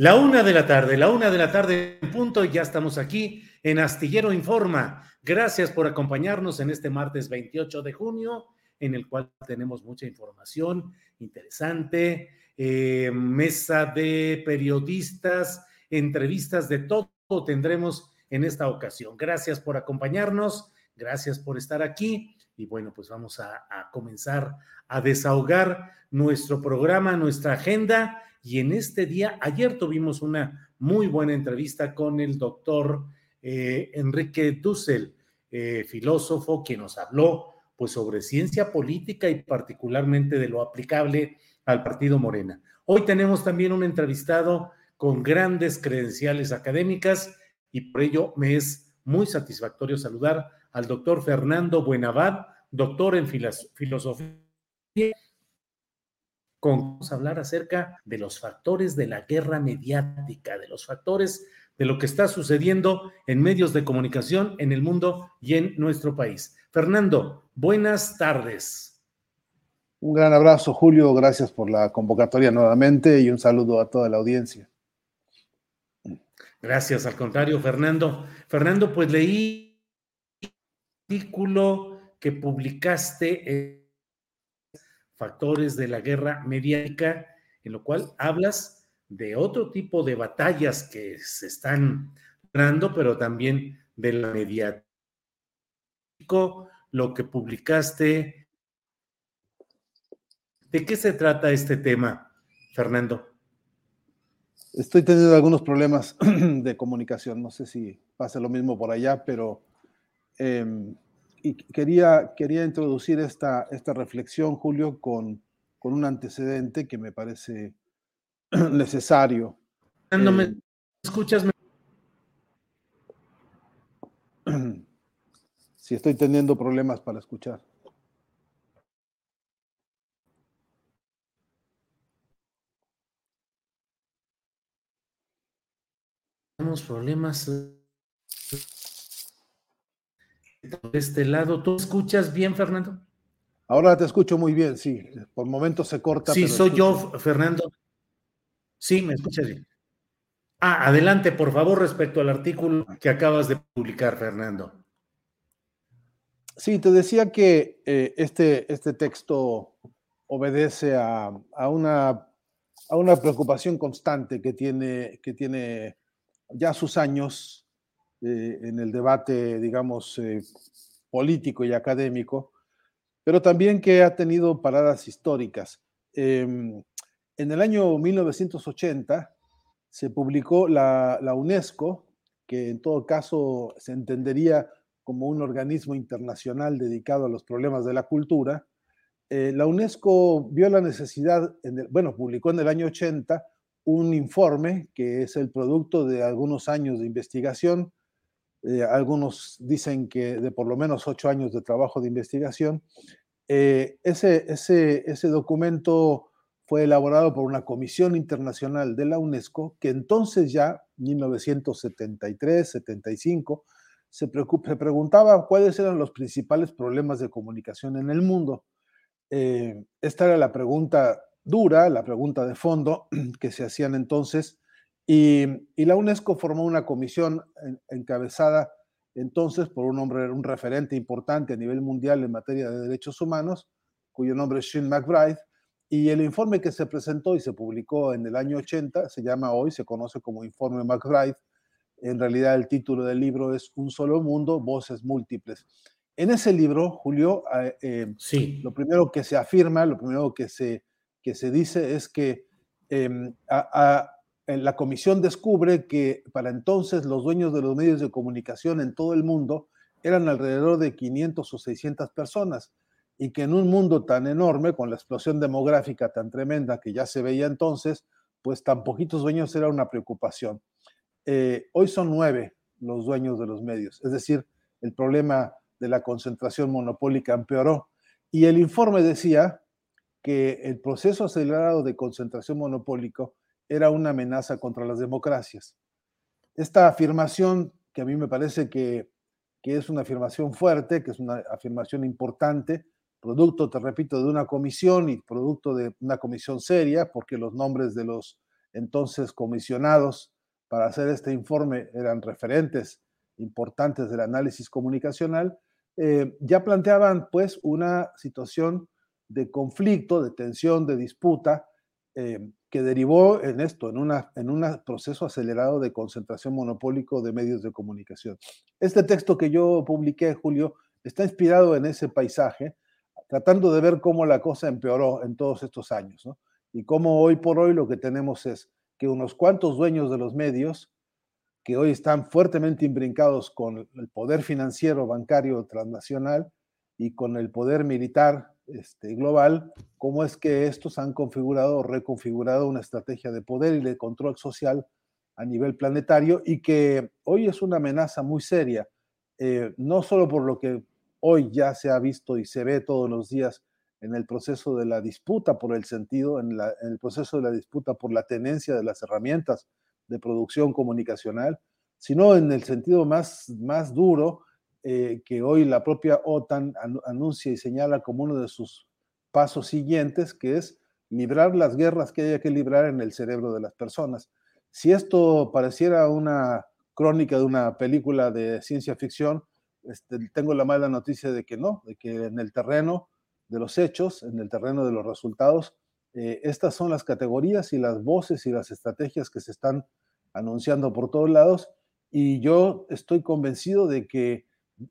La una de la tarde, la una de la tarde punto, ya estamos aquí en Astillero Informa. Gracias por acompañarnos en este martes 28 de junio, en el cual tenemos mucha información interesante, eh, mesa de periodistas, entrevistas de todo tendremos en esta ocasión. Gracias por acompañarnos, gracias por estar aquí. Y bueno, pues vamos a comenzar a desahogar nuestro programa, nuestra agenda y en este día, ayer tuvimos una muy buena entrevista con el doctor eh, Enrique Dussel, eh, filósofo, que nos habló pues sobre ciencia política y particularmente de lo aplicable al partido Morena. Hoy tenemos también un entrevistado con grandes credenciales académicas y por ello me es muy satisfactorio saludar al doctor Fernando Buenavad, doctor en filosofía con vamos a hablar acerca de los factores de la guerra mediática, de los factores de lo que está sucediendo en medios de comunicación en el mundo y en nuestro país. Fernando, buenas tardes. Un gran abrazo, Julio. Gracias por la convocatoria nuevamente y un saludo a toda la audiencia. Gracias, al contrario, Fernando. Fernando, pues leí un artículo que publicaste factores de la guerra mediática, en lo cual hablas de otro tipo de batallas que se están dando, pero también de la mediática. Lo que publicaste. ¿De qué se trata este tema, Fernando? Estoy teniendo algunos problemas de comunicación. No sé si pasa lo mismo por allá, pero eh, y quería, quería introducir esta, esta reflexión, Julio, con, con un antecedente que me parece necesario. No me eh, escuchas. Si estoy teniendo problemas para escuchar. Tenemos problemas de este lado. ¿Tú escuchas bien, Fernando? Ahora te escucho muy bien, sí. Por momentos se corta. Sí, soy yo, Fernando. Sí, me escuchas bien. Ah, adelante, por favor, respecto al artículo que acabas de publicar, Fernando. Sí, te decía que eh, este, este texto obedece a, una, a una preocupación constante que tiene, que tiene ya sus años eh, en el debate, digamos, eh, político y académico, pero también que ha tenido paradas históricas. Em, en el año 1980 se publicó la, UNESCO, que en todo caso se entendería como un organismo internacional dedicado a los problemas de la cultura. Eh, la UNESCO vio la necesidad, en bueno, publicó en el año 80 un informe que es el producto de algunos años de investigación. Eh, algunos dicen que de por lo menos ocho años de trabajo de investigación. Eh, ese, ese, ese documento fue elaborado por una comisión internacional de la UNESCO que entonces ya, 1973, 75, se, se preguntaba cuáles eran los principales problemas de comunicación en el mundo. Eh, esta era la pregunta dura, la pregunta de fondo que se hacían entonces, y, la UNESCO formó una comisión encabezada entonces por un hombre, un referente importante a nivel mundial en materia de derechos humanos, cuyo nombre es Sean McBride, y el informe que se presentó y se publicó en el año 80 se llama hoy, se conoce como Informe McBride. En realidad el título del libro es Un solo mundo, voces múltiples. En ese libro, Julio, eh, eh, sí. lo primero que se afirma, lo primero que se, que se dice es que em, la comisión descubre que para entonces los dueños de los medios de comunicación en todo el mundo eran alrededor de 500 o 600 personas y que en un mundo tan enorme, con la explosión demográfica tan tremenda que ya se veía entonces, pues tan poquitos dueños era una preocupación. Eh, hoy son nueve los dueños de los medios, es decir, el problema de la concentración monopólica empeoró. Y el informe decía que el proceso acelerado de concentración monopólico era una amenaza contra las democracias. Esta afirmación, que a mí me parece que, que es una afirmación fuerte, que es una afirmación importante, producto, te repito, de una comisión y producto de una comisión seria, porque los nombres de los entonces comisionados para hacer este informe eran referentes importantes del análisis comunicacional, eh, ya planteaban pues una situación de conflicto, de tensión, de disputa, eh, que derivó en esto, en, una, en un proceso acelerado de concentración monopólico de medios de comunicación. Este texto que yo publiqué, Julio, está inspirado en ese paisaje, tratando de ver cómo la cosa empeoró en todos estos años, ¿no? Y cómo hoy por hoy lo que tenemos es que unos cuantos dueños de los medios, que hoy están fuertemente imbrincados con el poder financiero bancario transnacional y con el poder militar este, global, cómo es que estos han configurado o reconfigurado una estrategia de poder y de control social a nivel planetario y que hoy es una amenaza muy seria, eh, no solo por lo que hoy ya se ha visto y se ve todos los días en el proceso de la disputa por el sentido, en, el proceso de la disputa por la tenencia de las herramientas de producción comunicacional, sino en el sentido más, más duro eh, que hoy la propia OTAN anuncia y señala como uno de sus pasos siguientes, que es librar las guerras que haya que librar en el cerebro de las personas. Si esto pareciera una crónica de una película de ciencia ficción, este, tengo la mala noticia de que no, de que en el terreno de los hechos, en el terreno de los resultados, eh, estas son las categorías y las voces y las estrategias que se están anunciando por todos lados y yo estoy convencido de que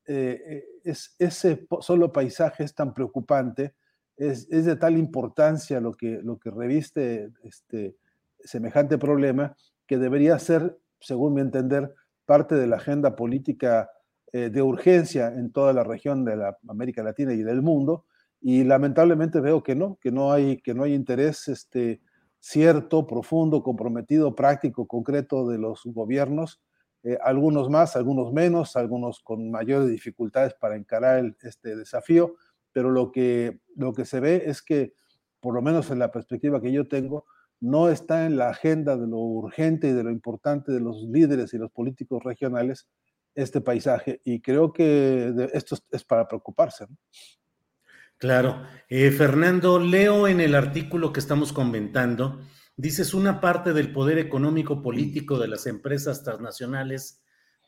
eh, es, ese solo paisaje es tan preocupante, es, de tal importancia lo que, lo que reviste este semejante problema que debería ser, según mi entender, parte de la agenda política eh, de urgencia en toda la región de la América Latina y del mundo, y lamentablemente veo que no, que no hay, que no hay interés este, cierto, profundo, comprometido, práctico, concreto de los gobiernos, eh, algunos más, algunos menos, algunos con mayores dificultades para encarar este desafío, pero lo que, lo que se ve es que, por lo menos en la perspectiva que yo tengo, no está en la agenda de lo urgente y de lo importante de los líderes y los políticos regionales este paisaje y creo que esto es para preocuparse. Claro. Eh, Fernando, leo en el artículo que estamos comentando, dices una parte del poder económico político de las empresas transnacionales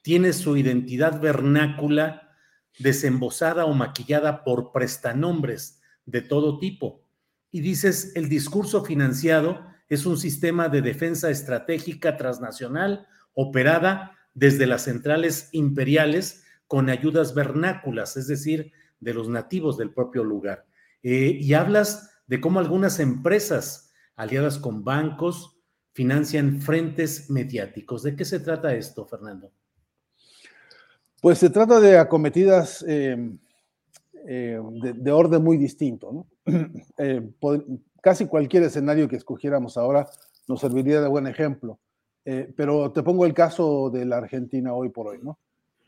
tiene su identidad vernácula desembosada o maquillada por prestanombres de todo tipo. Y dices, el discurso financiado es un sistema de defensa estratégica transnacional operada desde las centrales imperiales con ayudas vernáculas, es decir, de los nativos del propio lugar. Eh, y hablas de cómo algunas empresas aliadas con bancos financian frentes mediáticos. ¿De qué se trata esto, Fernando? Pues se trata de acometidas eh, eh, de, orden muy distinto. casi cualquier escenario que escogiéramos ahora nos serviría de buen ejemplo. Eh, pero te pongo el caso de la Argentina hoy por hoy, ¿no?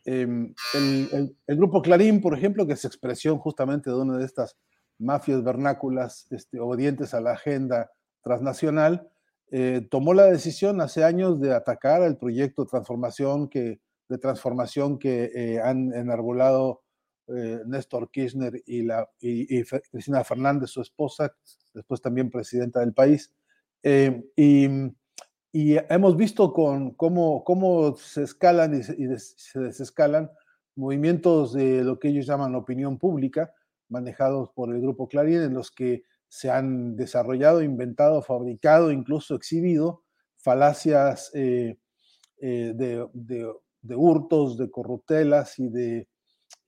Em, el, grupo Clarín, por ejemplo, que es expresión justamente de una de estas mafias vernáculas este, obedientes a la agenda transnacional, eh, tomó la decisión hace años de atacar el proyecto de transformación que eh, han enarbolado Néstor Kirchner y, Cristina Fernández, su esposa, después también presidenta del país. Y y hemos visto con cómo, cómo se escalan y, se, desescalan movimientos de lo que ellos llaman opinión pública, manejados por el grupo Clarín, en los que se han desarrollado, inventado, fabricado, incluso exhibido falacias eh, eh, de, de, hurtos, de corruptelas y de,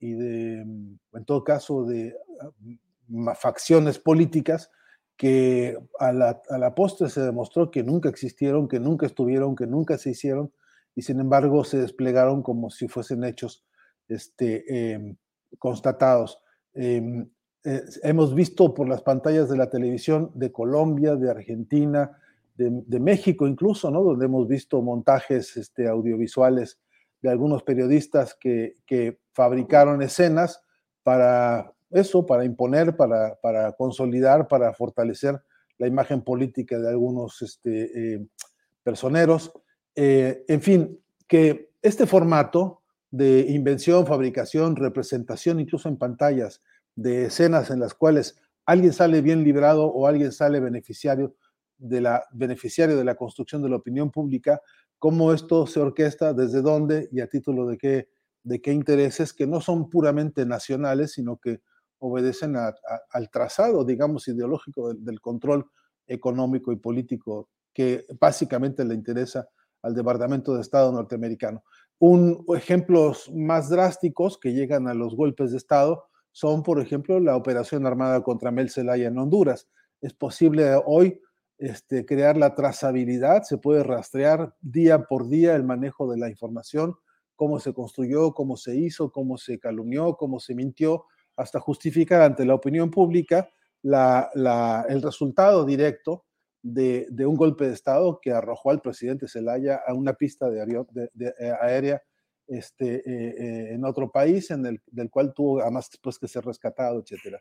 de, en todo caso, de ah, facciones políticas que a la, postre se demostró que nunca existieron, que nunca estuvieron, que nunca se hicieron, y sin embargo se desplegaron como si fuesen hechos este, em, constatados. Em, eh, hemos visto por las pantallas de la televisión de Colombia, de Argentina, de, México incluso, ¿no? donde hemos visto montajes este, audiovisuales de algunos periodistas que, fabricaron escenas para eso, para imponer, para, para consolidar, para fortalecer la imagen política de algunos este, eh, personeros. Eh, en fin, que este formato de invención, fabricación, representación, incluso en pantallas, de escenas en las cuales alguien sale bien librado o alguien sale beneficiario de la, beneficiario de la construcción de la opinión pública, cómo esto se orquesta, desde dónde y a título de qué, de qué intereses que no son puramente nacionales, sino que obedecen al trazado, digamos, ideológico del, control económico y político que básicamente le interesa al Departamento de Estado norteamericano. Un, ejemplos más drásticos que llegan a los golpes de Estado son, por ejemplo, la operación armada contra Mel Zelaya en Honduras. Es posible hoy este, crear la trazabilidad, se puede rastrear día por día el manejo de la información, cómo se construyó, cómo se hizo, cómo se calumnió, cómo se mintió, hasta justificar ante la opinión pública el resultado directo de, un golpe de Estado que arrojó al presidente Zelaya a una pista de, eh, aérea este, eh, eh, en otro país, del cual tuvo además después que ser rescatado, etc.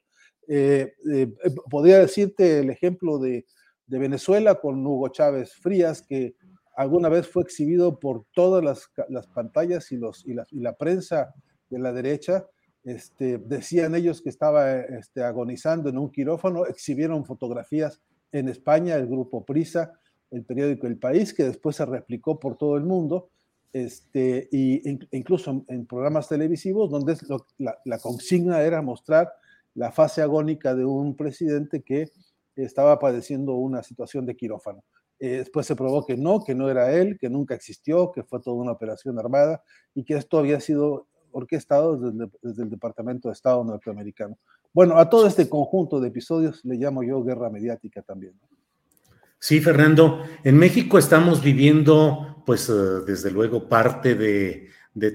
podría decirte el ejemplo de, Venezuela con Hugo Chávez Frías, que alguna vez fue exhibido por todas las, pantallas y la prensa de la derecha, este, decían ellos que estaba este, agonizando en un quirófano, exhibieron fotografías en España, el grupo Prisa, el periódico El País, que después se replicó por todo el mundo, este, y incluso en programas televisivos donde la, consigna era mostrar la fase agónica de un presidente que estaba padeciendo una situación de quirófano. Eh, después se probó que no, que no era él, que nunca existió, que fue toda una operación armada y que esto había sido orquestados desde, desde, el Departamento de Estado norteamericano. Bueno, a todo este conjunto de episodios le llamo yo guerra mediática también. Sí, Fernando, en México estamos viviendo, pues, eh, desde luego, parte de,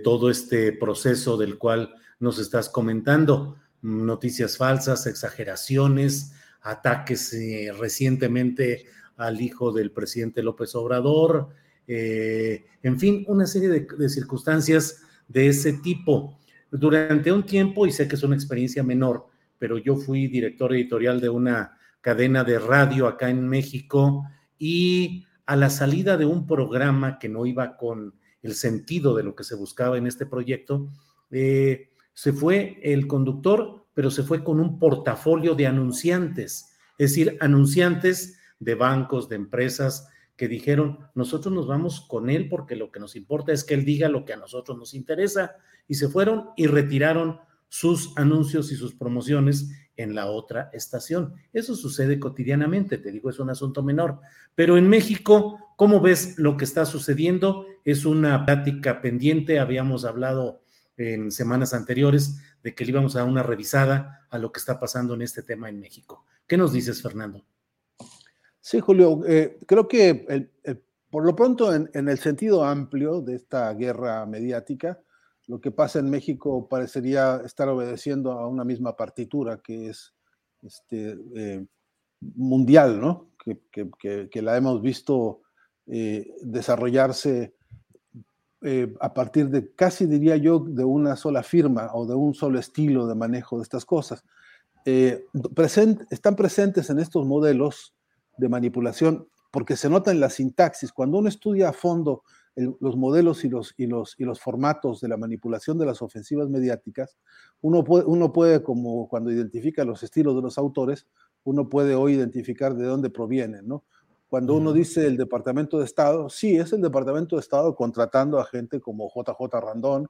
todo este proceso del cual nos estás comentando. Noticias falsas, exageraciones, ataques eh, recientemente al hijo del presidente López Obrador, eh, en fin, una serie de circunstancias de ese tipo. Durante un tiempo, y sé que es una experiencia menor, pero yo fui director editorial de una cadena de radio acá en México y a la salida de un programa que no iba con el sentido de lo que se buscaba en este proyecto, eh, se fue el conductor, pero se fue con un portafolio de anunciantes, es decir, anunciantes de bancos, de empresas, que dijeron, nosotros nos vamos con él porque lo que nos importa es que él diga lo que a nosotros nos interesa, y se fueron y retiraron sus anuncios y sus promociones en la otra estación. Eso sucede cotidianamente, te digo, es un asunto menor. Pero en México, ¿cómo ves lo que está sucediendo? Es una plática pendiente, habíamos hablado en semanas anteriores de que le íbamos a dar una revisada a lo que está pasando en este tema en México. ¿Qué nos dices, Fernando? Sí, Julio, eh, creo que por lo pronto en, el sentido amplio de esta guerra mediática, lo que pasa en México parecería estar obedeciendo a una misma partitura que es este, eh, mundial, ¿no? que, la hemos visto eh, desarrollarse eh, a partir de casi diría yo de una sola firma o de un solo estilo de manejo de estas cosas. Eh, están presentes en estos modelos de manipulación porque se nota en la sintaxis. Cuando uno estudia a fondo los modelos y los, y, los, y los formatos de la manipulación de las ofensivas mediáticas, uno puede, uno puede, como cuando identifica los estilos de los autores, uno puede hoy identificar de dónde provienen, ¿no? Cuando uno dice el Departamento de Estado, sí, es el Departamento de Estado contratando a gente como JJ Randón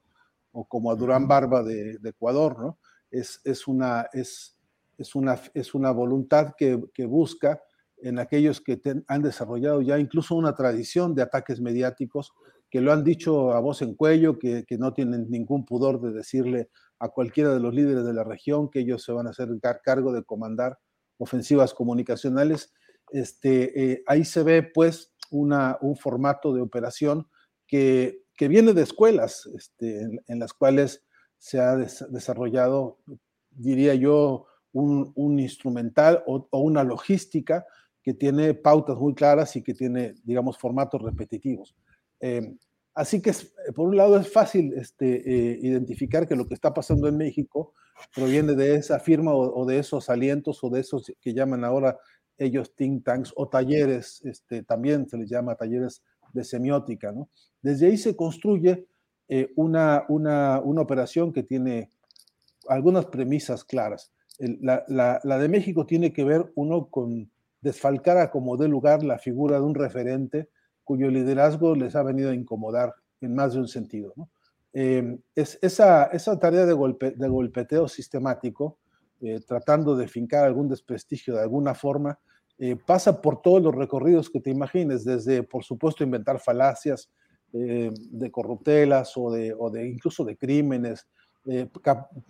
o como a Durán Barba de, Ecuador, ¿no? Es, es, una, es, es, una, es una voluntad que, que busca en aquellos que han desarrollado ya incluso una tradición de ataques mediáticos, que lo han dicho a voz en cuello, que, que, no tienen ningún pudor de decirle a cualquiera de los líderes de la región que ellos se van a hacer cargo de comandar ofensivas comunicacionales. Este, eh, ahí se ve pues una, un formato de operación que, que viene de escuelas este, en, las cuales se ha desarrollado, diría yo, un, un instrumental o, o, una logística que tiene pautas muy claras y que tiene, digamos, formatos repetitivos. Eh, así que, por un lado, es fácil este, eh, identificar que lo que está pasando en México proviene de esa firma o, de esos alientos o de esos que llaman ahora ellos think tanks o talleres, este, también se les llama talleres de semiótica. Desde ahí se construye eh, una, una, una, operación que tiene algunas premisas claras. la, la, la, de México tiene que ver, uno, con desfalcara como de lugar la figura de un referente cuyo liderazgo les ha venido a incomodar en más de un sentido. Eh, es, esa, tarea de, golpe, de golpeteo sistemático, eh, tratando de fincar algún desprestigio de alguna forma, eh, pasa por todos los recorridos que te imagines, desde, por supuesto, inventar falacias de corruptelas o o de, incluso de crímenes,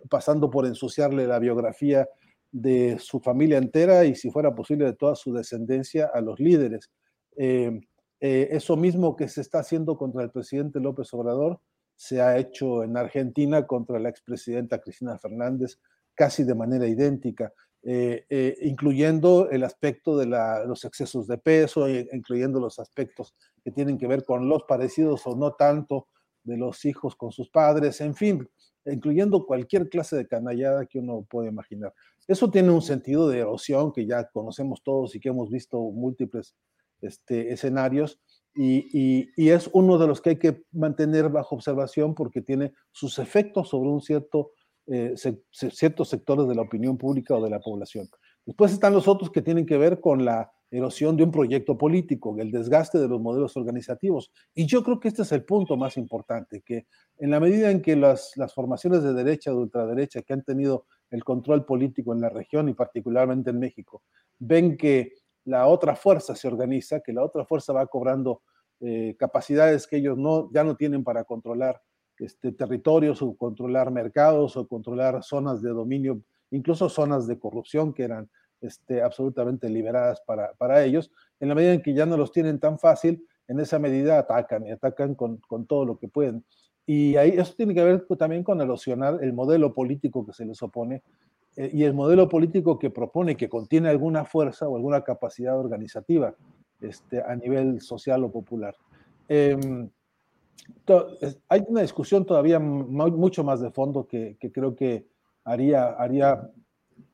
pasando por ensuciarle la biografía de su familia entera y, si fuera posible, de toda su descendencia a los líderes. Eh, eh, eso mismo que se está haciendo contra el presidente López Obrador se ha hecho en Argentina contra la expresidenta Cristina Fernández casi de manera idéntica, eh, incluyendo el aspecto de los excesos de peso, incluyendo los aspectos que tienen que ver con los parecidos o no tanto de los hijos con sus padres, en fin, incluyendo cualquier clase de canallada que uno puede imaginar. Eso tiene un sentido de erosión que ya conocemos todos y que hemos visto múltiples este, escenarios y, es uno de los que hay que mantener bajo observación porque tiene sus efectos sobre un cierto, eh, ciertos sectores de la opinión pública o de la población. Después están los otros que tienen que ver con la erosión de un proyecto político, el desgaste de los modelos organizativos. Y yo creo que este es el punto más importante, que en la medida en que las, formaciones de derecha de ultraderecha que han tenido el control político en la región y particularmente en México, ven que la otra fuerza se organiza, que la otra fuerza va cobrando eh, capacidades que ellos no, ya no tienen para controlar este, territorios o controlar mercados o controlar zonas de dominio, incluso zonas de corrupción que eran este, absolutamente liberadas para, para, ellos. En la medida en que ya no los tienen tan fácil, en esa medida atacan y atacan con, con todo lo que pueden. Y ahí eso tiene que ver también con erosionar el modelo político que se les opone eh, y el modelo político que propone, que contiene alguna fuerza o alguna capacidad organizativa este, a nivel social o popular. Em, hay una discusión todavía mucho más de fondo que, que creo que haría, haría,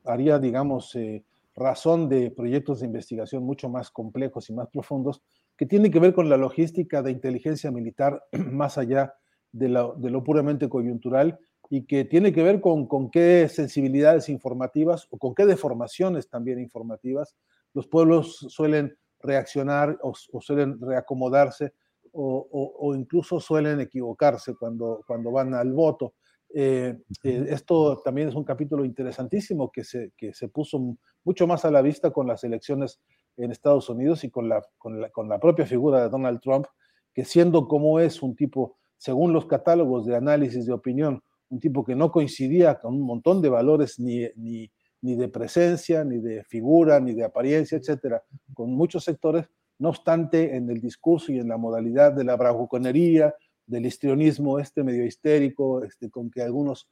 haría digamos, eh, razón de proyectos de investigación mucho más complejos y más profundos, que tiene que ver con la logística de inteligencia militar más allá de lo, puramente coyuntural y que tiene que ver con, con, qué sensibilidades informativas o con qué deformaciones también informativas los pueblos suelen reaccionar o, suelen reacomodarse o, incluso suelen equivocarse cuando van al voto. Eh, eh, esto también es un capítulo interesantísimo que se, que se puso mucho más a la vista con las elecciones en Estados Unidos y con la, con la, con la propia figura de Donald Trump, que siendo como es un tipo según los catálogos de análisis de opinión, un tipo que no coincidía con un montón de valores ni, ni, ni de presencia, ni de figura, ni de apariencia, etcétera, con muchos sectores, no obstante, en el discurso y en la modalidad de la bravuconería, del histrionismo este medio histérico, este, con que algunos,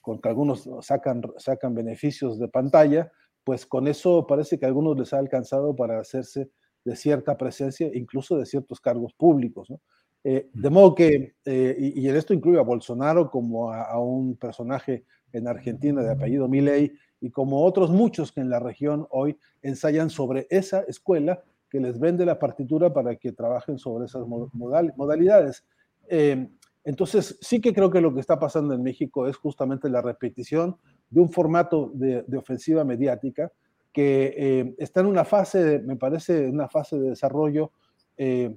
con que algunos sacan, sacan beneficios de pantalla, pues con eso parece que a algunos les ha alcanzado para hacerse de cierta presencia, incluso de ciertos cargos públicos. ¿no? Eh, de modo que, eh, y, en esto incluye a Bolsonaro como a, un personaje en Argentina de apellido Milei y como otros muchos que en la región hoy ensayan sobre esa escuela que les vende la partitura para que trabajen sobre esas modalidades. Eh, entonces, sí que creo que lo que está pasando en México es justamente la repetición de un formato de, ofensiva mediática que eh, está en una fase, me parece, una fase de desarrollo, eh,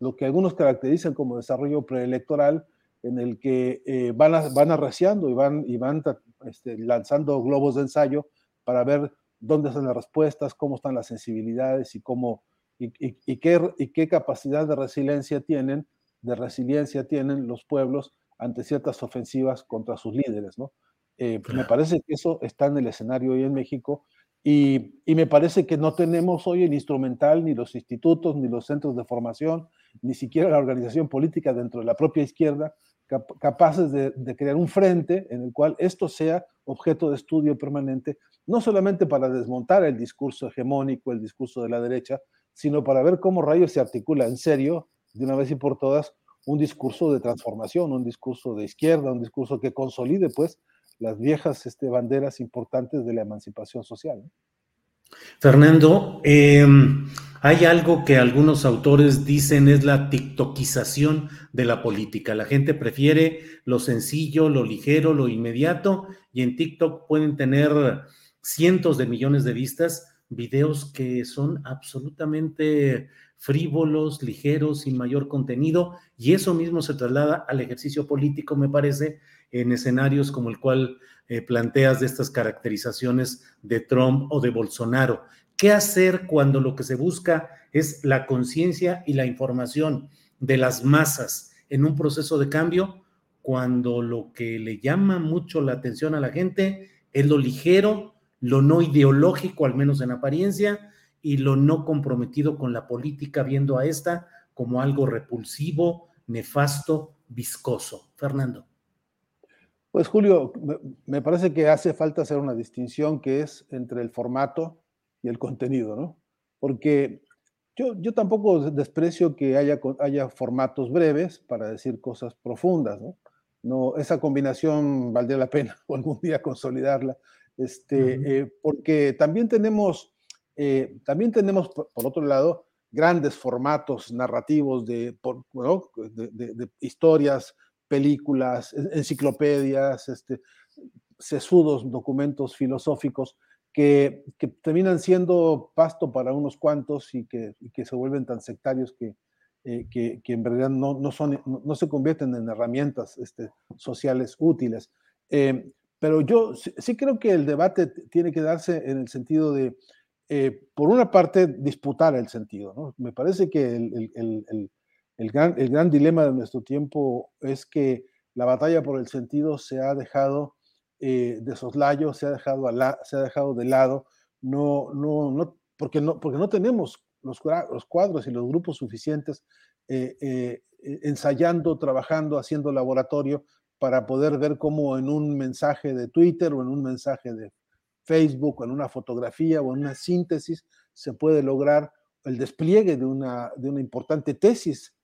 lo que algunos caracterizan como desarrollo preelectoral, en el que eh, van, van arreciando y van, y van este, lanzando globos de ensayo para ver dónde están las respuestas, cómo están las sensibilidades y, cómo, y, qué, y qué capacidad de resiliencia tienen de resiliencia tienen los pueblos ante ciertas ofensivas contra sus líderes, ¿no? Eh, me parece que eso está en el escenario hoy en México y, me parece que no tenemos hoy el instrumental, ni los institutos, ni los centros de formación, ni siquiera la organización política dentro de la propia izquierda capaces de, de, crear un frente en el cual esto sea objeto de estudio permanente, no solamente para desmontar el discurso hegemónico, el discurso de la derecha, sino para ver cómo rayos se articula en serio de una vez y por todas un discurso de transformación, un discurso de izquierda, un discurso que consolide pues las viejas este, banderas importantes de la emancipación social. Fernando, em, hay algo que algunos autores dicen es la tiktokización de la política. La gente prefiere lo sencillo, lo ligero, lo inmediato, y en TikTok pueden tener cientos de millones de vistas, videos que son absolutamente frívolos, ligeros, sin mayor contenido, y eso mismo se traslada al ejercicio político, me parece, en escenarios como el cual eh, planteas de estas caracterizaciones de Trump o de Bolsonaro. ¿Qué hacer cuando lo que se busca es la conciencia y la información de las masas en un proceso de cambio? Cuando lo que le llama mucho la atención a la gente es lo ligero, lo no ideológico, al menos en apariencia, y lo no comprometido con la política, viendo a esta como algo repulsivo, nefasto, viscoso. Fernando. Pues Julio, me parece que hace falta hacer una distinción que es entre el formato y el contenido, ¿no? Porque yo, yo tampoco desprecio que haya, haya formatos breves para decir cosas profundas, ¿no? no esa combinación valdría la pena algún día consolidarla, este, eh, porque también tenemos eh, también tenemos, por, otro lado, grandes formatos narrativos de, de, historias, películas, enciclopedias, este, sesudos documentos filosóficos que, terminan siendo pasto para unos cuantos y que, se vuelven tan sectarios que, eh, que, en realidad no, no, son, no, se convierten en herramientas este, sociales útiles. Eh, pero yo sí creo que el debate tiene que darse en el sentido de eh, por una parte, disputar el sentido. Me parece que el, gran, dilema de nuestro tiempo es que la batalla por el sentido se ha dejado eh, de soslayo, se ha dejado, se ha dejado de lado, no, no, no, porque, no, porque no tenemos los, los cuadros y los grupos suficientes eh, ensayando, trabajando, haciendo laboratorio para poder ver cómo en un mensaje de Twitter o en un mensaje de Facebook, en una fotografía o en una síntesis, se puede lograr el despliegue de una, de una importante tesis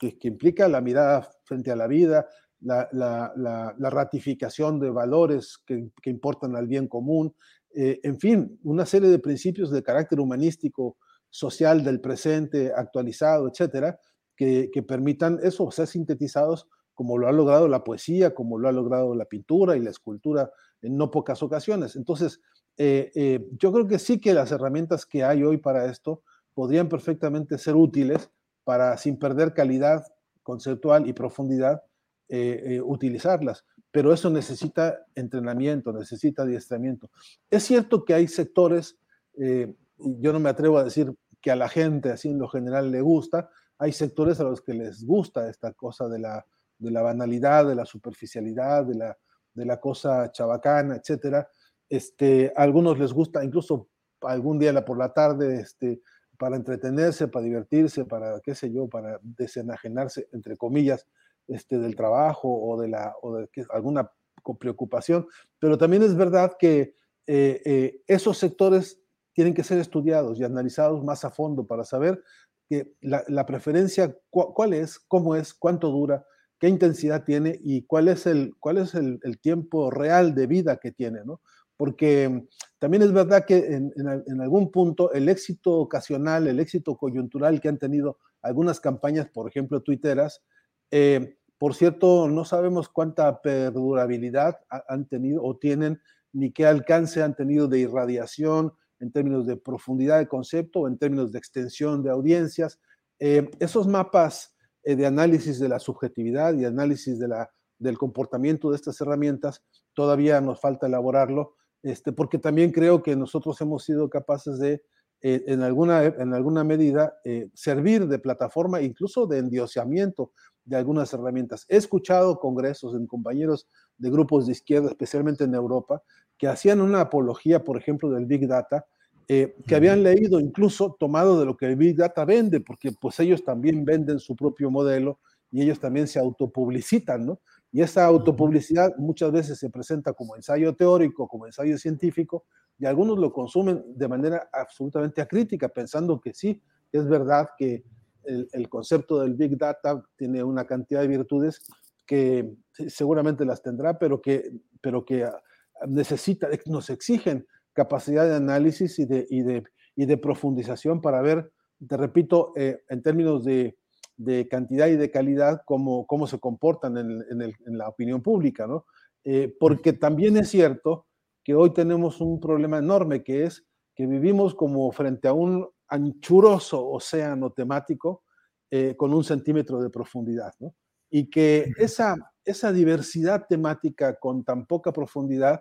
que, implica la mirada frente a la vida, la, la, ratificación de valores que, que, importan al bien común, eh, en fin, una serie de principios de carácter humanístico, social del presente, actualizado, etcétera, que, que permitan eso, ser sintetizados como lo ha logrado la poesía, como lo ha logrado la pintura y la escultura en no pocas ocasiones. Entonces, eh, eh, yo creo que sí que las herramientas que hay hoy para esto podrían perfectamente ser útiles para, sin perder calidad conceptual y profundidad, eh, utilizarlas. Pero eso necesita entrenamiento, necesita adiestramiento. Es cierto que hay sectores, yo no me atrevo a decir que a la gente así en lo general le gusta, hay sectores a los que les gusta esta cosa de la, de la banalidad, de la superficialidad, de la, de la cosa chabacana, etcétera. Este, a algunos les gusta incluso algún día por la tarde, este, para entretenerse, para divertirse, para, qué sé yo, para desenajenarse, entre comillas, este, del trabajo o de, la, o de alguna preocupación. Pero también es verdad que esos sectores tienen que ser estudiados y analizados más a fondo para saber que la, preferencia, cuál es, cómo es, cuánto dura, qué intensidad tiene y cuál es el, cuál es el, tiempo real de vida que tiene, ¿no? Porque también es verdad que en, algún punto el éxito ocasional, el éxito coyuntural que han tenido algunas campañas, por ejemplo, tuiteras, eh, por cierto, no sabemos cuánta perdurabilidad han tenido o tienen, ni qué alcance han tenido de irradiación en términos de profundidad de concepto o en términos de extensión de audiencias. Eh, esos mapas de análisis de la subjetividad y análisis de la, del comportamiento de estas herramientas, todavía nos falta elaborarlo, este, porque también creo que nosotros hemos sido capaces de, eh, en, alguna, en alguna medida, eh, servir de plataforma, incluso de endiosamiento de algunas herramientas. He escuchado congresos en compañeros de grupos de izquierda, especialmente en Europa, que hacían una apología, por ejemplo, del Big Data, eh, que habían leído incluso tomado de lo que el Big Data vende, porque pues ellos también venden su propio modelo y ellos también se autopublicitan, ¿no? Y esa autopublicidad muchas veces se presenta como ensayo teórico, como ensayo científico, y algunos lo consumen de manera absolutamente acrítica, pensando que sí, es verdad que el, el concepto del Big Data tiene una cantidad de virtudes que seguramente las tendrá, pero que, pero que necesita, nos exigen capacidad de análisis y de, y de, y de profundización para ver, te repito, eh, en términos de, de, cantidad y de calidad, cómo, cómo se comportan en, en, el, en la opinión pública, ¿no? Eh, porque también es cierto que hoy tenemos un problema enorme, que es que vivimos como frente a un anchuroso océano temático eh, con un centímetro de profundidad, ¿no? Y que esa, esa diversidad temática con tan poca profundidad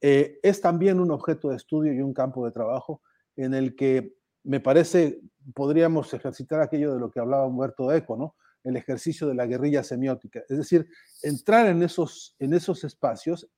eh, es también un objeto de estudio y un campo de trabajo en el que me parece podríamos ejercitar aquello de lo que hablaba Humberto Eco, ¿no? El ejercicio de la guerrilla semiótica, es decir, entrar en esos, en esos espacios,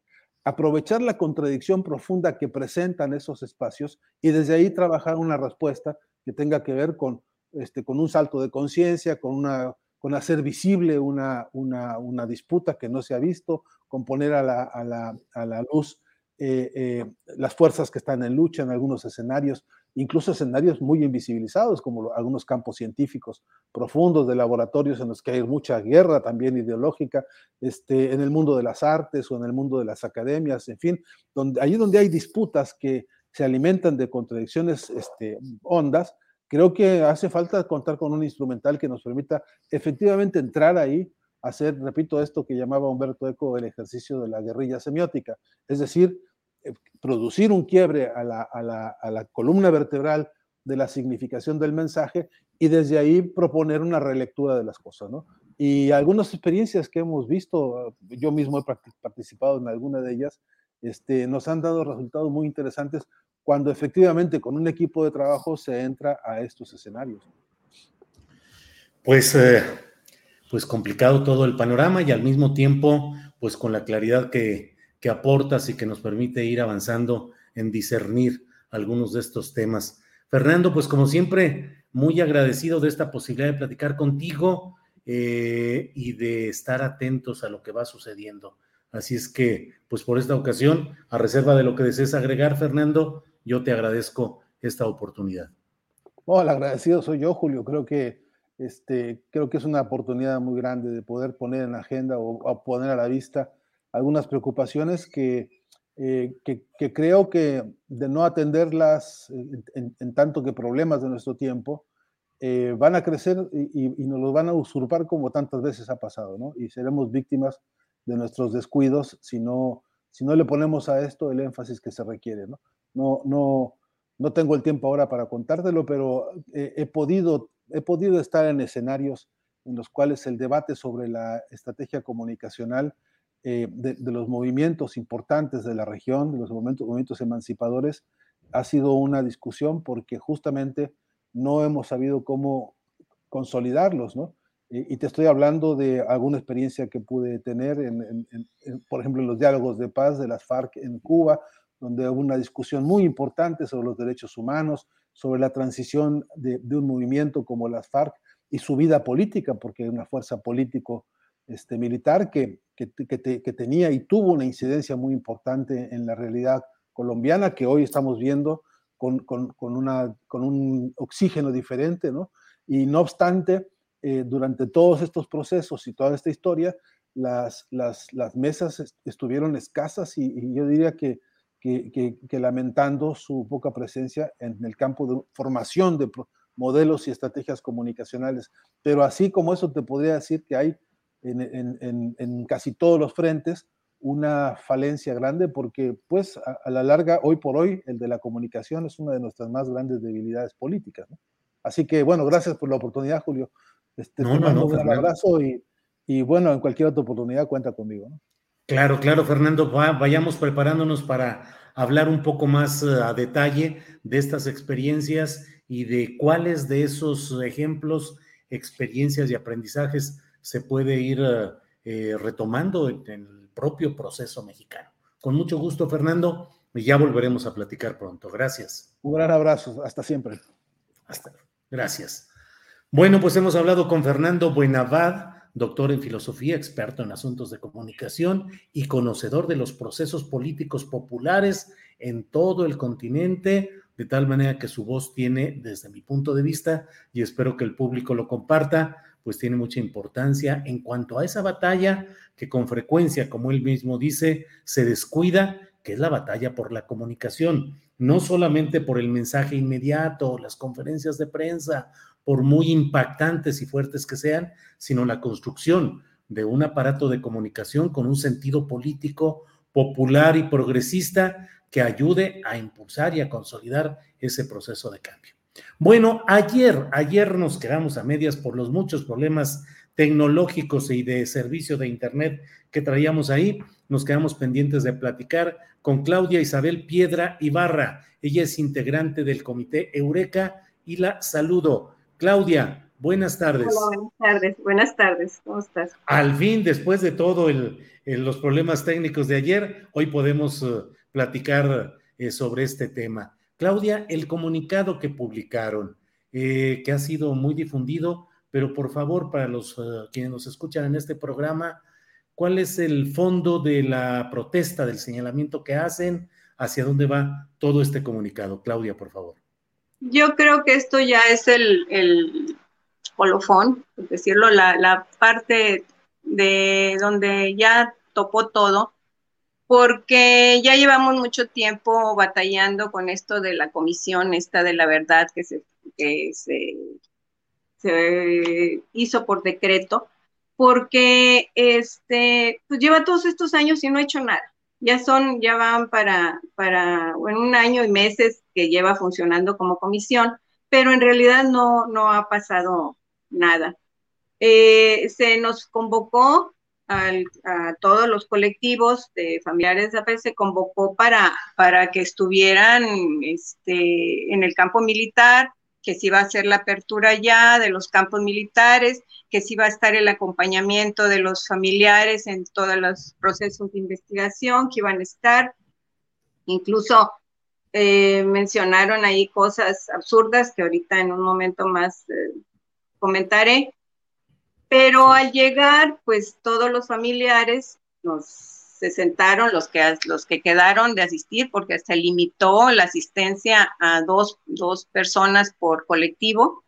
aprovechar la contradicción profunda que presentan esos espacios y desde ahí trabajar una respuesta que tenga que ver con, este, con un salto de conciencia, con, una, con hacer visible una, una, una, disputa que no se ha visto, con poner a la, a la, a la luz eh, eh, las fuerzas que están en lucha en algunos escenarios, incluso escenarios muy invisibilizados, como algunos campos científicos profundos de laboratorios en los que hay mucha guerra también ideológica, este, en el mundo de las artes o en el mundo de las academias, en fin, allí donde hay disputas que se alimentan de contradicciones este, hondas, creo que hace falta contar con un instrumental que nos permita efectivamente entrar ahí, hacer, repito, esto que llamaba Humberto Eco el ejercicio de la guerrilla semiótica, es decir, eh, producir un quiebre a la, a, la, a la, columna vertebral de la significación del mensaje y desde ahí proponer una relectura de las cosas, ¿no? Y algunas experiencias que hemos visto, yo mismo he participado en alguna de ellas, este, nos han dado resultados muy interesantes cuando efectivamente con un equipo de trabajo se entra a estos escenarios. Pues, eh, pues complicado todo el panorama y al mismo tiempo, pues con la claridad que, que aportas y que nos permite ir avanzando en discernir algunos de estos temas. Fernando, pues como siempre, muy agradecido de esta posibilidad de platicar contigo eh, y de estar atentos a lo que va sucediendo. Así es que, pues por esta ocasión, a reserva de lo que desees agregar, Fernando, yo te agradezco esta oportunidad. El agradecido soy yo, Julio. Creo que, este, creo que es una oportunidad muy grande de poder poner en agenda o, o poner a la vista algunas preocupaciones que, eh, que, que, creo que de no atenderlas en, en, tanto que problemas de nuestro tiempo, eh, van a crecer y, y, nos los van a usurpar como tantas veces ha pasado, ¿no? Y seremos víctimas de nuestros descuidos si no, si no le ponemos a esto el énfasis que se requiere, ¿no? No, no, no tengo el tiempo ahora para contártelo, pero he, podido, he podido estar en escenarios en los cuales el debate sobre la estrategia comunicacional eh, de, de, los movimientos importantes de la región, de los movimientos, movimientos emancipadores, ha sido una discusión porque justamente no hemos sabido cómo consolidarlos, ¿no? Y, te estoy hablando de alguna experiencia que pude tener, en, en, en, por ejemplo, en los diálogos de paz de las FARC en Cuba, donde hubo una discusión muy importante sobre los derechos humanos, sobre la transición de, un movimiento como las FARC y su vida política, porque es una fuerza político este, militar que, que, que, te, que, tenía y tuvo una incidencia muy importante en la realidad colombiana que hoy estamos viendo con, una, con un oxígeno diferente, ¿no? Y no obstante, eh, durante todos estos procesos y toda esta historia, las, las mesas estuvieron escasas y, yo diría que, que, que, lamentando su poca presencia en el campo de formación de modelos y estrategias comunicacionales. Pero así como eso te podría decir que hay en, en, en, casi todos los frentes una falencia grande porque pues a, a, la larga, hoy por hoy, el de la comunicación es una de nuestras más grandes debilidades políticas. ¿no? Así que bueno, gracias por la oportunidad, Julio. Este, no, te mando un abrazo y, y, bueno, en cualquier otra oportunidad cuenta conmigo. ¿no? Claro, claro, Fernando, vayamos preparándonos para hablar un poco más eh, a detalle de estas experiencias y de cuáles de esos ejemplos, experiencias y aprendizajes se puede ir eh, eh, retomando en, en el propio proceso mexicano. Con mucho gusto, Fernando, y ya volveremos a platicar pronto. Gracias. Un gran abrazo, hasta siempre. Hasta, gracias. Bueno, pues hemos hablado con Fernando Buenavad, doctor en filosofía, experto en asuntos de comunicación y conocedor de los procesos políticos populares en todo el continente, de tal manera que su voz tiene, desde mi punto de vista, y espero que el público lo comparta, pues tiene mucha importancia en cuanto a esa batalla que con frecuencia, como él mismo dice, se descuida, que es la batalla por la comunicación, no solamente por el mensaje inmediato, las conferencias de prensa por muy impactantes y fuertes que sean, sino la construcción de un aparato de comunicación con un sentido político popular y progresista que ayude a impulsar y a consolidar ese proceso de cambio. Bueno, ayer, ayer nos quedamos a medias por los muchos problemas tecnológicos y de servicio de Internet que traíamos ahí. Nos quedamos pendientes de platicar con Claudia Isabel Piedra Ibarra. Ella es integrante del comité Eureka y la saludo. Claudia, buenas tardes. Hola, buenas tardes. Buenas tardes. ¿Cómo estás? Al fin, después de todo el, los problemas técnicos de ayer, hoy podemos uh, platicar eh, sobre este tema. Claudia, el comunicado que publicaron, eh, que ha sido muy difundido, pero por favor, para los uh, quienes nos escuchan en este programa, ¿cuál es el fondo de la protesta, del señalamiento que hacen? ¿Hacia dónde va todo este comunicado? Claudia, por favor. Yo creo que esto ya es el, el colofón, por decirlo, la, la parte de donde ya topó todo, porque ya llevamos mucho tiempo batallando con esto de la comisión, esta de la verdad que se, que se, se hizo por decreto, porque este, pues lleva todos estos años y no ha hecho nada. Ya son, ya van para, para en un año y meses que lleva funcionando como comisión, pero en realidad no, no ha pasado nada. Eh, se nos convocó a todos los colectivos de familiares de APE, se convocó para, para que estuvieran este, en el campo militar, que se iba a hacer la apertura ya de los campos militares, que sí va a estar el acompañamiento de los familiares en todos los procesos de investigación que iban a estar. Incluso eh, mencionaron ahí cosas absurdas que ahorita en un momento más eh, comentaré. Pero al llegar, pues todos los familiares nos se sentaron los que, los que quedaron de asistir, porque se limitó la asistencia a dos, dos personas por colectivo.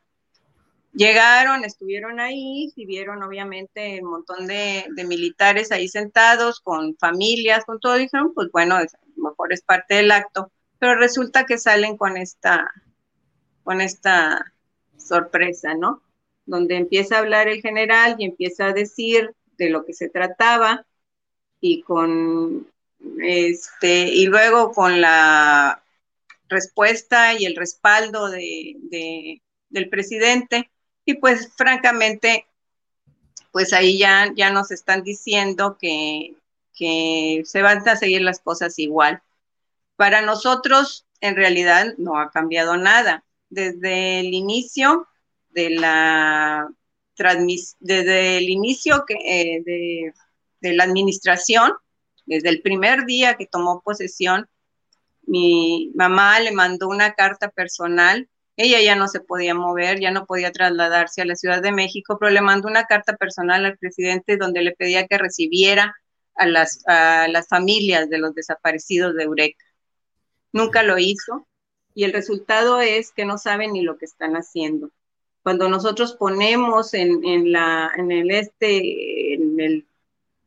Llegaron, estuvieron ahí y vieron obviamente un montón de, militares ahí sentados con familias, con todo. Dijeron, pues bueno, a lo mejor es parte del acto, pero resulta que salen con esta, con esta sorpresa, ¿no? Donde empieza a hablar el general y empieza a decir de lo que se trataba y con este y luego con la respuesta y el respaldo de, del presidente y pues francamente, pues ahí ya, ya nos están diciendo que, que se van a seguir las cosas igual. Para nosotros, en realidad, no ha cambiado nada. Desde el inicio de la desde el inicio eh, de, de la administración, desde el primer día que tomó posesión, mi mamá le mandó una carta personal ella ya no se podía mover, ya no podía trasladarse a la Ciudad de México, pero le mandó una carta personal al presidente donde le pedía que recibiera a las, a las familias de los desaparecidos de Eureka. Nunca lo hizo, y el resultado es que no saben ni lo que están haciendo. Cuando nosotros ponemos en, la, en el este, en el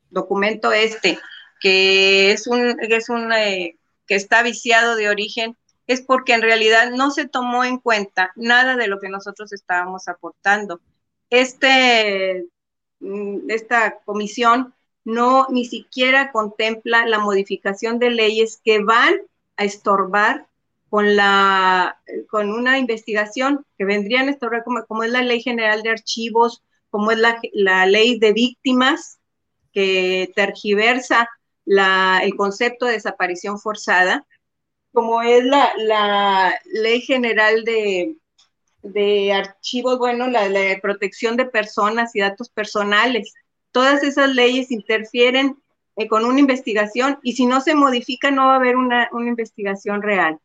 documento este, que es un, es un eh, que está viciado de origen, es porque en realidad no se tomó en cuenta nada de lo que nosotros estábamos aportando. Este, mm, esta comisión no ni siquiera contempla la modificación de leyes que van a estorbar con, la, con una investigación que vendrían a estorbar como, es la Ley General de Archivos, como es la, la ley de víctimas, que tergiversa la, el concepto de desaparición forzada, como es la, la ley general de, de archivos, bueno, la, de protección de personas y datos personales. Todas esas leyes interfieren eh, con una investigación y si no se modifica no va a haber una, una investigación real.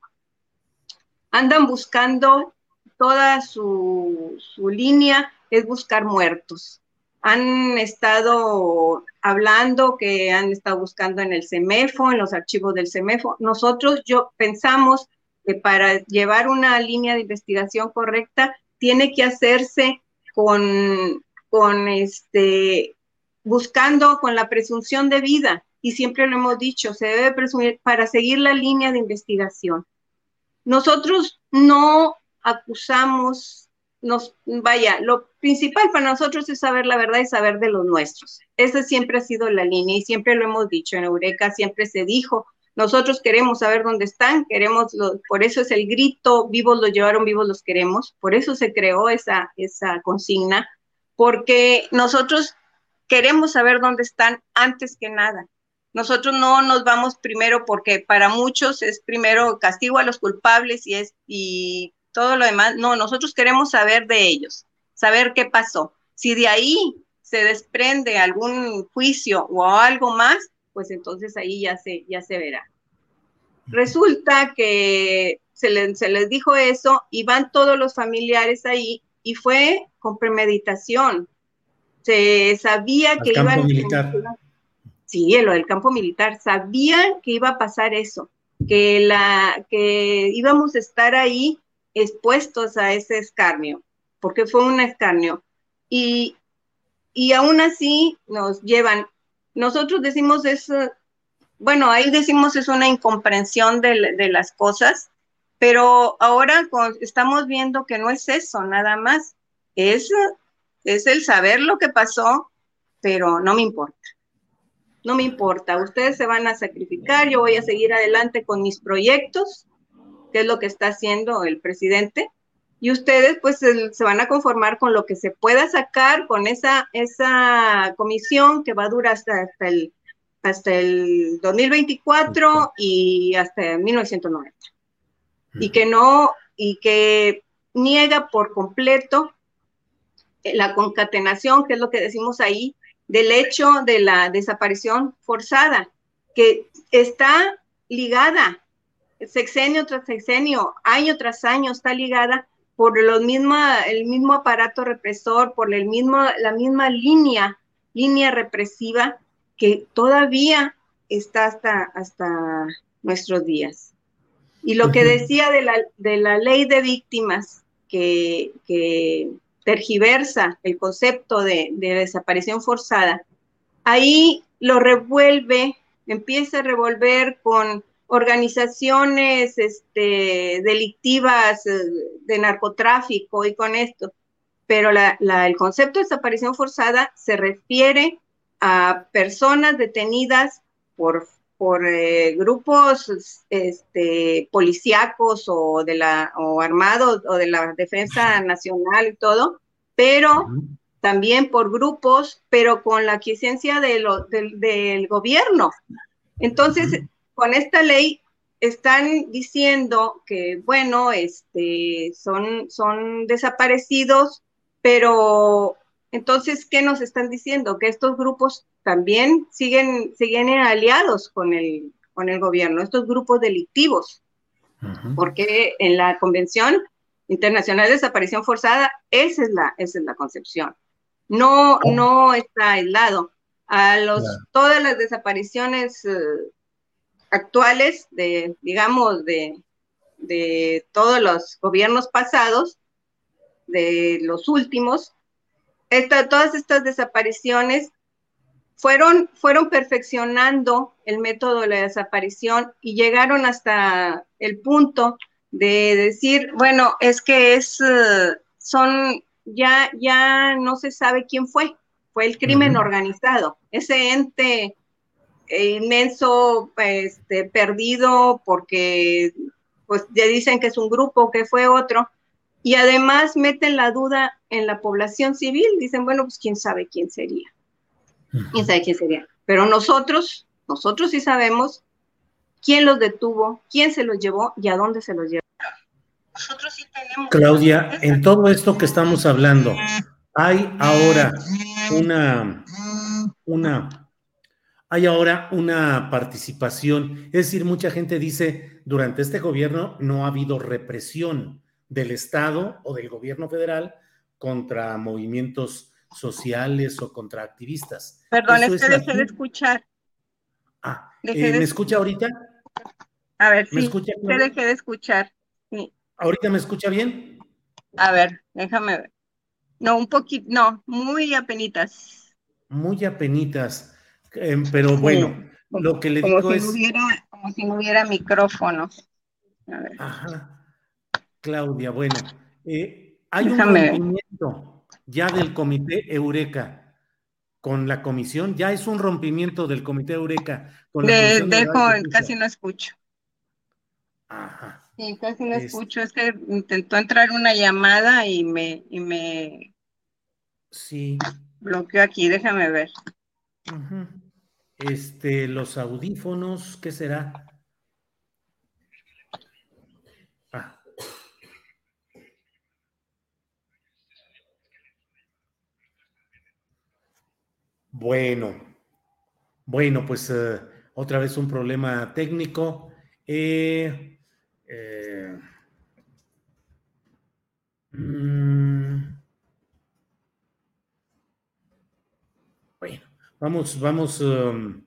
Andan buscando toda su, su línea, es buscar muertos han estado hablando, que han estado buscando en el CEMEFO, en los archivos del CEMEFO. Nosotros yo pensamos que para llevar una línea de investigación correcta tiene que hacerse con, con este, buscando con la presunción de vida. Y siempre lo hemos dicho, se debe presumir para seguir la línea de investigación. Nosotros no acusamos nos, vaya, lo principal para nosotros es saber la verdad y saber de los nuestros. Esa siempre ha sido la línea y siempre lo hemos dicho. En Eureka siempre se dijo, nosotros queremos saber dónde están, queremos, por eso es el grito, vivos los llevaron, vivos los queremos, por eso se creó esa, esa consigna, porque nosotros queremos saber dónde están antes que nada. Nosotros no nos vamos primero porque para muchos es primero castigo a los culpables y es y todo lo demás, no, nosotros queremos saber de ellos, saber qué pasó. Si de ahí se desprende algún juicio o algo más, pues entonces ahí ya se, ya se verá. Resulta que se, se les dijo eso y van todos los familiares ahí y fue con premeditación. Se sabía que iban... Militar. Sí, lo del campo militar. Sabían que iba a pasar eso, que, la, que íbamos a estar ahí expuestos a ese escarnio, porque fue un escarnio. Y, y aún así nos llevan, nosotros decimos eso, bueno, ahí decimos es una incomprensión de, de las cosas, pero ahora estamos viendo que no es eso, nada más, es, es el saber lo que pasó, pero no me importa. No me importa, ustedes se van a sacrificar, yo voy a seguir adelante con mis proyectos que es lo que está haciendo el presidente, y ustedes pues se, van a conformar con lo que se pueda sacar con esa, esa comisión que va a durar hasta, hasta, el, hasta el 2024 y hasta 1990. Y que no, y que niega por completo la concatenación, que es lo que decimos ahí, del hecho de la desaparición forzada, que está ligada sexenio tras sexenio, año tras año, está ligada por los misma, el mismo aparato represor, por el mismo, la misma línea, línea represiva que todavía está hasta, hasta nuestros días. Y lo que decía de la, de la ley de víctimas, que, que tergiversa el concepto de, de desaparición forzada, ahí lo revuelve, empieza a revolver con organizaciones este, delictivas eh, de narcotráfico y con esto, pero el concepto de desaparición forzada se refiere a personas detenidas por, por eh, grupos este, policíacos o, de la, o armados o de la defensa nacional y todo, pero también por grupos, pero con la quiesencia de del gobierno. Entonces, con esta ley están diciendo que, bueno, este, son, son desaparecidos, pero entonces, ¿qué nos están diciendo? Que estos grupos también siguen, siguen aliados con el, con el gobierno, estos grupos delictivos, porque en la Convención Internacional de Desaparición Forzada, esa es la, esa es la concepción. No, no está aislado. A los, todas las desapariciones eh, actuales, de, digamos, de, de todos los gobiernos pasados, de los últimos, esta, todas estas desapariciones fueron, fueron perfeccionando el método de la desaparición y llegaron hasta el punto de decir, bueno, es que es, eh, son, ya, ya no se sabe quién fue, fue el crimen organizado, ese ente inmenso, este, perdido, porque pues ya dicen que es un grupo, que fue otro, y además meten la duda en la población civil, dicen, bueno, pues quién sabe quién sería, quién sabe quién sería, pero nosotros, nosotros sí sabemos quién los detuvo, quién se los llevó y a dónde se los llevó. Nosotros sí tenemos... Claudia, en todo esto que estamos hablando, hay ahora una, una hay ahora una participación, es decir, mucha gente dice, durante este gobierno no ha habido represión del Estado o del gobierno federal contra movimientos sociales o contra activistas. Perdón, es que dejé de escuchar. Ah, eh, ¿me escucha ahorita? A ver, ¿Me sí, escucha te dejé de escuchar. ¿Ahorita me escucha bien? A ver, déjame ver. No, un poquito, no, muy apenitas. Muy apenitas. Em, pero bueno, lo que le digo es. como si no hubiera micrófono. Ajá. Claudia, bueno. Eh, hay un rompimiento ya del comité Eureka con la comisión, ya es un rompimiento del comité Eureka. Con la dejo, casi no escucho. Ajá. Sí, casi no escucho, es que intentó entrar una llamada y me, y me sí. bloqueó aquí, déjame ver. Este, los audífonos, ¿qué será? Ah. Bueno, bueno, pues eh, otra vez un problema técnico. Eh, eh, mm, Vamos, vamos, um,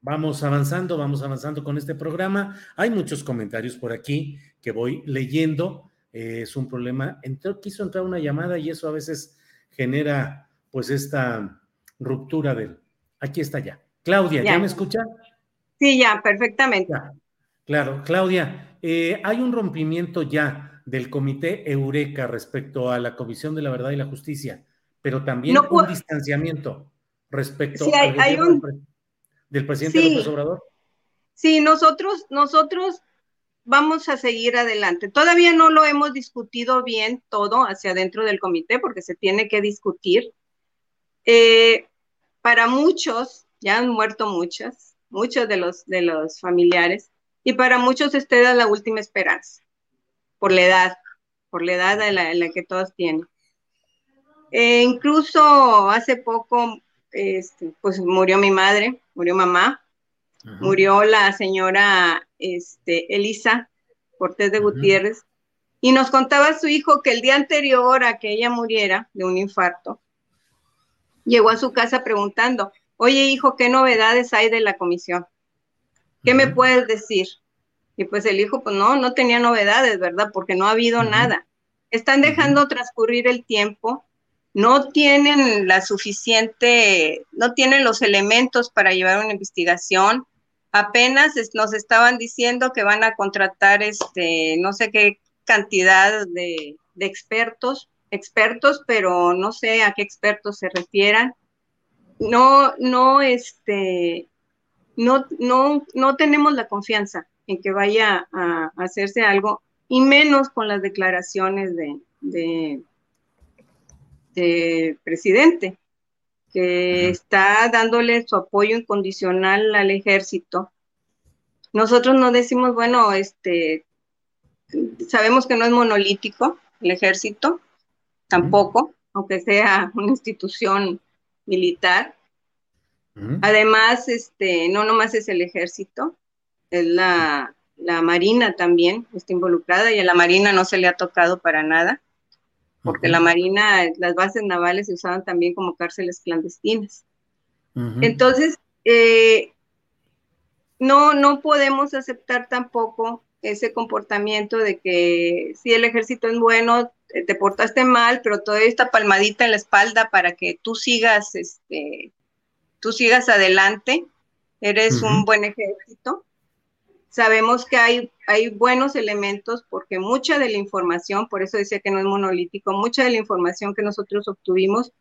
vamos avanzando, vamos avanzando con este programa. Hay muchos comentarios por aquí que voy leyendo. Es un problema. Quiso entrar una llamada y eso a veces genera pues esta ruptura del... Aquí está ya. Claudia, ¿ya, me escucha? Sí, ya, perfectamente. Claro, Claudia, eh, hay un rompimiento ya del comité Eureka respecto a la Comisión de la Verdad y la Justicia pero también un distanciamiento respecto al del presidente López Obrador. Sí, nosotros, nosotros vamos a seguir adelante. Todavía no lo hemos discutido bien todo hacia adentro del comité porque se tiene que discutir. Eh, para muchos, ya han muerto muchos, muchos de los, de los familiares, y para muchos esta es la última esperanza, por la edad, por la edad en la que todos tienen. Eh, incluso hace poco, este, pues murió mi madre, murió mamá, murió la señora este, Elisa Cortés de Gutiérrez, y nos contaba su hijo que el día anterior a que ella muriera de un infarto, llegó a su casa preguntando, oye hijo, ¿qué novedades hay de la comisión? ¿Qué me puedes decir? Y pues el hijo, pues no, no tenía novedades, ¿verdad? Porque no ha habido nada. Están dejando transcurrir el tiempo no tienen la suficiente, no tienen los elementos para llevar una investigación. Apenas nos estaban diciendo que van a contratar este, no sé qué cantidad de, expertos, expertos, pero no sé a qué expertos se refieran. No, no, este, no, no, no tenemos la confianza en que vaya a, hacerse algo, y menos con las declaraciones de este, presidente, que está dándole su apoyo incondicional al ejército. Nosotros no decimos, bueno, este, sabemos que no es monolítico el ejército, tampoco, aunque sea una institución militar. Además, este, no nomás es el ejército, es la, la Marina también, está involucrada y a la Marina no se le ha tocado para nada porque la Marina, las bases navales se usaban también como cárceles clandestinas. Entonces, eh, no, no podemos aceptar tampoco ese comportamiento de que si el ejército es bueno, te portaste mal, pero toda esta palmadita en la espalda para que tú sigas, este, tú sigas adelante, eres un buen ejército. Sabemos que hay, hay buenos elementos porque mucha de la información, por eso decía que no es monolítico, mucha de la información que nosotros obtuvimos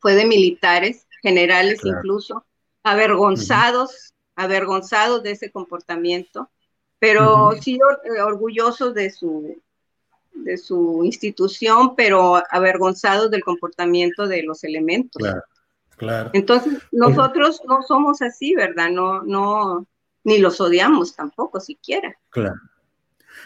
fue de militares, generales incluso, avergonzados, avergonzados de ese comportamiento, pero sí eh, orgullosos de su, de su institución, pero avergonzados del comportamiento de los elementos. Claro, claro. Entonces, nosotros no somos así, ¿verdad? No, no, ni los odiamos tampoco, siquiera. Claro.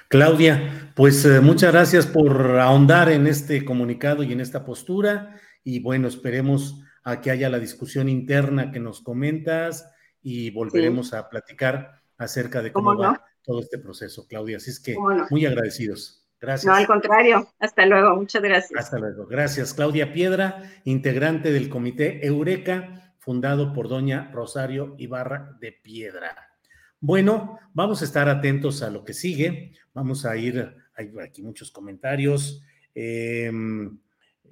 Claudia, pues eh, muchas gracias por ahondar en este comunicado y en esta postura. Y bueno, esperemos a que haya la discusión interna que nos comentas y volveremos a platicar acerca de cómo, va todo este proceso, Claudia. Así es que muy agradecidos. Gracias. No, al contrario. Hasta luego. Muchas gracias. Hasta luego. Gracias. Claudia Piedra, integrante del comité Eureka, fundado por doña Rosario Ibarra de Piedra. Bueno, vamos a estar atentos a lo que sigue. Vamos a ir, hay aquí muchos comentarios. Em,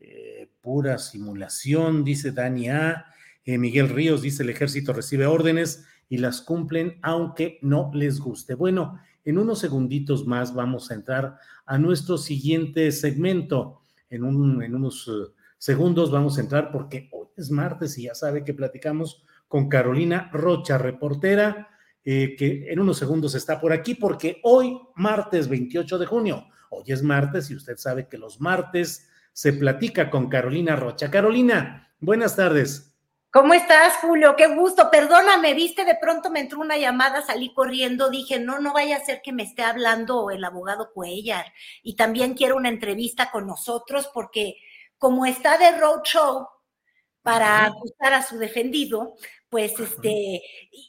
eh, pura simulación, dice Dani A. Eh, Miguel Ríos dice, el ejército recibe órdenes y las cumplen aunque no les guste. Bueno, en unos segunditos más vamos a entrar a nuestro siguiente segmento. En, unos eh, segundos vamos a entrar porque hoy es martes y ya sabe que platicamos con Carolina Rocha, reportera, eh, que en unos segundos está por aquí porque hoy, martes 28 de junio, hoy es martes y usted sabe que los martes se platica con Carolina Rocha. Carolina, buenas tardes. ¿Cómo estás, Julio? Qué gusto. Perdóname, viste, de pronto me entró una llamada, salí corriendo, dije, no, no vaya a ser que me esté hablando el abogado Cuellar. Y también quiero una entrevista con nosotros porque como está de roadshow para acusar a su defendido, pues este,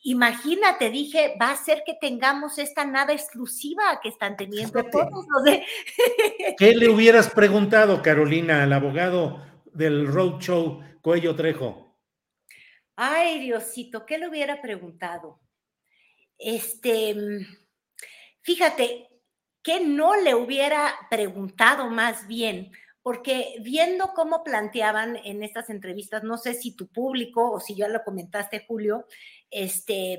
imagínate, dije, va a ser que tengamos esta nada exclusiva que están teniendo todos los de... ¿Qué le hubieras preguntado, Carolina, al abogado del roadshow Cuello Trejo? Ay, Diosito, ¿qué le hubiera preguntado? Este, mm, fíjate, que no le hubiera preguntado más bien, porque viendo cómo planteaban en estas entrevistas, no sé si tu público o si ya lo comentaste, Julio, este,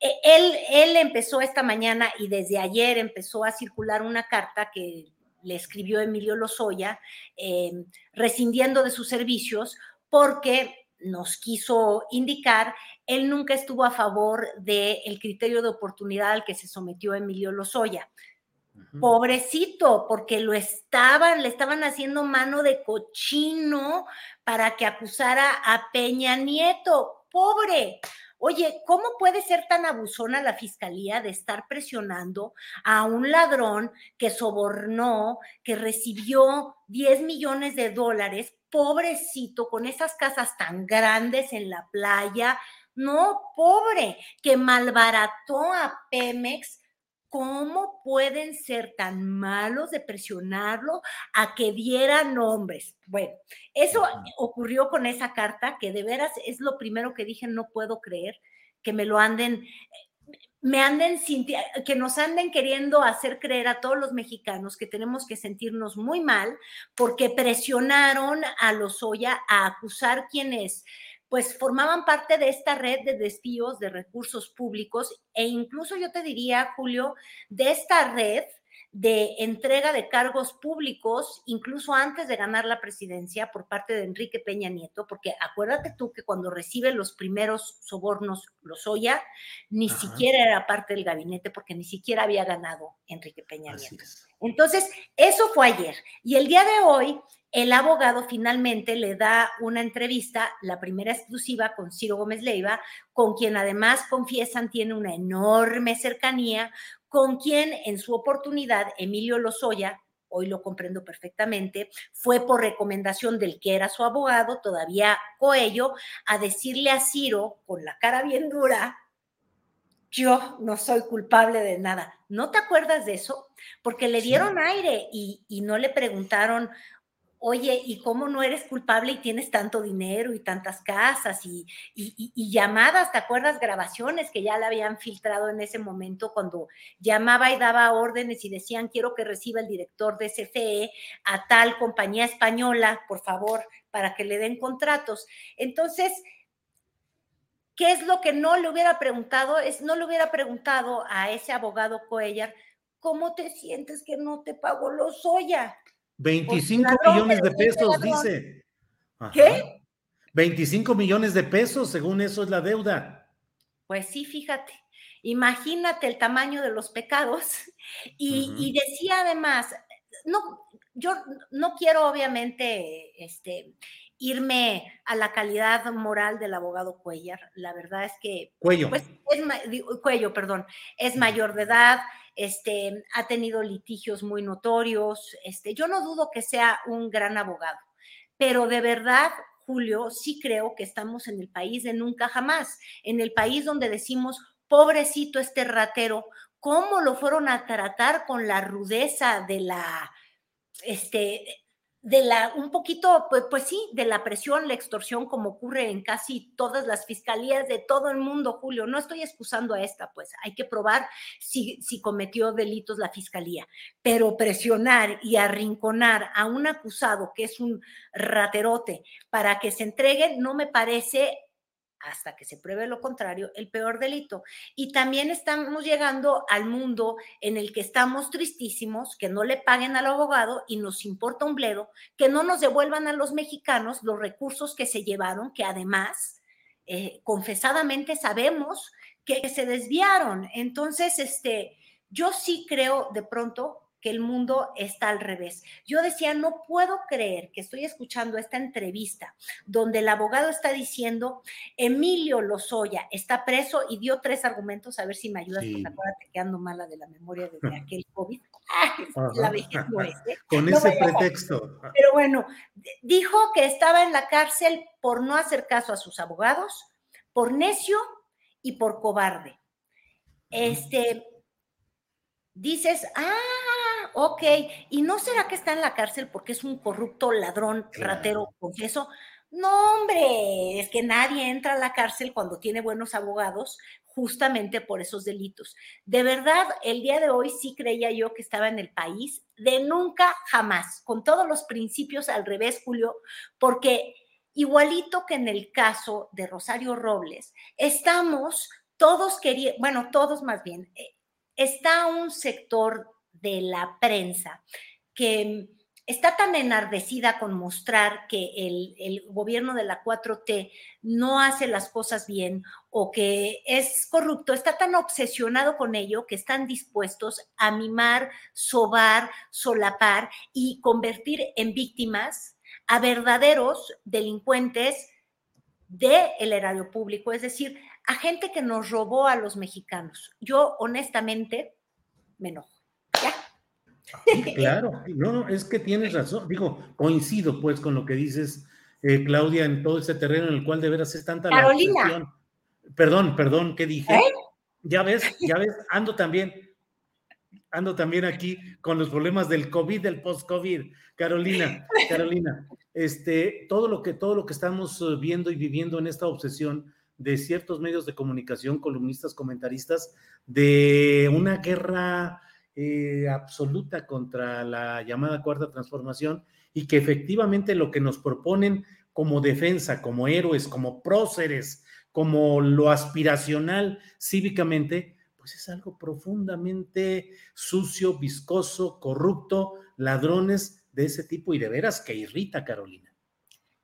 e, él, él empezó esta mañana y desde ayer empezó a circular una carta que le escribió Emilio Lozoya, eh, rescindiendo de sus servicios porque nos quiso indicar, él nunca estuvo a favor del criterio de oportunidad al que se sometió Emilio Lozoya. Pobrecito, porque lo estaban, le estaban haciendo mano de cochino para que acusara a Peña Nieto. Pobre. Oye, ¿cómo puede ser tan abusona la fiscalía de estar presionando a un ladrón que sobornó, que recibió 10 millones de dólares pobrecito, con esas casas tan grandes en la playa, no, pobre, que malbarató a Pemex. ¿Cómo pueden ser tan malos de presionarlo a que diera nombres? Bueno, eso ocurrió con esa carta, que de veras es lo primero que dije, no puedo creer que me lo anden me anden que nos anden queriendo hacer creer a todos los mexicanos que tenemos que sentirnos muy mal porque presionaron a los Oya a acusar quienes pues formaban parte de esta red de desvíos de recursos públicos. E incluso yo te diría, Julio, de esta red de entrega de cargos públicos, incluso antes de ganar la presidencia por parte de Enrique Peña Nieto, porque acuérdate tú que cuando recibe los primeros sobornos Lozoya, ni siquiera era parte del gabinete, porque ni siquiera había ganado Enrique Peña Nieto. Entonces, eso fue ayer. Y el día de hoy, el abogado finalmente le da una entrevista, la primera exclusiva con Ciro Gómez Leiva, con quien además confiesan tiene una enorme cercanía, con quien en su oportunidad Emilio Lozoya, hoy lo comprendo perfectamente, fue por recomendación del que era su abogado, todavía Coello, a decirle a Ciro, con la cara bien dura, yo no soy culpable de nada. ¿No te acuerdas de eso? Porque le dieron aire y, y no le preguntaron, oye, ¿y cómo no eres culpable y tienes tanto dinero y tantas casas y, llamadas, ¿te acuerdas? Grabaciones que ya le habían filtrado en ese momento cuando llamaba y daba órdenes y decían, quiero que reciba el director de CFE a tal compañía española, por favor, para que le den contratos. Entonces, ¿qué es lo que no le hubiera preguntado? Es, no le hubiera preguntado a ese abogado Coellar, ¿cómo te sientes que no te pagó los Soya? 25 millones de pesos, dice. ¿Qué? 25 millones de pesos, según eso es la deuda. Pues sí, fíjate. Imagínate el tamaño de los pecados. Y, decía además, no, yo no quiero obviamente este, irme a la calidad moral del abogado Cuellar. La verdad es que... Cuello. Pues, cuello, perdón. Es mayor de edad, este, ha tenido litigios muy notorios, este, yo no dudo que sea un gran abogado, pero de verdad, Julio, sí creo que estamos en el país de nunca jamás, en el país donde decimos, pobrecito este ratero, cómo lo fueron a tratar con la rudeza de la, este, de la, un poquito, pues, pues sí, de la presión, la extorsión, como ocurre en casi todas las fiscalías de todo el mundo, Julio. No estoy excusando a esta, pues hay que probar si, si cometió delitos la fiscalía, pero presionar y arrinconar a un acusado que es un raterote para que se entregue no me parece hasta que se pruebe lo contrario, el peor delito. Y también estamos llegando al mundo en el que estamos tristísimos, que no le paguen al abogado y nos importa un bledo, que no nos devuelvan a los mexicanos los recursos que se llevaron, que además, eh, confesadamente sabemos que se desviaron. Entonces, este, yo sí creo de pronto el mundo está al revés. Yo decía, no puedo creer que estoy escuchando esta entrevista donde el abogado está diciendo, Emilio Lozoya está preso y dio tres argumentos, a ver si me ayudas, porque acuérdate que ando mala de la memoria de aquel COVID. la vejez no es, ¿eh? Con ese pretexto. Pero bueno, dijo que estaba en la cárcel por no hacer caso a sus abogados, por necio y por cobarde. Este, dices, ah, ok, ¿y no será que está en la cárcel porque es un corrupto ladrón, ratero, confeso? No, hombre, es que nadie entra a la cárcel cuando tiene buenos abogados justamente por esos delitos. De verdad, el día de hoy sí creía yo que estaba en el país de nunca jamás, con todos los principios al revés, Julio, porque igualito que en el caso de Rosario Robles, estamos todos queriendo, bueno, todos más bien, eh, está un sector de la prensa que está tan enardecida con mostrar que el, gobierno de la 4T no hace las cosas bien o que es corrupto, está tan obsesionado con ello que están dispuestos a mimar, sobar, solapar y convertir en víctimas a verdaderos delincuentes del erario público, es decir, a gente que nos robó a los mexicanos. Yo honestamente me enojo. Claro, no, no, es que tienes razón. Digo, coincido pues con lo que dices, eh, Claudia, en todo ese terreno en el cual de veras es tanta Carolina. Perdón, perdón, ¿qué dije? ¿Eh? Ya ves, ya ves, ando también, ando también aquí con los problemas del COVID, del post-COVID. Carolina, Carolina, este, todo lo que, todo lo que estamos eh, viendo y viviendo en esta obsesión de ciertos medios de comunicación, columnistas, comentaristas, de una guerra eh, absoluta contra la llamada cuarta transformación y que efectivamente lo que nos proponen como defensa, como héroes, como próceres, como lo aspiracional cívicamente, pues es algo profundamente sucio, viscoso, corrupto, ladrones de ese tipo y de veras que irrita, Carolina.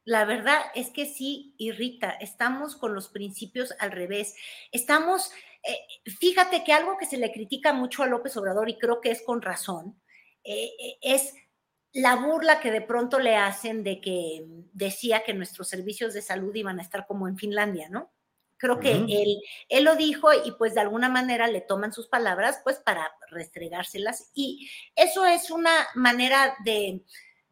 La verdad es que sí irrita. Estamos con los principios al revés. Estamos eh, fíjate que algo que se le critica mucho a López Obrador, y creo que es con razón, eh, eh, es la burla que de pronto le hacen de que decía que nuestros servicios de salud iban a estar como en Finlandia, ¿no? Creo que él, él lo dijo y pues de alguna manera le toman sus palabras pues para restregárselas y eso es una manera de,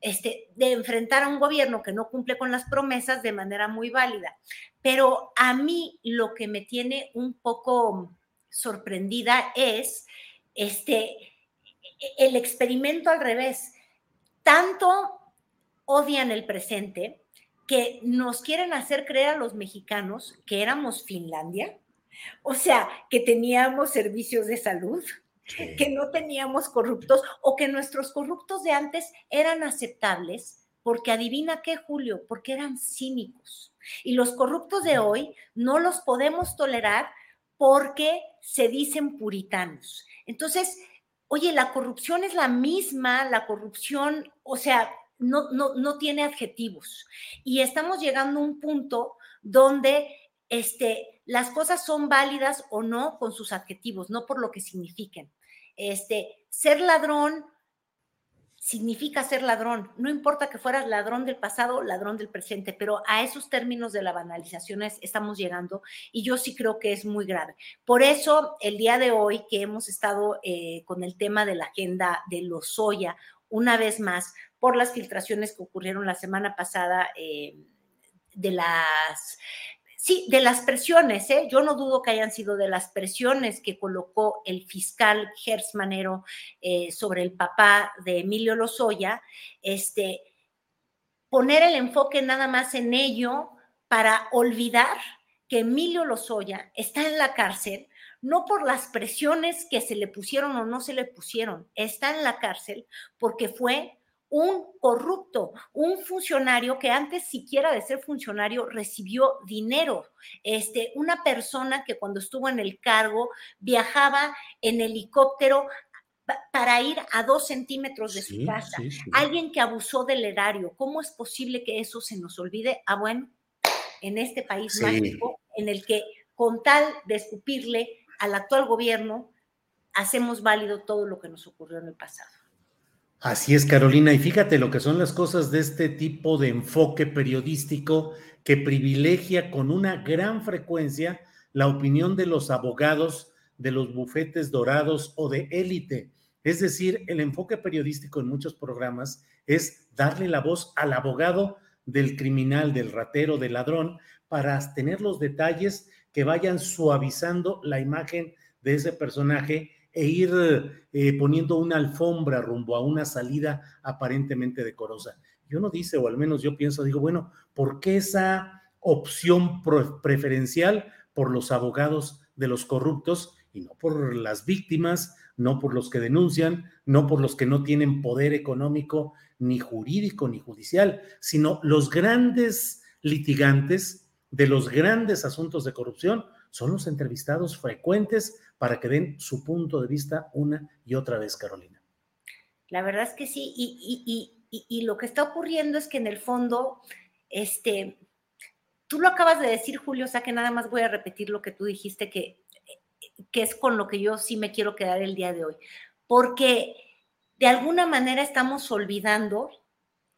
este, de enfrentar a un gobierno que no cumple con las promesas de manera muy válida. Pero a mí lo que me tiene un poco sorprendida es este, el experimento al revés. Tanto odian el presente, que nos quieren hacer creer a los mexicanos que éramos Finlandia, o sea, que teníamos servicios de salud, que no teníamos corruptos o que nuestros corruptos de antes eran aceptables, porque adivina qué, Julio, porque eran cínicos. Y los corruptos de hoy no los podemos tolerar porque se dicen puritanos. Entonces, oye, la corrupción es la misma, la corrupción, o sea, no, no, no tiene adjetivos. Y estamos llegando a un punto donde este, las cosas son válidas o no con sus adjetivos, no por lo que signifiquen. Este, ser ladrón significa ser ladrón. No importa que fueras ladrón del pasado, ladrón del presente, pero a esos términos de la banalización estamos llegando y yo sí creo que es muy grave. Por eso, el día de hoy que hemos estado eh, con el tema de la agenda de los soya, una vez más, por las filtraciones que ocurrieron la semana pasada eh, de las Sí, de las presiones, ¿eh? yo no dudo que hayan sido de las presiones que colocó el fiscal Gersmanero eh, sobre el papá de Emilio Lozoya, este, poner el enfoque nada más en ello para olvidar que Emilio Lozoya está en la cárcel, no por las presiones que se le pusieron o no se le pusieron, está en la cárcel porque fue un corrupto, un funcionario que antes siquiera de ser funcionario recibió dinero, este, una persona que cuando estuvo en el cargo viajaba en helicóptero para ir a dos centímetros de su casa, alguien que abusó del erario, ¿cómo es posible que eso se nos olvide? Ah, bueno, en este país mágico en el que con tal de escupirle al actual gobierno, hacemos válido todo lo que nos ocurrió en el pasado. Así es, Carolina. Y fíjate lo que son las cosas de este tipo de enfoque periodístico que privilegia con una gran frecuencia la opinión de los abogados de los bufetes dorados o de élite. Es decir, el enfoque periodístico en muchos programas es darle la voz al abogado del criminal, del ratero, del ladrón, para tener los detalles que vayan suavizando la imagen de ese personaje e ir eh, poniendo una alfombra rumbo a una salida aparentemente decorosa. Yo no dice, o al menos yo pienso, digo, bueno, ¿por qué esa opción preferencial por los abogados de los corruptos y no por las víctimas, no por los que denuncian, no por los que no tienen poder económico, ni jurídico, ni judicial, sino los grandes litigantes de los grandes asuntos de corrupción son los entrevistados frecuentes para que den su punto de vista una y otra vez, Carolina. La verdad es que sí, y, lo que está ocurriendo es que en el fondo, este, tú lo acabas de decir, Julio, o sea que nada más voy a repetir lo que tú dijiste, que, que es con lo que yo sí me quiero quedar el día de hoy, porque de alguna manera estamos olvidando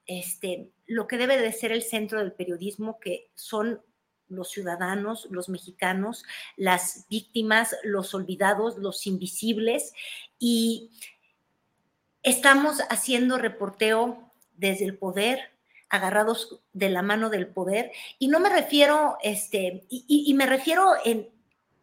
este, lo que debe de ser el centro del periodismo, que son los ciudadanos, los mexicanos, las víctimas, los olvidados, los invisibles. Y estamos haciendo reporteo desde el poder, agarrados de la mano del poder. Y no me refiero, este, y, me refiero en,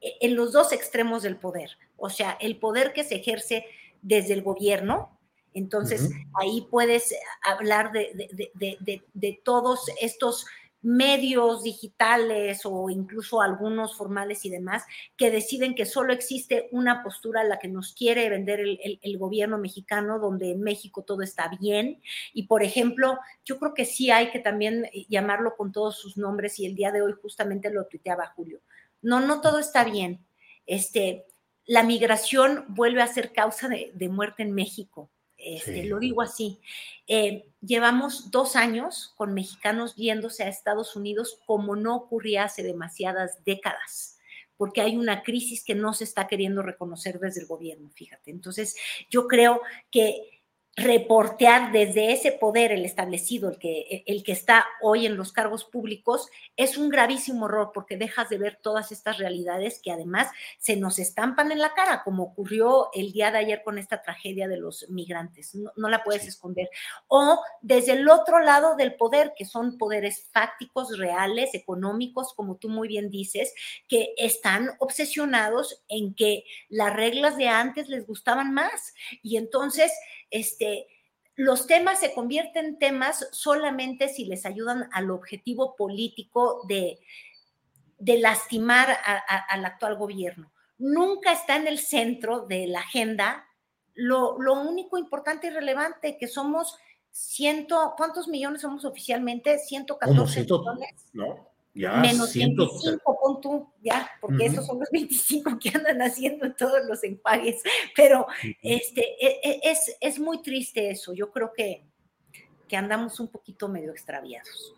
en los dos extremos del poder. O sea, el poder que se ejerce desde el gobierno, entonces, ahí puedes hablar de, de, de, todos estos medios digitales o incluso algunos formales y demás que deciden que solo existe una postura a la que nos quiere vender el, gobierno mexicano, donde en México todo está bien. Y por ejemplo, yo creo que sí hay que también eh, llamarlo con todos sus nombres y el día de hoy justamente lo tuiteaba Julio. No, no todo está bien. Este, la migración vuelve a ser causa de, de muerte en México. Este, lo digo así. Eh, llevamos dos años con mexicanos yéndose a Estados Unidos como no ocurría hace demasiadas décadas porque hay una crisis que no se está queriendo reconocer desde el gobierno, fíjate. Entonces, yo creo que reportear desde ese poder el establecido, el que, el que está hoy en los cargos públicos, es un gravísimo error porque dejas de ver todas estas realidades que además se nos estampan en la cara, como ocurrió el día de ayer con esta tragedia de los migrantes. No, la puedes esconder. O desde el otro lado del poder, que son poderes fácticos, reales, económicos, como tú muy bien dices, que están obsesionados en que las reglas de antes les gustaban más. Y entonces, este, los temas se convierten en temas solamente si les ayudan al objetivo político de, de lastimar al actual gobierno. Nunca está en el centro de la agenda lo, único importante y relevante que somos ciento, ¿cuántos millones somos oficialmente? 114 millones. No, ya. Menos 25, pon ya, porque esos son los 25 que andan haciendo en todos los empagues. Pero este, e, e, es, es muy triste eso. Yo creo que, que andamos un poquito medio extraviados.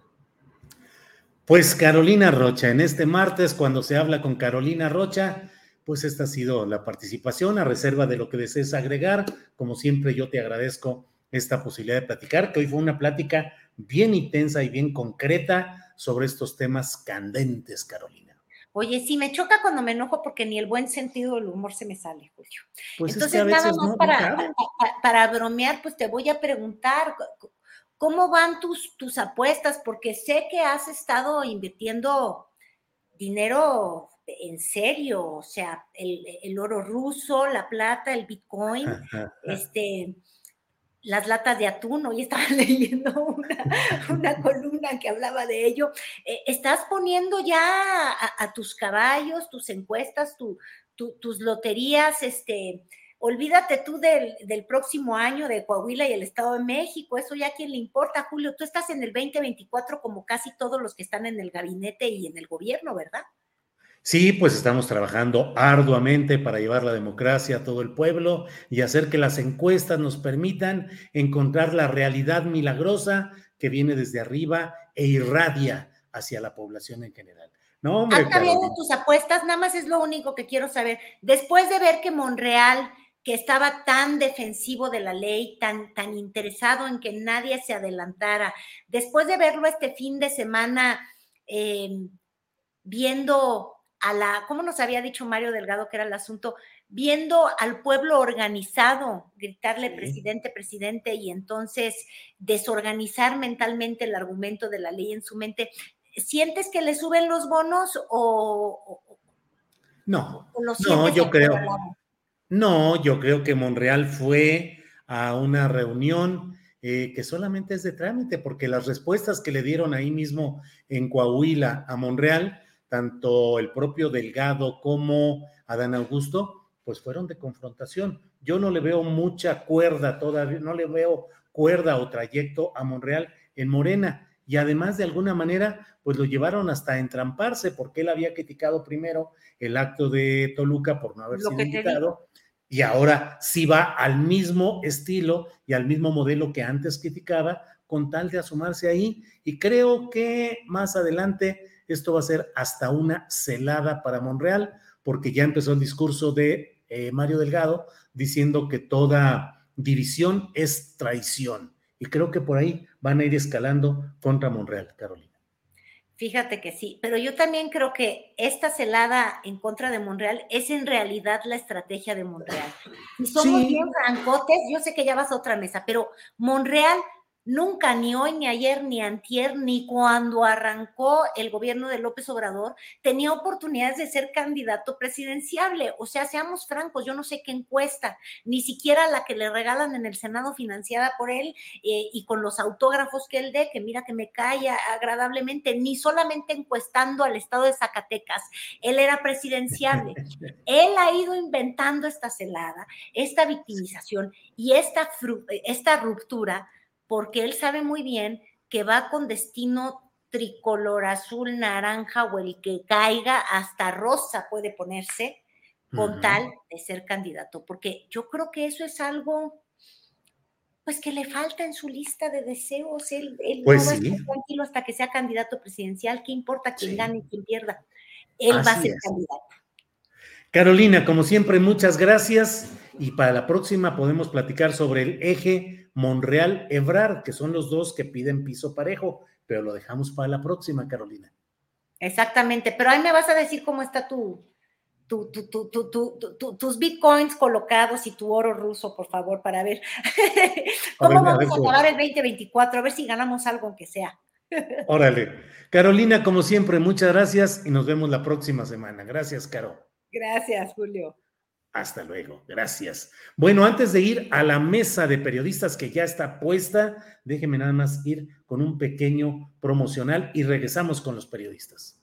Pues Carolina Rocha, en este martes, cuando se habla con Carolina Rocha, pues esta ha sido la participación a reserva de lo que desees agregar. Como siempre, yo te agradezco esta posibilidad de platicar, que hoy fue una plática bien intensa y bien concreta sobre estos temas candentes, Carolina. Oye, sí, me choca cuando me enojo porque ni el buen sentido del humor se me sale, Julio. Pues Entonces, nada más para, para, bromear, pues te voy a preguntar, ¿cómo van tus, tus apuestas? Porque sé que has estado invirtiendo dinero en serio, o sea, el, oro ruso, la plata, el bitcoin, este, las latas de atún, hoy estaba leyendo una, columna que hablaba de ello. Eh, estás poniendo ya a, tus caballos, tus encuestas, tus loterías, este, olvídate tú del, del, próximo año de Coahuila y el Estado de México, eso ya a quién le importa, Julio, tú estás en el 2024 como casi todos los que están en el gabinete y en el gobierno, ¿verdad? Sí, pues estamos trabajando arduamente para llevar la democracia a todo el pueblo y hacer que las encuestas nos permitan encontrar la realidad milagrosa que viene desde arriba e irradia hacia la población en general. No, hombre. de tus apuestas, nada más es lo único que quiero saber. Después de ver que Monreal, que estaba tan defensivo de la ley, tan, tan interesado en que nadie se adelantara, después de verlo este fin de semana eh, viendo a la, ¿cómo nos había dicho Mario Delgado que era el asunto? Viendo al pueblo organizado, gritarle presidente, presidente, y entonces desorganizar mentalmente el argumento de la ley en su mente. ¿Sientes que le suben los bonos o... no, no, yo creo. No, yo creo que Monreal fue a una reunión eh, que solamente es de trámite, porque las respuestas que le dieron ahí mismo en Coahuila a Monreal, tanto el propio Delgado como Adán Augusto, pues fueron de confrontación. Yo no le veo mucha cuerda todavía, no le veo cuerda o trayecto a Monreal en Morena. Y además, de alguna manera, pues lo llevaron hasta entramparse, porque él había criticado primero el acto de Toluca por no haber sido invitado, y ahora sí va al mismo estilo y al mismo modelo que antes criticaba, con tal de asomarse ahí. Y creo que más adelante esto va a ser hasta una celada para Monreal, porque ya empezó el discurso de eh, Mario Delgado diciendo que toda división es traición. Y creo que por ahí van a ir escalando contra Monreal, Carolina. Fíjate que sí, pero yo también creo que esta celada en contra de Monreal es en realidad la estrategia de Monreal. Si somos bien francotes, yo sé que ya vas a otra mesa, pero Monreal Nunca, ni hoy, ni ayer, ni antier, ni cuando arrancó el gobierno de López Obrador, tenía oportunidades de ser candidato presidenciable. O sea, seamos francos, yo no sé qué encuesta, ni siquiera la que le regalan en el Senado financiada por él eh, y con los autógrafos que él dé, que mira que me calla agradablemente, ni solamente encuestando al estado de Zacatecas, él era presidenciable. él ha ido inventando esta celada, esta victimización y esta, esta ruptura porque él sabe muy bien que va con destino tricolor, azul, naranja o el que caiga, hasta rosa puede ponerse con tal de ser candidato, porque yo creo que eso es algo pues que le falta en su lista de deseos. Él, pues no va a estar tranquilo hasta que sea candidato presidencial. ¿Qué importa quién gane y quién pierda? Él va a ser candidato. Carolina, como siempre, muchas gracias. Y para la próxima podemos platicar sobre el eje Monreal, Ebrar, que son los dos que piden piso parejo, pero lo dejamos para la próxima, Carolina. Exactamente, pero ahí me vas a decir cómo está tu, tus bitcoins colocados y tu oro ruso, por favor, para ver cómo vamos a acabar el 2024, a ver si ganamos algo aunque sea. Órale. Carolina, como siempre, muchas gracias y nos vemos la próxima semana. Gracias, Caro. Gracias, Julio. Hasta luego, gracias. Bueno, antes de ir a la mesa de periodistas que ya está puesta, déjeme nada más ir con un pequeño promocional y regresamos con los periodistas.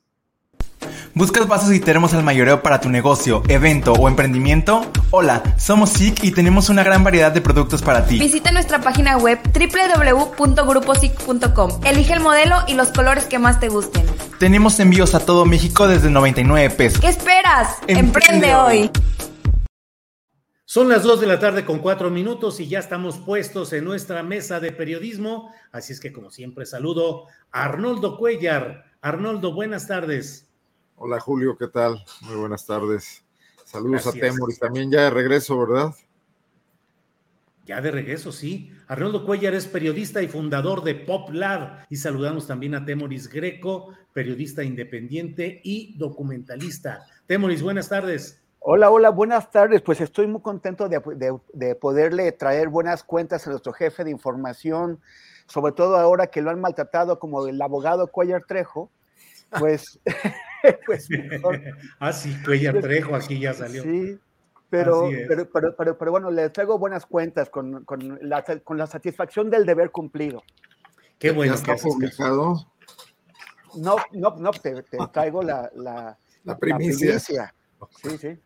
¿Buscas vasos y termos al mayoreo para tu negocio, evento o emprendimiento? Hola, somos SIC y tenemos una gran variedad de productos para ti. Visita nuestra página web www.gruposic.com. Elige el modelo y los colores que más te gusten. Tenemos envíos a todo México desde 99 pesos. ¿Qué esperas? Emprende, hoy. Son las 2 de la tarde con 4 minutos y ya estamos puestos en nuestra mesa de periodismo. Así es que, como siempre, saludo a Arnoldo Cuellar. Arnoldo, buenas tardes. Hola Julio, ¿qué tal? Muy buenas tardes. Saludos a Temor y también ya de regreso, ¿verdad? Ya de regreso, sí. Arnoldo Cuellar es periodista y fundador de Pop Lab. Y saludamos también a Temoris Greco, periodista independiente y documentalista. Temoris, buenas tardes. Hola, hola, buenas tardes. Pues estoy muy contento de, de, poderle traer buenas cuentas a nuestro jefe de información, sobre todo ahora que lo han maltratado como el abogado Cuellar Trejo. Pues pues mejor. ah, sí, Cuellar Trejo, aquí ya salió. Sí, pero, pero, pero, pero, bueno, le traigo buenas cuentas con, con, la, con la satisfacción del deber cumplido. Qué bueno. ¿Ya está publicado? No, no, no, te, traigo la, la, la primicia. Sí, sí.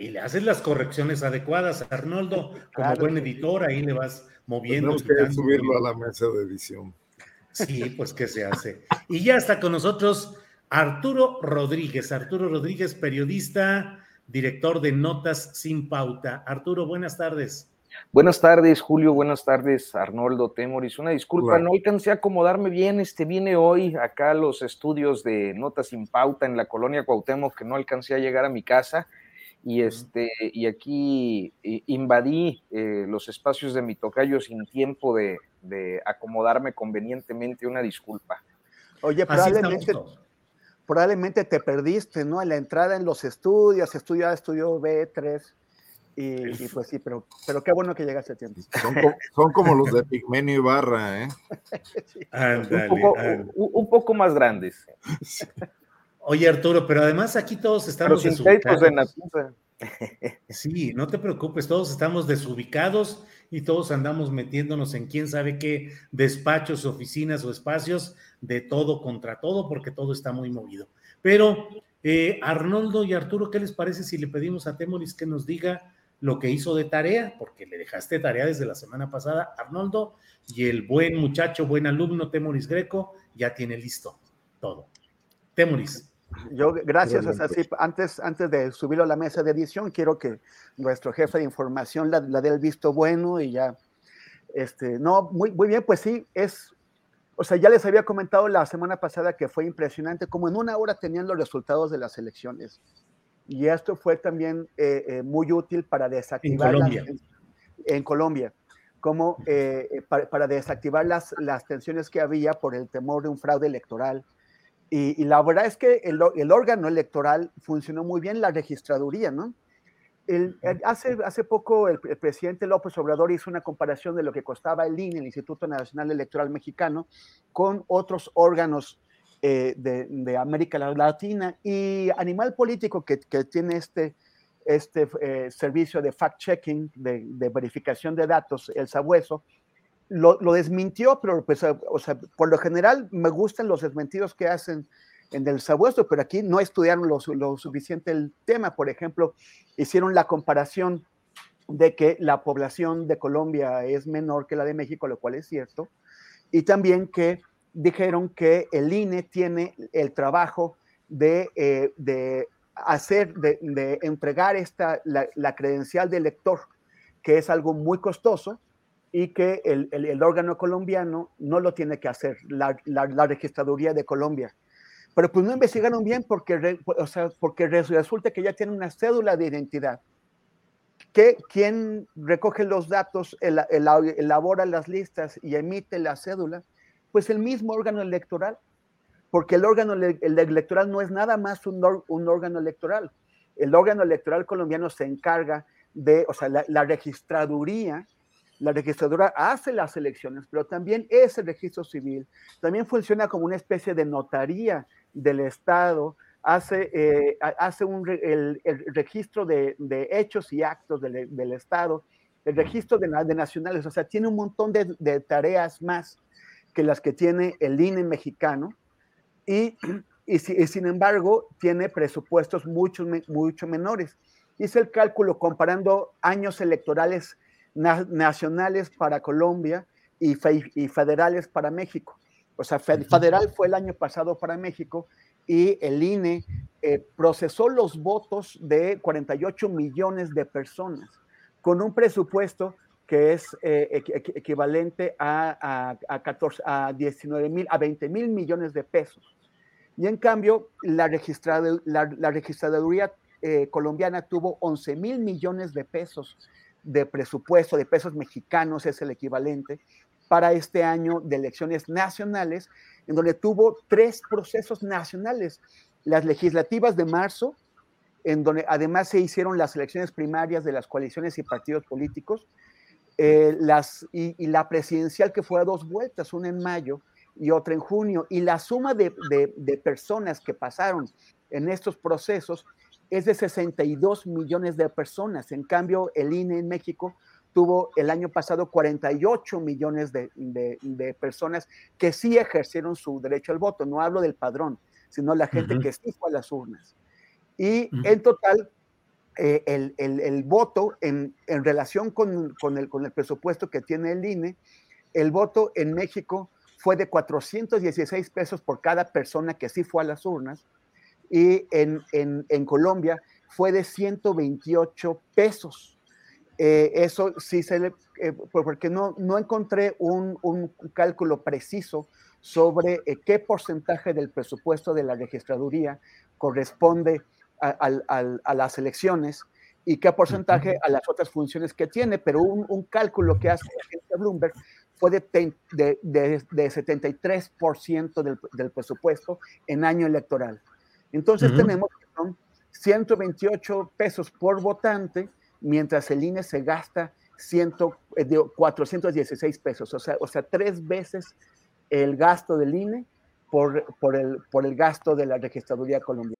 Y le haces las correcciones adecuadas, Arnoldo, como buen editor, ahí le vas moviendo. Tenemos que subirlo a la mesa de edición. Sí, pues qué se hace. Y ya está con nosotros Arturo Rodríguez. Arturo Rodríguez, periodista, director de Notas sin Pauta. Arturo, buenas tardes. Buenas tardes, Julio. Buenas tardes, Arnoldo Temoris. Una disculpa, no alcancé a acomodarme bien. Este viene hoy acá a los estudios de Notas sin Pauta en la colonia Cuauhtémoc, que no alcancé a llegar a mi casa. Y, este, y aquí invadí eh, los espacios de mi tocayo sin tiempo de, acomodarme convenientemente. Una disculpa. Oye, probablemente, probablemente te perdiste, ¿no? En la entrada en los estudios, estudia, estudio B3. Y, pues sí, pero, pero qué bueno que llegaste a tiempo. Son, como, los de Pigmenio y Barra, ¿eh? un, poco, más grandes. Oye, Arturo, pero además aquí todos estamos desubicados. Sí, no te preocupes, todos estamos desubicados y todos andamos metiéndonos en quién sabe qué despachos, oficinas o espacios de todo contra todo, porque todo está muy movido. Pero eh, Arnoldo y Arturo, ¿qué les parece si le pedimos a Temoris que nos diga lo que hizo de tarea? Porque le dejaste tarea desde la semana pasada, Arnoldo, y el buen muchacho, buen alumno Temoris Greco ya tiene listo todo. Temoris. Yo, gracias. así, antes, antes de subirlo a la mesa de edición, quiero que nuestro jefe de información la, dé el visto bueno y ya. Este, no, muy, muy bien, pues sí, es, o sea, ya les había comentado la semana pasada que fue impresionante, como en una hora tenían los resultados de las elecciones. Y esto fue también eh, eh, muy útil para desactivar. En Colombia. en Colombia como eh, para, para, desactivar las, las tensiones que había por el temor de un fraude electoral y, la verdad es que el, el, órgano electoral funcionó muy bien, la registraduría, ¿no? El, hace, hace poco el, presidente López Obrador hizo una comparación de lo que costaba el INE, el Instituto Nacional Electoral Mexicano, con otros órganos eh, de, de, América Latina y Animal Político que, que tiene este, este eh, servicio de fact-checking, de, de, verificación de datos, el sabueso, lo, desmintió, pero pues, o sea, por lo general me gustan los desmentidos que hacen en el sabueso, pero aquí no estudiaron lo, suficiente el tema. Por ejemplo, hicieron la comparación de que la población de Colombia es menor que la de México, lo cual es cierto, y también que dijeron que el INE tiene el trabajo de, eh, de hacer, de, de, entregar esta, la, la credencial de elector, que es algo muy costoso, y que el, el, órgano colombiano no lo tiene que hacer, la, la, registraduría de Colombia. Pero pues no investigaron bien porque, o sea, porque resulta que ya tiene una cédula de identidad. Que quien recoge los datos, elabora las listas y emite la cédula, pues el mismo órgano electoral, porque el órgano el electoral no es nada más un, órgano electoral. El órgano electoral colombiano se encarga de, o sea, la registraduría la registradora hace las elecciones, pero también es el registro civil. También funciona como una especie de notaría del Estado hace, eh, hace un, el, registro de, hechos y actos del, Estado, el registro de, nacionales, o sea, tiene un montón de, tareas más que las que tiene el INE mexicano y, y, sin embargo tiene presupuestos mucho, mucho menores. Hice el cálculo comparando años electorales nacionales para Colombia y, y, federales para México. O sea, federal fue el año pasado para México y el INE eh, procesó los votos de 48 millones de personas con un presupuesto que es eh, equivalente a, a, 14, a 19 mil, a 20 mil millones de pesos. Y en cambio, la, la, registraduría eh, colombiana tuvo 11 mil millones de pesos de presupuesto, de pesos mexicanos es el equivalente, para este año de elecciones nacionales, en donde tuvo tres procesos nacionales, las legislativas de marzo, en donde además se hicieron las elecciones primarias de las coaliciones y partidos políticos, eh, las, y, la presidencial que fue a dos vueltas, una en mayo y otra en junio, y la suma de, de personas que pasaron en estos procesos es de 62 millones de personas. En cambio, el INE en México tuvo el año pasado 48 millones de, de, personas que sí ejercieron su derecho al voto. No hablo del padrón, sino la gente que sí fue a las urnas. Y en total, eh, el, el, el, voto en, en relación con, con, el, con el presupuesto que tiene el INE, el voto en México fue de 416 pesos por cada persona que sí fue a las urnas y en, en, en Colombia fue de 128 pesos. Eh, eso sí se le, eh, porque no, no encontré un, un cálculo preciso sobre eh, qué porcentaje del presupuesto de la registraduría corresponde a, a, las elecciones y qué porcentaje a las otras funciones que tiene, pero un, un cálculo que hace la agencia Bloomberg fue de, de, de, de 73% del, del, presupuesto en año electoral. Entonces tenemos que son 128 pesos por votante, mientras el INE se gasta 100, 416 eh, pesos, o sea, o sea, tres veces el gasto del INE por, por, el, por el gasto de la registraduría colombiana.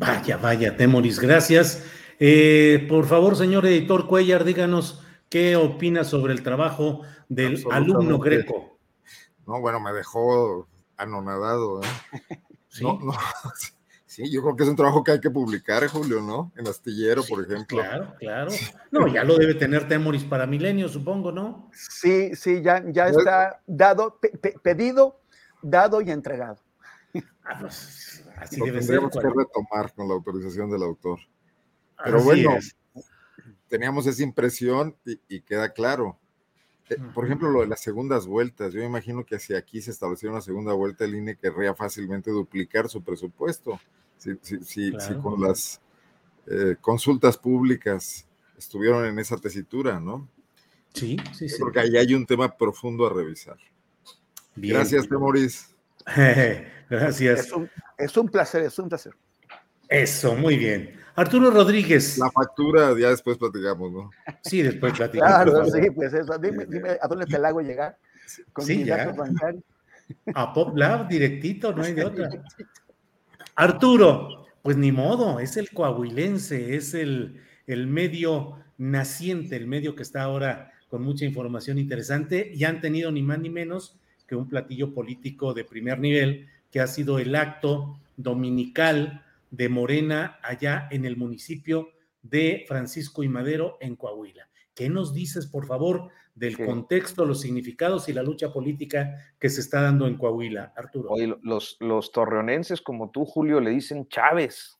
Vaya, vaya, Temoris, gracias. Eh, por favor, señor editor Cuellar, díganos qué opina sobre el trabajo del alumno greco. No, bueno, me dejó anonadado. ¿eh? ¿Sí? No, no, sí, yo creo que es un trabajo que hay que publicar, Julio, ¿no? En Astillero, por ejemplo. Claro, claro. No, ya lo debe tener Temoris para Milenio, supongo, ¿no? Sí, sí, ya, ya está dado, pedido, dado y entregado. Ah, pues, así lo debe tendremos que retomar con la autorización del autor. Pero bueno, teníamos esa impresión y queda claro eh, por ejemplo, lo de las segundas vueltas, yo imagino que si aquí se estableciera una segunda vuelta, el INE querría fácilmente duplicar su presupuesto. Si, si, con las eh, consultas públicas estuvieron en esa tesitura, ¿no? Sí, sí, sí. Porque ahí hay un tema profundo a revisar. Gracias, Temoris. Gracias. es un placer, es un placer. Eso, muy bien. Arturo Rodríguez. La factura, ya después platicamos, ¿no? Sí, después platicamos. Claro, sí, pues eso. Dime, dime a dónde te la hago llegar. Con sí, ya. A PopLab, directito, no hay de otra. Arturo, pues ni modo, es el coahuilense, es el, el medio naciente, el medio que está ahora con mucha información interesante y han tenido ni más ni menos que un platillo político de primer nivel, que ha sido el acto dominical de Morena allá en el municipio de Francisco y Madero en Coahuila. ¿Qué nos dices, por favor, del contexto, los significados y la lucha política que se está dando en Coahuila, Arturo? Oye, los, los torreonenses como tú, Julio, le dicen Chávez.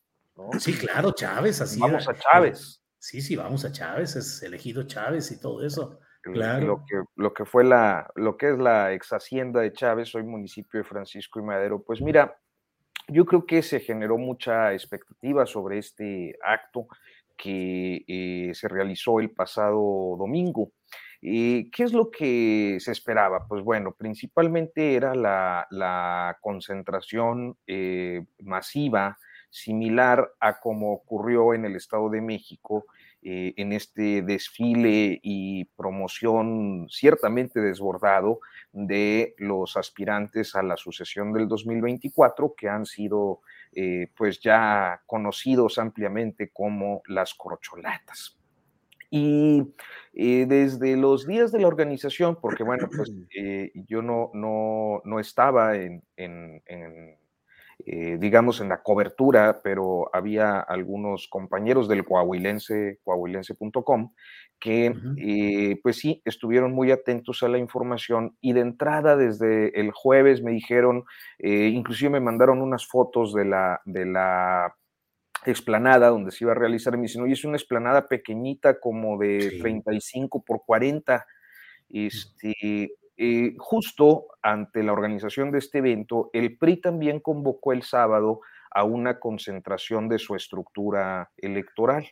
Sí, claro, Chávez, así. Vamos a Chávez. Sí, sí, vamos a Chávez, es elegido Chávez y todo eso. Claro. Lo que, lo que fue la, lo que es la ex hacienda de Chávez, hoy municipio de Francisco y Madero. Pues mira, yo creo que se generó mucha expectativa sobre este acto que eh, se realizó el pasado domingo. ¿Qué es lo que se esperaba? Pues bueno, principalmente era la, concentración eh, masiva similar a como ocurrió en el Estado de México eh, en este desfile y promoción ciertamente desbordado de los aspirantes a la sucesión del 2024 que han sido eh, pues ya conocidos ampliamente como las corcholatas. Y eh, desde los días de la organización, porque bueno, pues yo no, no, no estaba en, en, eh, digamos, en la cobertura, pero había algunos compañeros del coahuilense, coahuilense.com, que eh, pues sí, estuvieron muy atentos a la información y de entrada desde el jueves me dijeron, eh, inclusive me mandaron unas fotos de la, de la explanada donde se iba a realizar, me dicen, oye, es una explanada pequeñita como de 35 por 40, este, eh, justo ante la organización de este evento, el PRI también convocó el sábado a una concentración de su estructura electoral.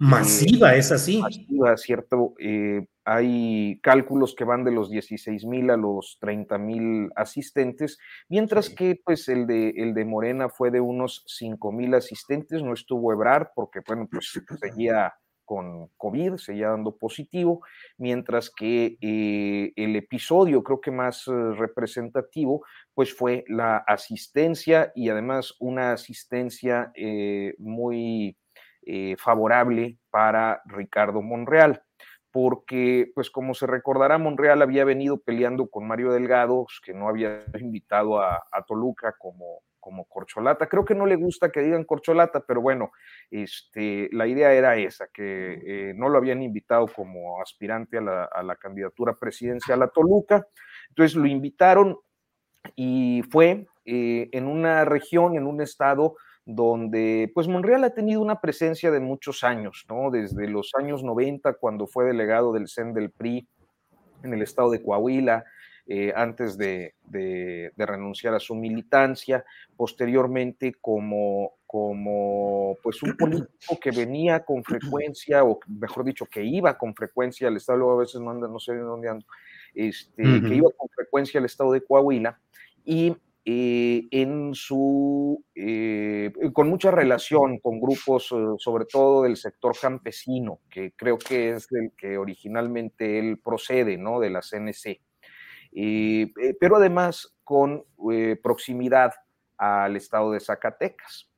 Masiva, es así. Masiva, cierto. Eh, hay cálculos que van de los 16 mil a los 30 mil asistentes, mientras que pues el de, el de Morena fue de unos 5 mil asistentes, no estuvo Ebrar porque bueno, pues seguía con COVID, seguía dando positivo, mientras que eh, el episodio creo que más eh, representativo pues fue la asistencia y además una asistencia eh, muy favorable para Ricardo Monreal porque, pues como se recordará, Monreal había venido peleando con Mario Delgado, que no había invitado a, a Toluca como, como corcholata. Creo que no le gusta que digan corcholata, pero bueno, este, la idea era esa, que eh, no lo habían invitado como aspirante a la, candidatura presidencial a Toluca. Entonces lo invitaron y fue eh, en una región, en un estado donde pues Monreal ha tenido una presencia de muchos años, ¿no? Desde los años 90, cuando fue delegado del CEN del PRI en el estado de Coahuila, eh, antes de, renunciar a su militancia, posteriormente como, como pues un político que venía con frecuencia, o mejor dicho, que iba con frecuencia al estado, luego a veces no, anda, no sé dónde ando, este, que iba con frecuencia al estado de Coahuila, y eh, en su, eh, con mucha relación con grupos, sobre todo del sector campesino, que creo que es del que originalmente él procede, ¿no? De la CNC. Eh, pero además con eh, proximidad al estado de Zacatecas.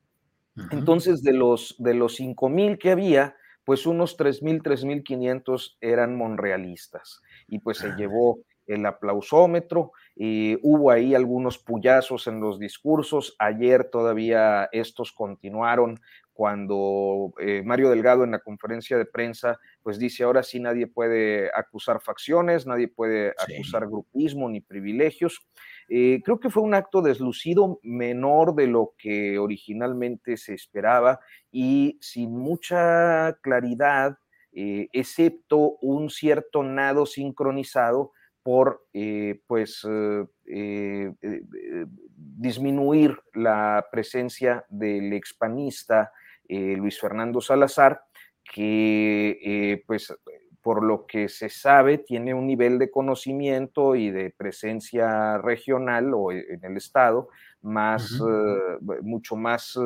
Entonces, de los, de los 5.000 que había, pues unos 3.000, 3.500 eran monrealistas. Y pues se ah. llevó el aplausómetro, y hubo ahí algunos puyazos en los discursos, ayer todavía estos continuaron cuando eh, Mario Delgado en la conferencia de prensa pues dice ahora sí nadie puede acusar facciones, nadie puede acusar grupismo ni privilegios. Eh, creo que fue un acto deslucido menor de lo que originalmente se esperaba y sin mucha claridad, eh, excepto un cierto nado sincronizado por pues disminuir la presencia del expanista eh, Luis Fernando Salazar, que eh, pues por lo que se sabe tiene un nivel de conocimiento y de presencia regional o e, en el estado más, eh, mucho más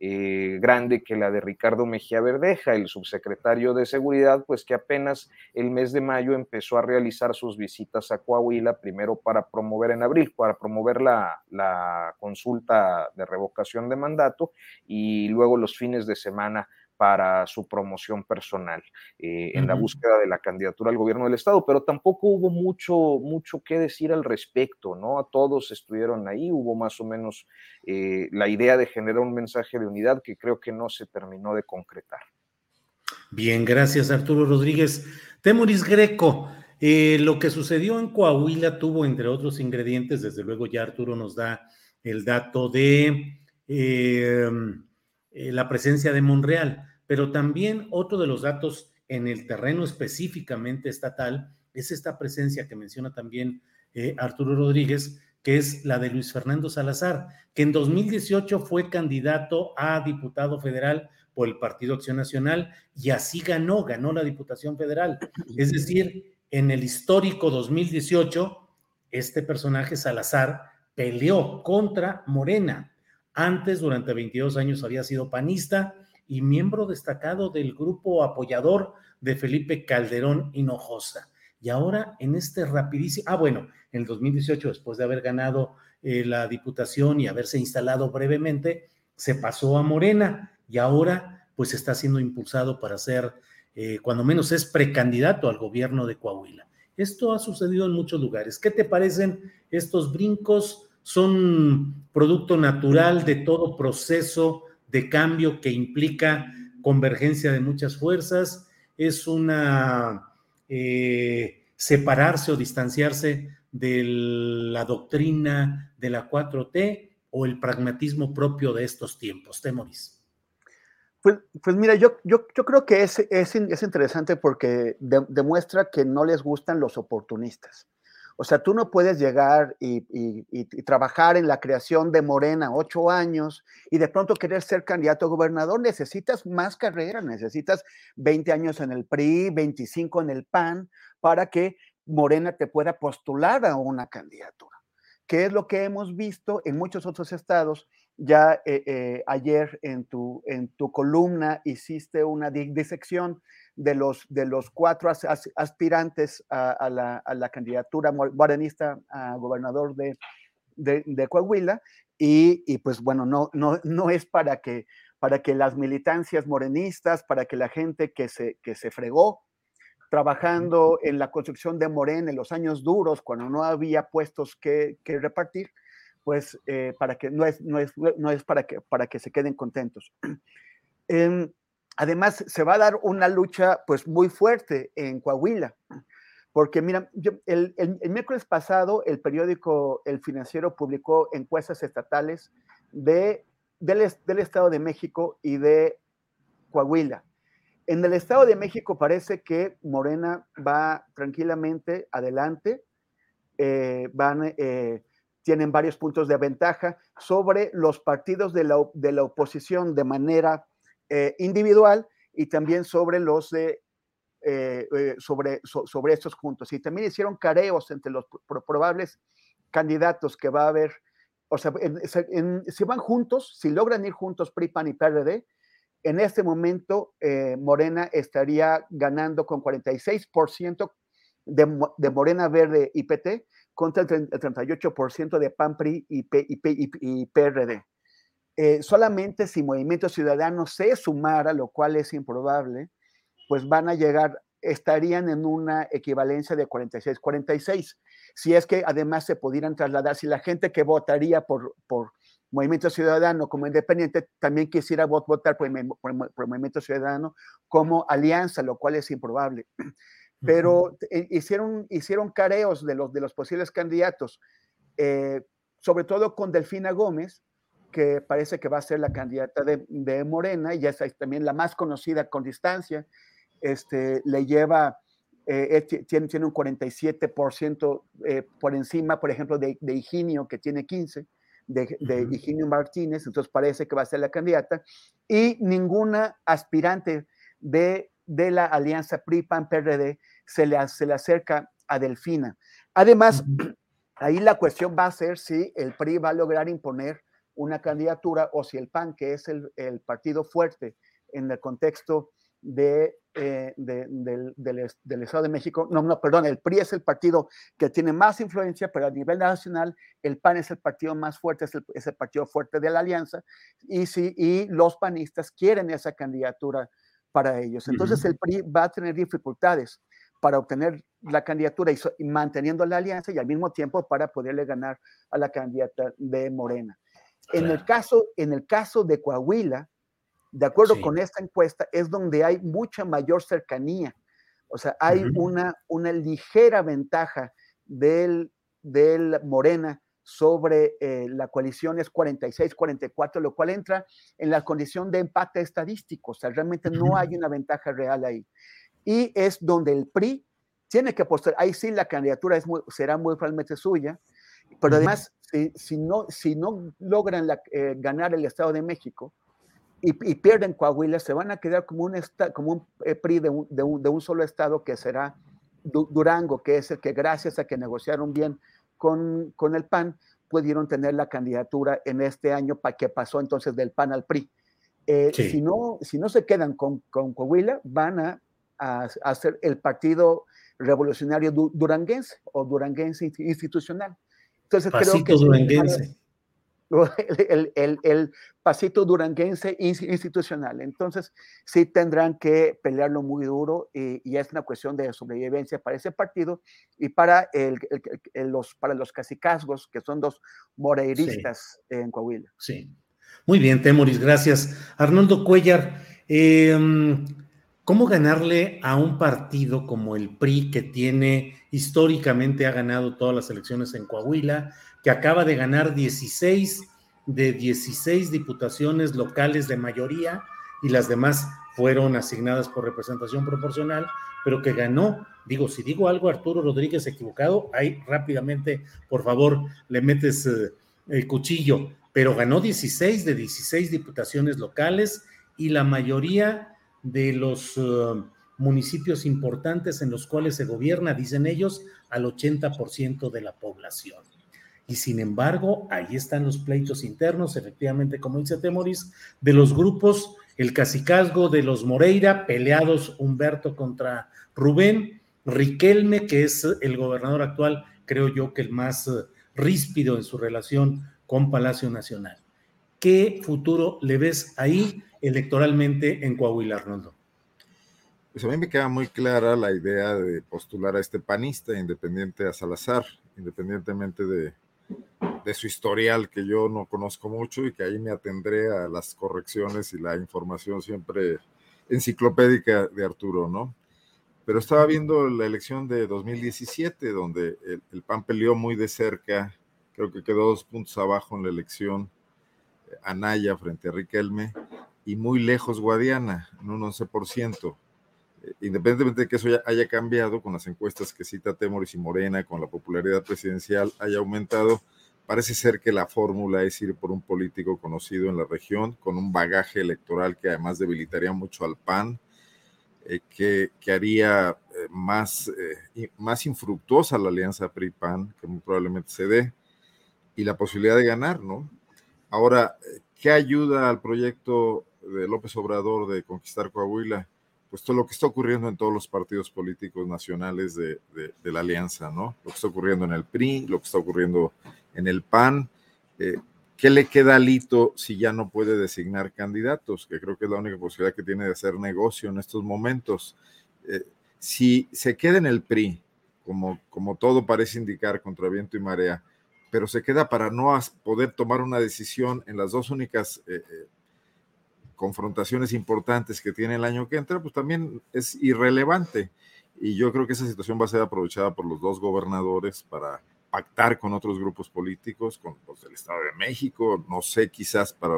grande que la de Ricardo Mejía Verdeja, el subsecretario de Seguridad, pues que apenas el mes de mayo empezó a realizar sus visitas a Coahuila, primero para promover en abril, para promover la, la consulta de revocación de mandato y luego los fines de semana para su promoción personal eh, en la búsqueda de la candidatura al gobierno del estado, pero tampoco hubo mucho, mucho que decir al respecto, ¿no? A todos estuvieron ahí, hubo más o menos eh, la idea de generar un mensaje de unidad que creo que no se terminó de concretar. Bien, gracias Arturo Rodríguez. Temuris Greco, eh, lo que sucedió en Coahuila tuvo, entre otros ingredientes, desde luego ya Arturo nos da el dato de la presencia de Monreal pero también otro de los datos en el terreno específicamente estatal es esta presencia que menciona también eh, Arturo Rodríguez, que es la de Luis Fernando Salazar, que en 2018 fue candidato a diputado federal por el Partido Acción Nacional y así ganó, ganó la Diputación Federal. Es decir, en el histórico 2018, este personaje Salazar peleó contra Morena. Antes, durante 22 años, había sido panista y miembro destacado del grupo apoyador de Felipe Calderón Hinojosa. Y ahora en este rapidísimo, ah bueno, en el 2018, después de haber ganado eh, la diputación y haberse instalado brevemente, se pasó a Morena y ahora pues está siendo impulsado para ser, eh, cuando menos es precandidato al gobierno de Coahuila. Esto ha sucedido en muchos lugares. ¿Qué te parecen estos brincos? ¿Son producto natural de todo proceso de cambio que implica convergencia de muchas fuerzas, es una eh, separarse o distanciarse de la doctrina de la 4T o el pragmatismo propio de estos tiempos. Temoris. Pues, pues mira, yo, yo, yo creo que es, es, interesante porque demuestra que no les gustan los oportunistas. O sea, tú no puedes llegar y, trabajar en la creación de Morena ocho años y de pronto querer ser candidato a gobernador. Necesitas más carrera, necesitas 20 años en el PRI, 25 en el PAN, para que Morena te pueda postular a una candidatura, que es lo que hemos visto en muchos otros estados. Ya eh, eh, ayer en tu, en tu columna hiciste una disección de los, de los cuatro aspirantes a, la, candidatura morenista a gobernador de, de, Coahuila. Y, pues bueno, no, no, no es para que, para que las militancias morenistas, para que la gente que se, que se fregó trabajando en la construcción de Morena en los años duros, cuando no había puestos que, repartir, pues eh, para que no es, no es, no es para, que, para que se queden contentos. Em, Además, se va a dar una lucha pues muy fuerte en Coahuila, porque mira, el, miércoles pasado el periódico El Financiero publicó encuestas estatales de, del, del Estado de México y de Coahuila. En el Estado de México parece que Morena va tranquilamente adelante, eh, van, eh, tienen varios puntos de ventaja sobre los partidos de la, de la oposición de manera eh, individual y también sobre los de eh, eh, sobre, sobre estos juntos. Y también hicieron careos entre los probables candidatos que va a haber. O sea, si van juntos, si logran ir juntos PRI, PAN y PRD, en este momento Morena estaría ganando con 46% de, de, Morena Verde y PT contra el, 38% de PAN, PRI y, y PRD. Eh, solamente si Movimiento Ciudadano se sumara, lo cual es improbable, pues van a llegar, estarían en una equivalencia de 46-46. Si es que además se pudieran trasladar, si la gente que votaría por, por Movimiento Ciudadano como independiente también quisiera votar por, Movimiento Ciudadano como alianza, lo cual es improbable. Pero eh, hicieron, hicieron careos de los, de los posibles candidatos, eh, sobre todo con Delfina Gómez, que parece que va a ser la candidata de, Morena, y ya es también la más conocida con distancia, este, le lleva, eh, tiene, tiene un 47% eh, por encima, por ejemplo, de, de, Higinio, que tiene 15%, de, de Higinio Martínez, entonces parece que va a ser la candidata, y ninguna aspirante de, de la alianza PRI-PAN-PRD se le, se le acerca a Delfina. Además, ahí la cuestión va a ser si el PRI va a lograr imponer una candidatura o si el PAN, que es el, partido fuerte en el contexto de, eh, del, del, Estado de México. No, no, perdón, el PRI es el partido que tiene más influencia, pero a nivel nacional el PAN es el partido más fuerte, es el, es el partido fuerte de la alianza, y, sí, y los panistas quieren esa candidatura para ellos. Entonces el PRI va a tener dificultades para obtener la candidatura y, manteniendo la alianza y al mismo tiempo para poderle ganar a la candidata de Morena. En, el caso, en el caso de Coahuila, de acuerdo con esta encuesta, es donde hay mucha mayor cercanía. O sea, hay una, una ligera ventaja del, del Morena sobre eh, la coalición es 46-44, lo cual entra en la condición de empate estadístico. O sea, realmente no hay una ventaja real ahí. Y es donde el PRI tiene que apostar. Ahí sí la candidatura es será muy probablemente suya, pero además, si, no, si no logran eh, ganar el Estado de México y, pierden Coahuila, se van a quedar como un, como un eh, PRI de un, de, un, solo Estado que será Durango, que es el que gracias a que negociaron bien con, con el PAN, pudieron tener la candidatura en este año para que pasó entonces del PAN al PRI. Eh, si, no, si no se quedan con, con Coahuila, van a, a, hacer el Partido Revolucionario Duranguense o Duranguense Institucional. Entonces creo que duranguense. El, el, el, pasito duranguense institucional. Entonces, sí tendrán que pelearlo muy duro y, y, es una cuestión de sobrevivencia para ese partido y para, el, los, para los casicazgos, que son dos moreiristas en Coahuila. Sí. Muy bien, Temoris, gracias. Arnoldo Cuellar, eh, ¿Cómo ganarle a un partido como el PRI que tiene históricamente ha ganado todas las elecciones en Coahuila, que acaba de ganar 16 de 16 diputaciones locales de mayoría y las demás fueron asignadas por representación proporcional, pero que ganó, digo, si digo algo Arturo Rodríguez equivocado, ahí rápidamente, por favor, le metes eh, el cuchillo, pero ganó 16 de 16 diputaciones locales y la mayoría de los uh, municipios importantes en los cuales se gobierna, dicen ellos, al 80% de la población. Y sin embargo, ahí están los pleitos internos, efectivamente, como dice Temoris, de los grupos, el cacicazgo de los Moreira, peleados Humberto contra Rubén, Riquelme, que es el gobernador actual, creo yo que el más uh, ríspido en su relación con Palacio Nacional. ¿Qué futuro le ves ahí? Electoralmente en Coahuila, Arnoldo? Pues a mí me queda muy clara la idea de postular a este panista independiente a Salazar, independientemente de, su historial que yo no conozco mucho y que ahí me atendré a las correcciones y la información siempre enciclopédica de Arturo, ¿no? Pero estaba viendo la elección de 2017, donde el, el PAN peleó muy de cerca, creo que quedó dos puntos abajo en la elección Anaya frente a Riquelme, y muy lejos Guadiana, en un 11%. Eh, independientemente de que eso haya cambiado con las encuestas que cita Temoris y Morena, con la popularidad presidencial haya aumentado, parece ser que la fórmula es ir por un político conocido en la región, con un bagaje electoral que además debilitaría mucho al PAN, eh, que, que, haría eh, más, más infructuosa la alianza PRI-PAN, que muy probablemente se dé, y la posibilidad de ganar, ¿no? Ahora, ¿qué ayuda al proyecto de López Obrador de conquistar Coahuila, pues todo lo que está ocurriendo en todos los partidos políticos nacionales de, la alianza, ¿no? Lo que está ocurriendo en el PRI, lo que está ocurriendo en el PAN. Eh, ¿Qué le queda a Lito si ya no puede designar candidatos? Que creo que es la única posibilidad que tiene de hacer negocio en estos momentos. Eh, si se queda en el PRI, como, como todo parece indicar contra viento y marea, pero se queda para no poder tomar una decisión en las dos únicas eh, confrontaciones importantes que tiene el año que entra, pues también es irrelevante. Y yo creo que esa situación va a ser aprovechada por los dos gobernadores para pactar con otros grupos políticos, con los del Estado de México, no sé, quizás para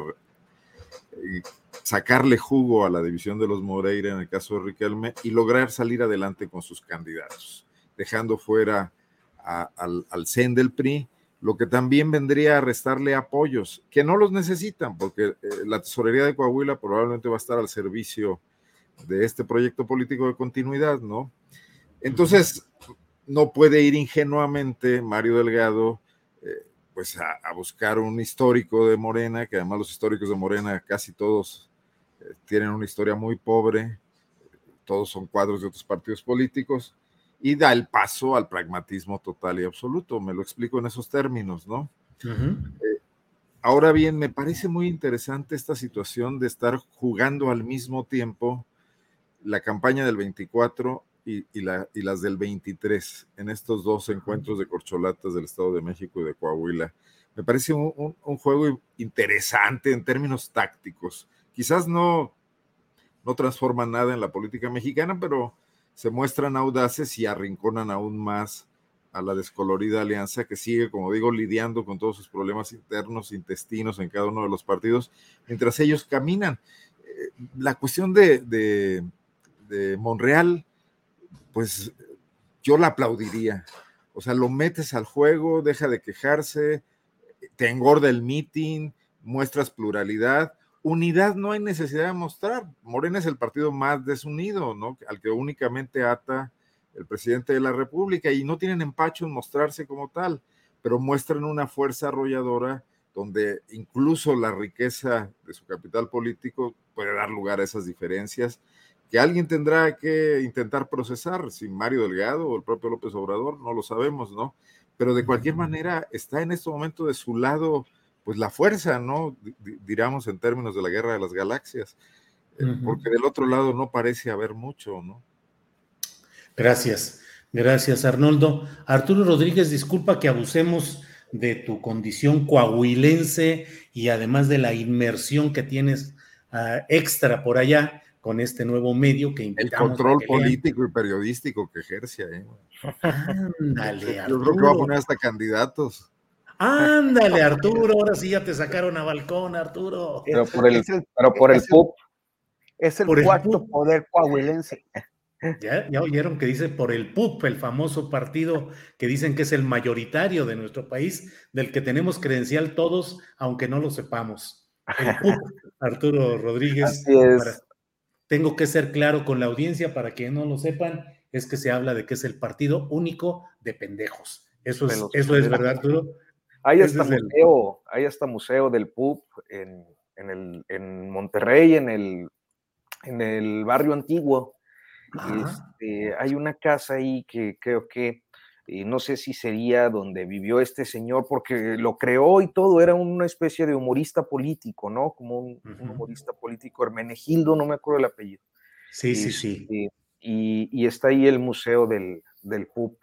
eh, sacarle jugo a la división de los Moreira en el caso de Riquelme y lograr salir adelante con sus candidatos, dejando fuera al, al CEN del PRI lo que también vendría a restarle apoyos, que no los necesitan, porque eh, la tesorería de Coahuila probablemente va a estar al servicio de este proyecto político de continuidad, ¿no? Entonces, no puede ir ingenuamente Mario Delgado, eh, pues a, buscar un histórico de Morena, que además los históricos de Morena casi todos eh, tienen una historia muy pobre, todos son cuadros de otros partidos políticos, y da el paso al pragmatismo total y absoluto. Me lo explico en esos términos, ¿no? Eh, ahora bien, me parece muy interesante esta situación de estar jugando al mismo tiempo la campaña del 24 y, la, y, las del 23 en estos dos encuentros de corcholatas del Estado de México y de Coahuila. Me parece un, un, juego interesante en términos tácticos. Quizás no, no transforma nada en la política mexicana, pero se muestran audaces y arrinconan aún más a la descolorida alianza que sigue, como digo, lidiando con todos sus problemas internos, intestinos en cada uno de los partidos, mientras ellos caminan. Eh, la cuestión de, de, de Monreal, pues yo la aplaudiría. O sea, lo metes al juego, deja de quejarse, te engorda el meeting, muestras pluralidad. Unidad no hay necesidad de mostrar. Morena es el partido más desunido, ¿no? Al que únicamente ata el presidente de la República y no tienen empacho en mostrarse como tal, pero muestran una fuerza arrolladora donde incluso la riqueza de su capital político puede dar lugar a esas diferencias que alguien tendrá que intentar procesar, si Mario Delgado o el propio López Obrador, no lo sabemos, ¿no? Pero de cualquier manera está en este momento de su lado, pues la fuerza, ¿no? Diríamos en términos de la guerra de las galaxias, eh, porque del otro lado no parece haber mucho, ¿no? Gracias, gracias Arnoldo. Arturo Rodríguez, disculpa que abusemos de tu condición coahuilense y además de la inmersión que tienes uh, extra por allá con este nuevo medio que El control político y periodístico que ejerce ahí. Ándale, Yo creo que va a poner hasta candidatos. Ándale, Arturo, ahora sí ya te sacaron a balcón, Arturo. Pero por el, pero por el PUP. Es el cuarto poder coahuilense. Ya, ya, oyeron que dice por el PUP, el famoso partido que dicen que es el mayoritario de nuestro país, del que tenemos credencial todos, aunque no lo sepamos. El PUP, Arturo Rodríguez. Así es tengo que ser claro con la audiencia para que no lo sepan, es que se habla de que es el partido único de pendejos. Eso es, eso es verdad, Arturo. Hay hasta museo, hay hasta museo del PUP en, en, el, en Monterrey, en el, en el barrio antiguo. Este, hay una casa ahí que creo que y no sé si sería donde vivió este señor, porque lo creó y todo, era una especie de humorista político, ¿no? Como un, humorista político, Hermenegildo, no me acuerdo el apellido. Sí, sí, sí. Este, y, está ahí el museo del, del PUP.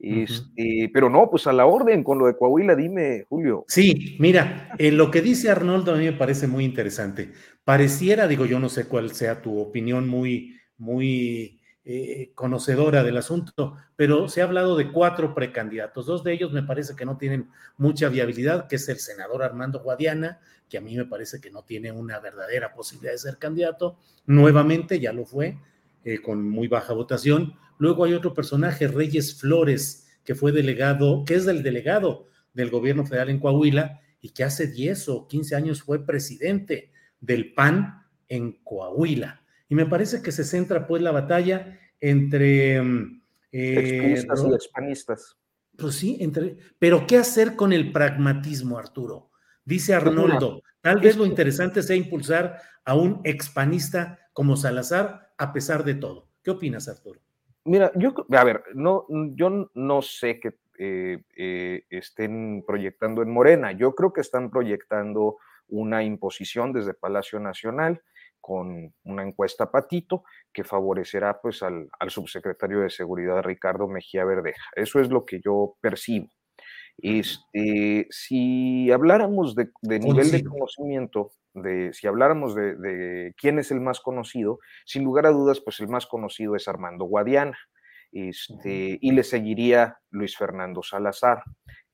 Este, pero no, pues a la orden con lo de Coahuila, dime, Julio. Sí, mira, en lo que dice Arnoldo a mí me parece muy interesante. Pareciera, digo, yo no sé cuál sea tu opinión muy, muy eh, conocedora del asunto, pero se ha hablado de cuatro precandidatos. Dos de ellos me parece que no tienen mucha viabilidad, que es el senador Armando Guadiana, que a mí me parece que no tiene una verdadera posibilidad de ser candidato. Nuevamente ya lo fue, eh, con muy baja votación. Luego hay otro personaje, Reyes Flores, que fue delegado, que es del delegado del gobierno federal en Coahuila y que hace 10 o 15 años fue presidente del PAN en Coahuila. Y me parece que se centra pues la batalla entre... Mm, eh, y expanistas. Pues sí, entre... Pero ¿qué hacer con el pragmatismo, Arturo? Dice Arnoldo, tal vez lo interesante sea impulsar a un expanista como Salazar a pesar de todo. ¿Qué opinas, Arturo? Mira, yo, a ver, no, yo no sé que eh, eh, estén proyectando en Morena. Yo creo que están proyectando una imposición desde Palacio Nacional con una encuesta patito que favorecerá pues al, subsecretario de Seguridad Ricardo Mejía Verdeja. Eso es lo que yo percibo. Este, si habláramos de, nivel de conocimiento, de, si habláramos de, quién es el más conocido, sin lugar a dudas, pues el más conocido es Armando Guadiana. Este, y le seguiría Luis Fernando Salazar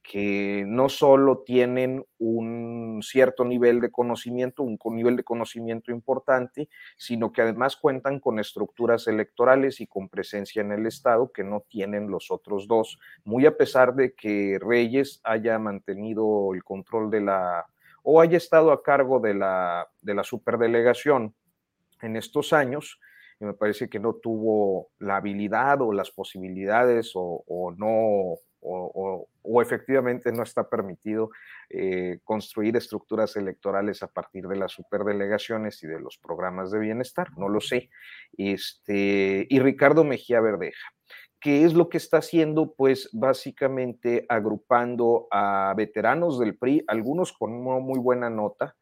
que no solo tienen un cierto nivel de conocimiento, un nivel de conocimiento importante, sino que además cuentan con estructuras electorales y con presencia en el Estado que no tienen los otros dos, muy a pesar de que Reyes haya mantenido el control de la, o haya estado a cargo de la, de la superdelegación en estos años, y me parece que no tuvo la habilidad o las posibilidades o, no, o, efectivamente no está permitido eh, construir estructuras electorales a partir de las superdelegaciones y de los programas de bienestar, no lo sé. Este, y Ricardo Mejía Verdeja. ¿Qué es lo que está haciendo? Pues básicamente agrupando a veteranos del PRI, algunos con una muy buena nota,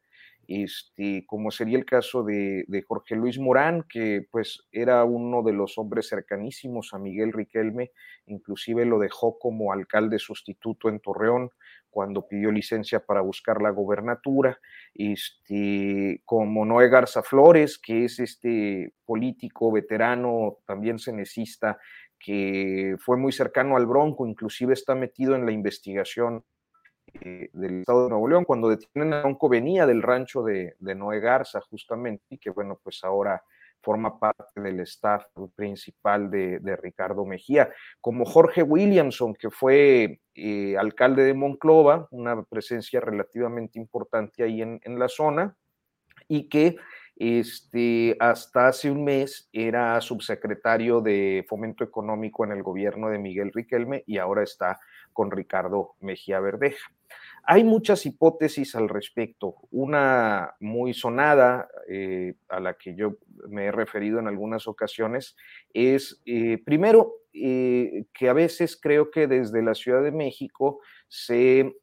este, como sería el caso de, Jorge Luis Morán, que pues era uno de los hombres cercanísimos a Miguel Riquelme, inclusive lo dejó como alcalde sustituto en Torreón cuando pidió licencia para buscar la gobernatura, este, como Noé Garza Flores, que es este político veterano, también cenecista, que fue muy cercano al Bronco, inclusive está metido en la investigación eh, del Estado de Nuevo León. Cuando detienen a Bronco venía del rancho de, Noé Garza, justamente, y que bueno, pues ahora forma parte del staff principal de, Ricardo Mejía, como Jorge Williamson, que fue eh, alcalde de Monclova, una presencia relativamente importante ahí en la zona, y que este, hasta hace un mes era subsecretario de Fomento Económico en el gobierno de Miguel Riquelme y ahora está con Ricardo Mejía Verdeja. Hay muchas hipótesis al respecto. Una muy sonada, eh, a la que yo me he referido en algunas ocasiones, es, eh, primero, eh, que a veces creo que desde la Ciudad de México se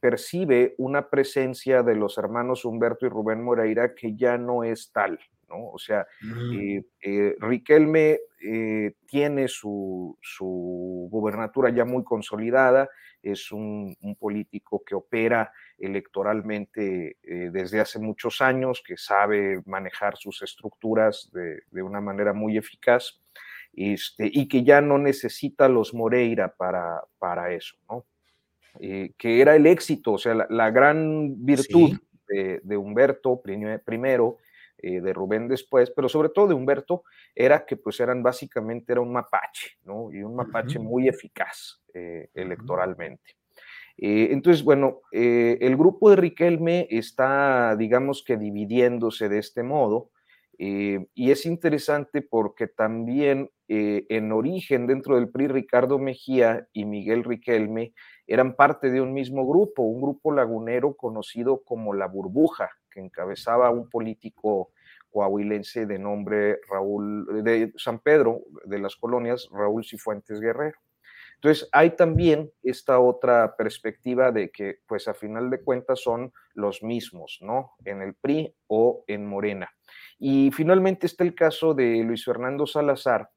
percibe una presencia de los hermanos Humberto y Rubén Moreira que ya no es tal. ¿no? O sea, mm. Riquelme tiene su, su, gubernatura ya muy consolidada, es un, político que opera electoralmente eh, desde hace muchos años, que sabe manejar sus estructuras de, una manera muy eficaz este, y que ya no necesita los Moreira para, para eso, ¿no? Eh, que era el éxito, o sea, la, gran virtud de, Humberto primero, eh, de Rubén después, pero sobre todo de Humberto, era que pues eran básicamente, era un mapache, ¿no? Y un mapache muy eficaz electoralmente. Eh, entonces, bueno, el grupo de Riquelme está, digamos que dividiéndose de este modo, eh, y es interesante porque también en origen dentro del PRI Ricardo Mejía y Miguel Riquelme eran parte de un mismo grupo, un grupo lagunero conocido como La Burbuja, que encabezaba un político coahuilense de nombre Raúl, de San Pedro, de las colonias, Raúl Cifuentes Guerrero. Entonces, hay también esta otra perspectiva de que, pues a final de cuentas, son los mismos, ¿no? En el PRI o en Morena. Y finalmente está el caso de Luis Fernando Salazar,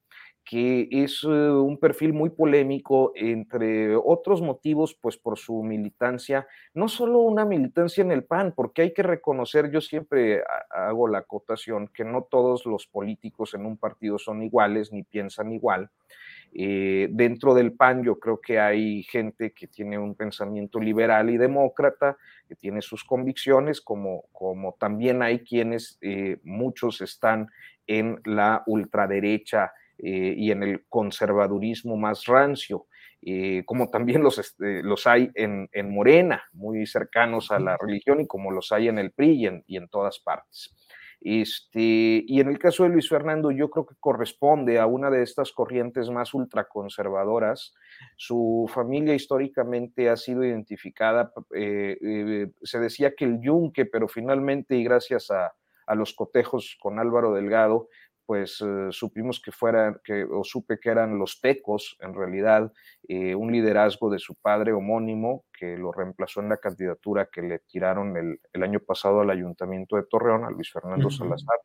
que es eh, un perfil muy polémico, entre otros motivos, pues por su militancia, no solo una militancia en el PAN, porque hay que reconocer, yo siempre hago la acotación, que no todos los políticos en un partido son iguales ni piensan igual. Eh, dentro del PAN yo creo que hay gente que tiene un pensamiento liberal y demócrata, que tiene sus convicciones, como, como también hay quienes, eh, muchos están en la ultraderecha eh, y en el conservadurismo más rancio. como también los, este, los hay en, en, Morena, muy cercanos a la religión, y como los hay en el PRI y en todas partes. Este, y en el caso de Luis Fernando, yo creo que corresponde a una de estas corrientes más ultraconservadoras. Su familia históricamente ha sido identificada, eh, eh, se decía que el yunque, pero finalmente, y gracias a, a los cotejos con Álvaro Delgado, pues eh, supimos que fueran, que, o supe que eran los tecos, en realidad, eh, un liderazgo de su padre homónimo que lo reemplazó en la candidatura que le tiraron el, el año pasado al ayuntamiento de Torreón, a Luis Fernando Salazar.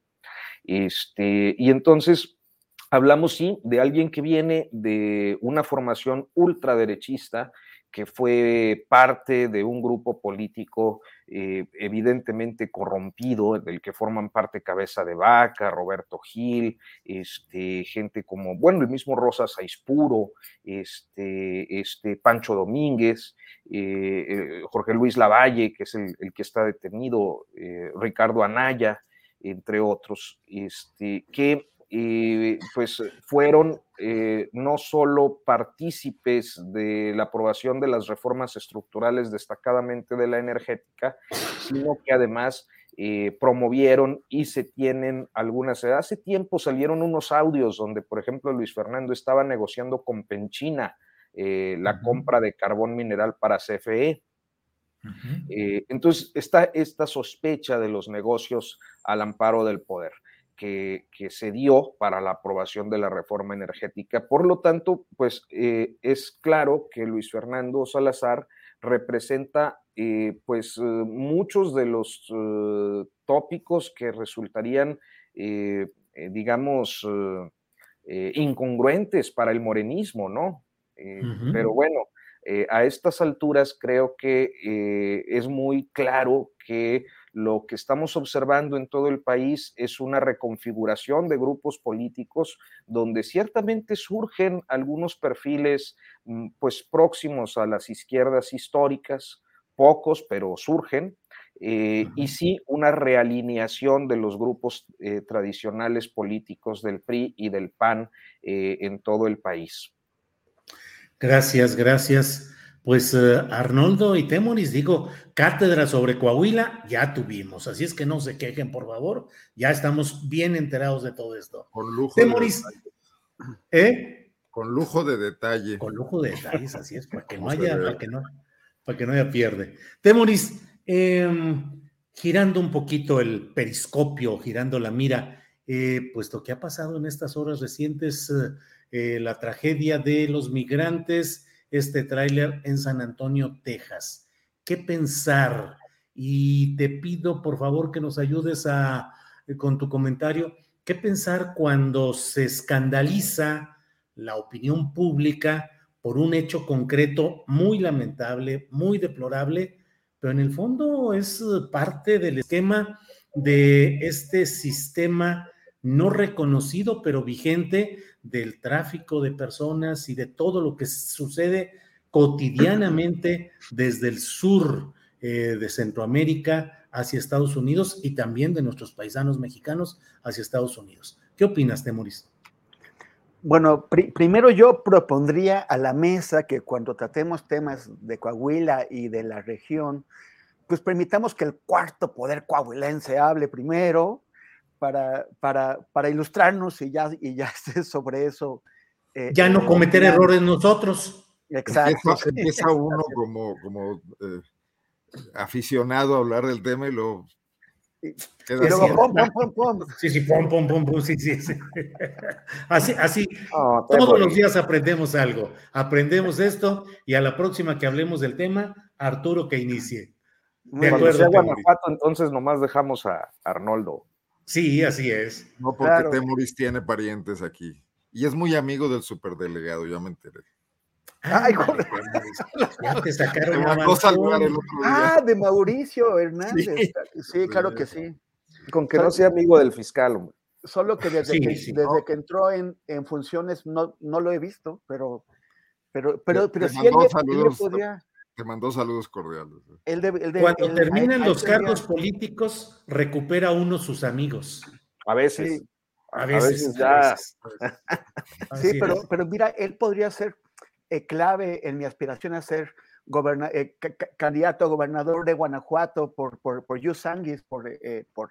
Este, y entonces hablamos, sí, de alguien que viene de una formación ultraderechista, que fue parte de un grupo político eh, evidentemente corrompido, del que forman parte Cabeza de Vaca, Roberto Gil, este, gente como, bueno, el mismo Rosa Saispuro, este, este, Pancho Domínguez, eh, eh, Jorge Luis Lavalle, que es el, que está detenido, Ricardo Anaya, entre otros, este, que pues fueron eh, no solo partícipes de la aprobación de las reformas estructurales destacadamente de la energética, sino que además eh, promovieron y se tienen algunas. Hace tiempo salieron unos audios donde, por ejemplo, Luis Fernando estaba negociando con Penchina eh, la compra de carbón mineral para CFE. Entonces, está esta sospecha de los negocios al amparo del poder que, se dio para la aprobación de la reforma energética. Por lo tanto, pues es claro que Luis Fernando Salazar representa eh, pues eh, muchos de los eh, tópicos que resultarían, digamos, incongruentes para el morenismo, ¿no? Pero bueno, a estas alturas creo que es muy claro que lo que estamos observando en todo el país es una reconfiguración de grupos políticos donde ciertamente surgen algunos perfiles mm, pues próximos a las izquierdas históricas, pocos, pero surgen, eh, y sí una realineación de los grupos eh, tradicionales políticos del PRI y del PAN eh, en todo el país. Gracias, gracias. Pues Arnoldo y Temoris, digo, cátedra sobre Coahuila ya tuvimos, así es que no se quejen, por favor, ya estamos bien enterados de todo esto. Con lujo Temoris, ¿eh? Con lujo de detalle. Con lujo de detalles, así es, para que no haya, para que no, para que no haya pierde. Temoris, em, girando un poquito el periscopio, girando la mira, eh, puesto que ha pasado en estas horas recientes eh, la tragedia de los migrantes, este tráiler en San Antonio, Texas. ¿Qué pensar? Y te pido, por favor, que nos ayudes a, con tu comentario, ¿qué pensar cuando se escandaliza la opinión pública por un hecho concreto muy lamentable, muy deplorable, pero en el fondo es eh, parte del esquema de este sistema no reconocido, pero vigente del tráfico de personas y de todo lo que sucede cotidianamente desde el sur eh, de Centroamérica hacia Estados Unidos y también de nuestros paisanos mexicanos hacia Estados Unidos. ¿Qué opinas, Temoris? Bueno, primero yo propondría a la mesa que cuando tratemos temas de Coahuila y de la región, pues permitamos que el cuarto poder coahuilense hable primero para, para, para ilustrarnos y ya, y ya sobre eso. Eh, ya no eh, cometer errores nosotros. Exacto. Empieza, uno como, como eh, aficionado a hablar del tema y luego y luego, pom, pom, pom, Sí, sí, pom, pom, pom, pom, sí, sí. sí. Así, así, todos los días aprendemos algo. Aprendemos esto y a la próxima que hablemos del tema, Arturo que inicie. De acuerdo. Sea Guanajuato, entonces nomás dejamos a Arnoldo. Sí, así es. No, porque Temoris tiene parientes aquí. Y es muy amigo del superdelegado, ya me enteré. Ay, joder. Ya te sacaron Ah, de Mauricio Hernández. Sí, claro que sí. Con que no sea amigo del fiscal, hombre. Solo que desde, que, desde que entró en, en, funciones no, no lo he visto, pero, pero, pero, pero sí él, podía. Te mandó saludos cordiales. ¿eh? Cuando terminan los cargos políticos, recupera uno sus amigos. A veces. A veces, ya. sí, pero, pero mira, él podría ser eh, clave en mi aspiración a ser eh, candidato a gobernador de Guanajuato por, por, por Yusanguis, por, eh, por,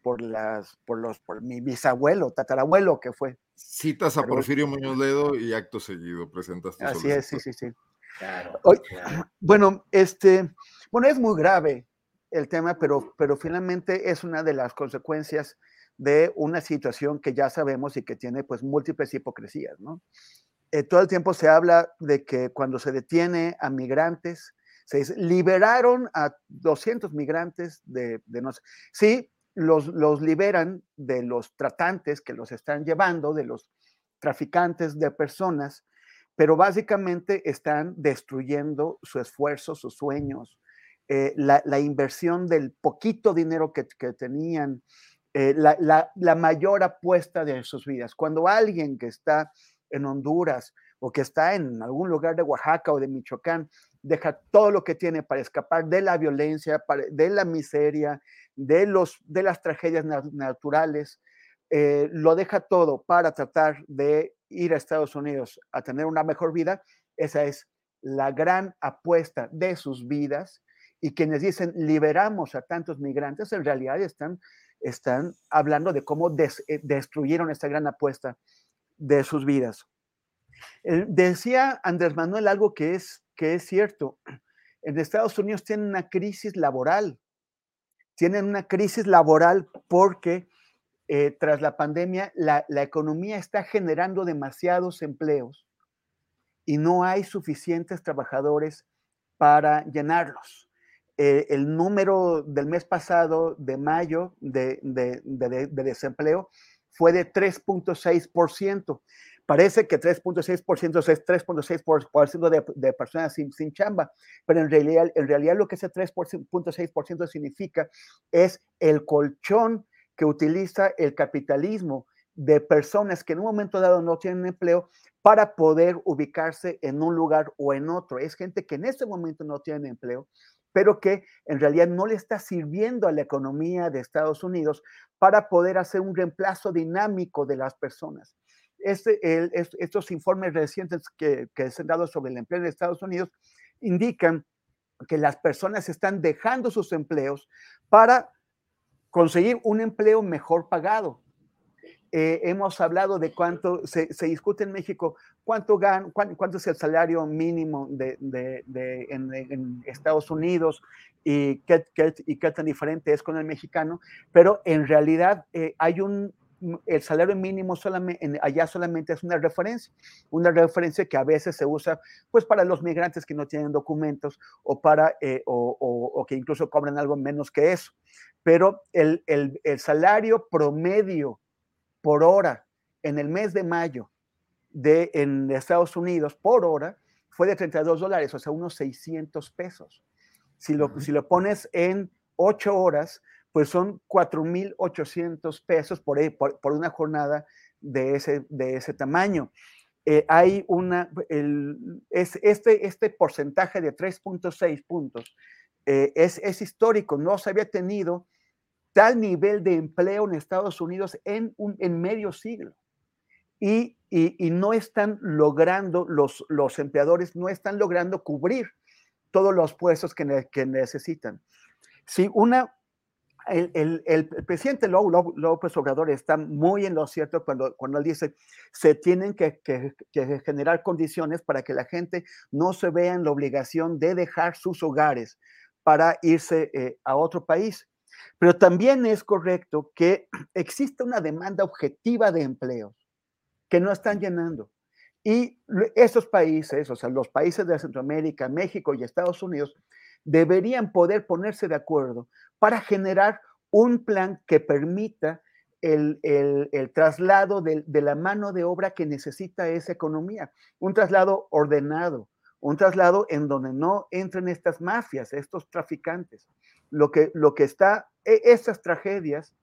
por, las, por, los, por mi bisabuelo, tatarabuelo que fue. Citas a Porfirio Muñoz Ledo y acto seguido presentas tu Así es, sí, sí, sí. Bueno, este, bueno, es muy grave el tema, pero, pero finalmente es una de las consecuencias de una situación que ya sabemos y que tiene pues múltiples hipocresías, ¿no? Eh, todo el tiempo se habla de que cuando se detiene a migrantes, se liberaron a 200 migrantes de, no sé. Sí, los, los liberan de los tratantes que los están llevando, de los traficantes de personas, pero básicamente están destruyendo su esfuerzo, sus sueños, eh, la, inversión del poquito dinero que, tenían, eh, la, mayor apuesta de sus vidas. Cuando alguien que está en Honduras o que está en algún lugar de Oaxaca o de Michoacán, deja todo lo que tiene para escapar de la violencia, de la miseria, de las tragedias naturales, eh, lo deja todo para tratar de ir a Estados Unidos a tener una mejor vida, esa es la gran apuesta de sus vidas y quienes dicen liberamos a tantos migrantes, en realidad están, están hablando de cómo eh, destruyeron esta gran apuesta de sus vidas. decía Andrés Manuel algo que es, que es cierto. En Estados Unidos tienen una crisis laboral. Tienen una crisis laboral porque eh, tras la pandemia la, la economía está generando demasiados empleos y no hay suficientes trabajadores para llenarlos. Eh, el número del mes pasado, de mayo, de, desempleo fue de 3.6%. Parece que 3.6% es 3.6% de, personas sin, sin, chamba, pero en realidad, en realidad lo que ese 3.6% significa es el colchón que utiliza el capitalismo de personas que en un momento dado no tienen empleo para poder ubicarse en un lugar o en otro. Es gente que en este momento no tiene empleo, pero que en realidad no le está sirviendo a la economía de Estados Unidos para poder hacer un reemplazo dinámico de las personas. Este, estos informes recientes que, que se han dado sobre el empleo en Estados Unidos indican que las personas están dejando sus empleos para conseguir un empleo mejor pagado. Eh, hemos hablado de cuánto se, discute en México, cuánto, cuánto, es el salario mínimo de, en, Estados Unidos y qué, y qué, tan diferente es con el mexicano, pero en realidad eh, hay un, el salario mínimo solamente, allá solamente es una referencia, una referencia que a veces se usa pues para los migrantes que no tienen documentos o, para, eh, o, que incluso cobran algo menos que eso. Pero el, el, el salario promedio por hora en el mes de mayo de, en Estados Unidos por hora fue de 32 dólares, o sea, unos 600 pesos. Si lo, si lo pones en 8 horas, pues son 4.800 pesos por, por, por, una jornada de ese, de ese tamaño. Eh, hay una, el, es, este, este porcentaje de 3.6 puntos eh, es, es histórico, no se había tenido tal nivel de empleo en Estados Unidos en, un, en medio siglo. Y, y, no están logrando, los, los empleadores no están logrando cubrir todos los puestos que, que necesitan. Si una, el, el, el, presidente López Obrador está muy en lo cierto cuando, cuando él dice se tienen que, que, que, generar condiciones para que la gente no se vea en la obligación de dejar sus hogares para irse eh, a otro país. Pero también es correcto que existe una demanda objetiva de empleos que no están llenando. Y esos países, o sea, los países de Centroamérica, México y Estados Unidos, deberían poder ponerse de acuerdo para generar un plan que permita el, traslado de, de, la mano de obra que necesita esa economía, un traslado ordenado, un traslado en donde no entren estas mafias, estos traficantes. Lo que, lo que está e, esas tragedias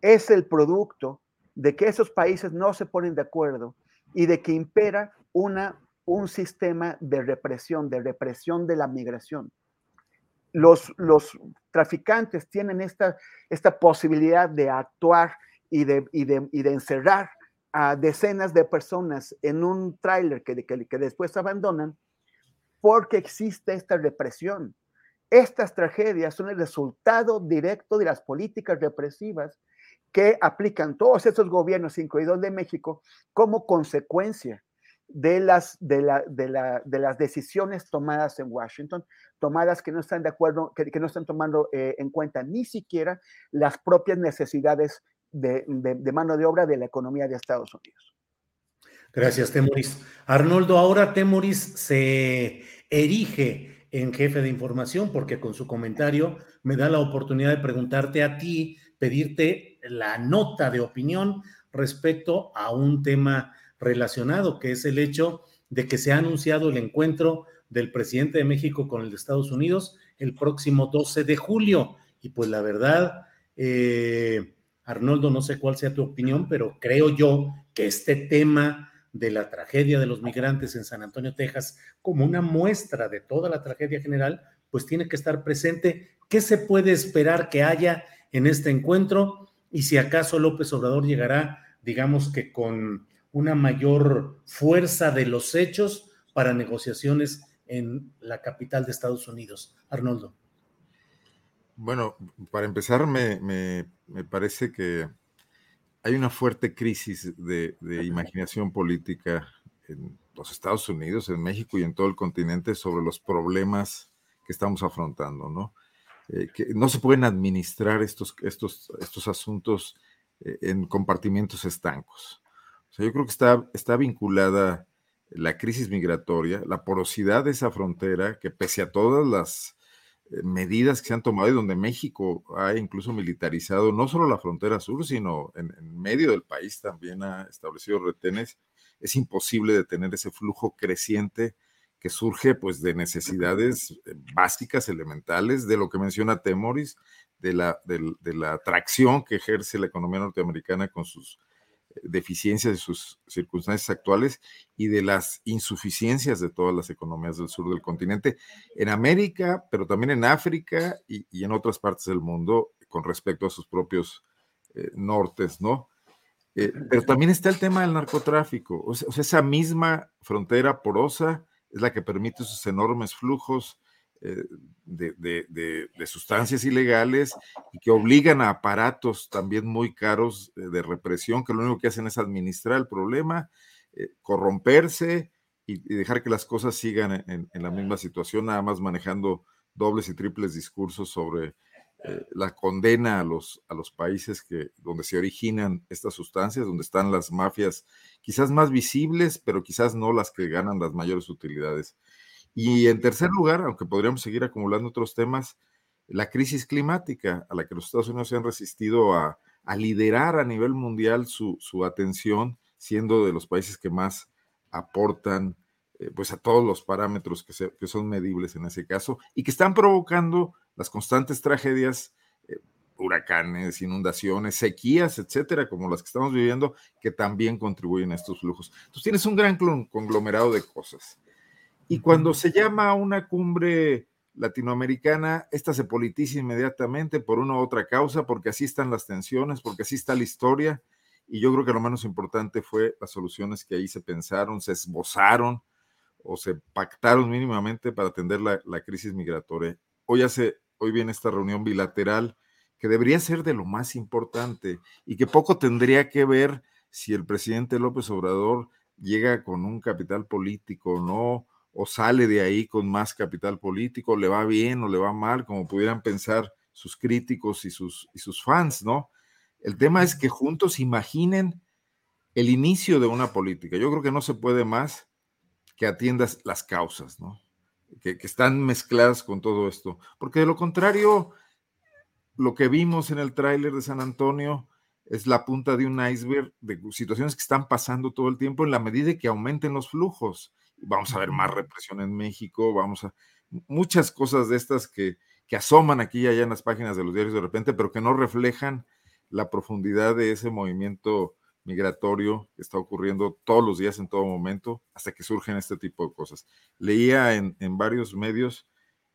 es el producto de que esos países no se ponen de acuerdo y de que impera una, un sistema de represión, de represión de la migración. Los, traficantes tienen esta, posibilidad de actuar y de, encerrar a decenas de personas en un tráiler que después abandonan porque existe esta represión. Estas tragedias son el resultado directo de las políticas represivas que aplican todos estos gobiernos, incluidos de México, como consecuencia de las, de, las decisiones tomadas en Washington, tomadas que no están de acuerdo, que, no están tomando eh, en cuenta ni siquiera las propias necesidades de, mano de obra de la economía de Estados Unidos. Gracias, Temoris. Arnoldo, ahora Temoris se erige en jefe de información, porque con su comentario me da la oportunidad de preguntarte a ti, pedirte la nota de opinión respecto a un tema relacionado, que es el hecho de que se ha anunciado el encuentro del presidente de México con el de Estados Unidos el próximo 12 de julio. Y pues la verdad, eh, Arnoldo, no sé cuál sea tu opinión, pero creo yo que este tema de la tragedia de los migrantes en San Antonio, Texas, como una muestra de toda la tragedia general, pues tiene que estar presente. ¿Qué se puede esperar que haya en este encuentro? Y si acaso López Obrador llegará, digamos que con una mayor fuerza de los hechos para negociaciones en la capital de Estados Unidos. Arnoldo. Bueno, para empezar, me, me, me parece que hay una fuerte crisis de, de, imaginación política en los Estados Unidos, en México y en todo el continente sobre los problemas que estamos afrontando, ¿no? Eh, que no se pueden administrar estos, estos, estos asuntos eh, en compartimientos estancos. O sea, yo creo que está, está vinculada la crisis migratoria, la porosidad de esa frontera, que pese a todas las eh, medidas que se han tomado y donde México ha incluso militarizado no solo la frontera sur, sino en, medio del país también ha establecido retenes, es imposible detener ese flujo creciente que surge pues de necesidades básicas, elementales, de lo que menciona Temoris, de la, de, la atracción que ejerce la economía norteamericana con sus deficiencias de sus circunstancias actuales y de las insuficiencias de todas las economías del sur del continente, en América, pero también en África y, y en otras partes del mundo con respecto a sus propios eh, nortes, ¿no? Eh, pero también está el tema del narcotráfico, o sea, o sea, esa misma frontera porosa es la que permite esos enormes flujos de, de, sustancias ilegales y que obligan a aparatos también muy caros eh, de represión, que lo único que hacen es administrar el problema, eh, corromperse y, dejar que las cosas sigan en, la misma situación, nada más manejando dobles y triples discursos sobre eh, la condena a los, a los países que, donde se originan estas sustancias, donde están las mafias quizás más visibles, pero quizás no las que ganan las mayores utilidades. Y en tercer lugar, aunque podríamos seguir acumulando otros temas, la crisis climática a la que los Estados Unidos se han resistido a, liderar a nivel mundial su, atención, siendo de los países que más aportan eh, pues a todos los parámetros que, que, son medibles en ese caso y que están provocando las constantes tragedias, eh, huracanes, inundaciones, sequías, etcétera, como las que estamos viviendo, que también contribuyen a estos flujos. Entonces tienes un gran conglomerado de cosas. Y cuando se llama a una cumbre latinoamericana, esta se politiza inmediatamente por una u otra causa, porque así están las tensiones, porque así está la historia. Y yo creo que lo menos importante fue las soluciones que ahí se pensaron, se esbozaron o se pactaron mínimamente para atender la, la crisis migratoria. Hoy, hace, hoy viene esta reunión bilateral que debería ser de lo más importante y que poco tendría que ver si el presidente López Obrador llega con un capital político o no, o sale de ahí con más capital político, le va bien o le va mal, como pudieran pensar sus críticos y sus, y sus fans, ¿no? El tema es que juntos imaginen el inicio de una política. Yo creo que no se puede más que atiendas las causas, ¿no? Que, que, están mezcladas con todo esto. Porque de lo contrario, lo que vimos en el tráiler de San Antonio es la punta de un iceberg de situaciones que están pasando todo el tiempo en la medida que aumenten los flujos vamos a ver más represión en México, vamos a muchas cosas de estas que, que asoman aquí y allá en las páginas de los diarios de repente, pero que no reflejan la profundidad de ese movimiento migratorio que está ocurriendo todos los días, en todo momento, hasta que surgen este tipo de cosas. Leía en, en varios medios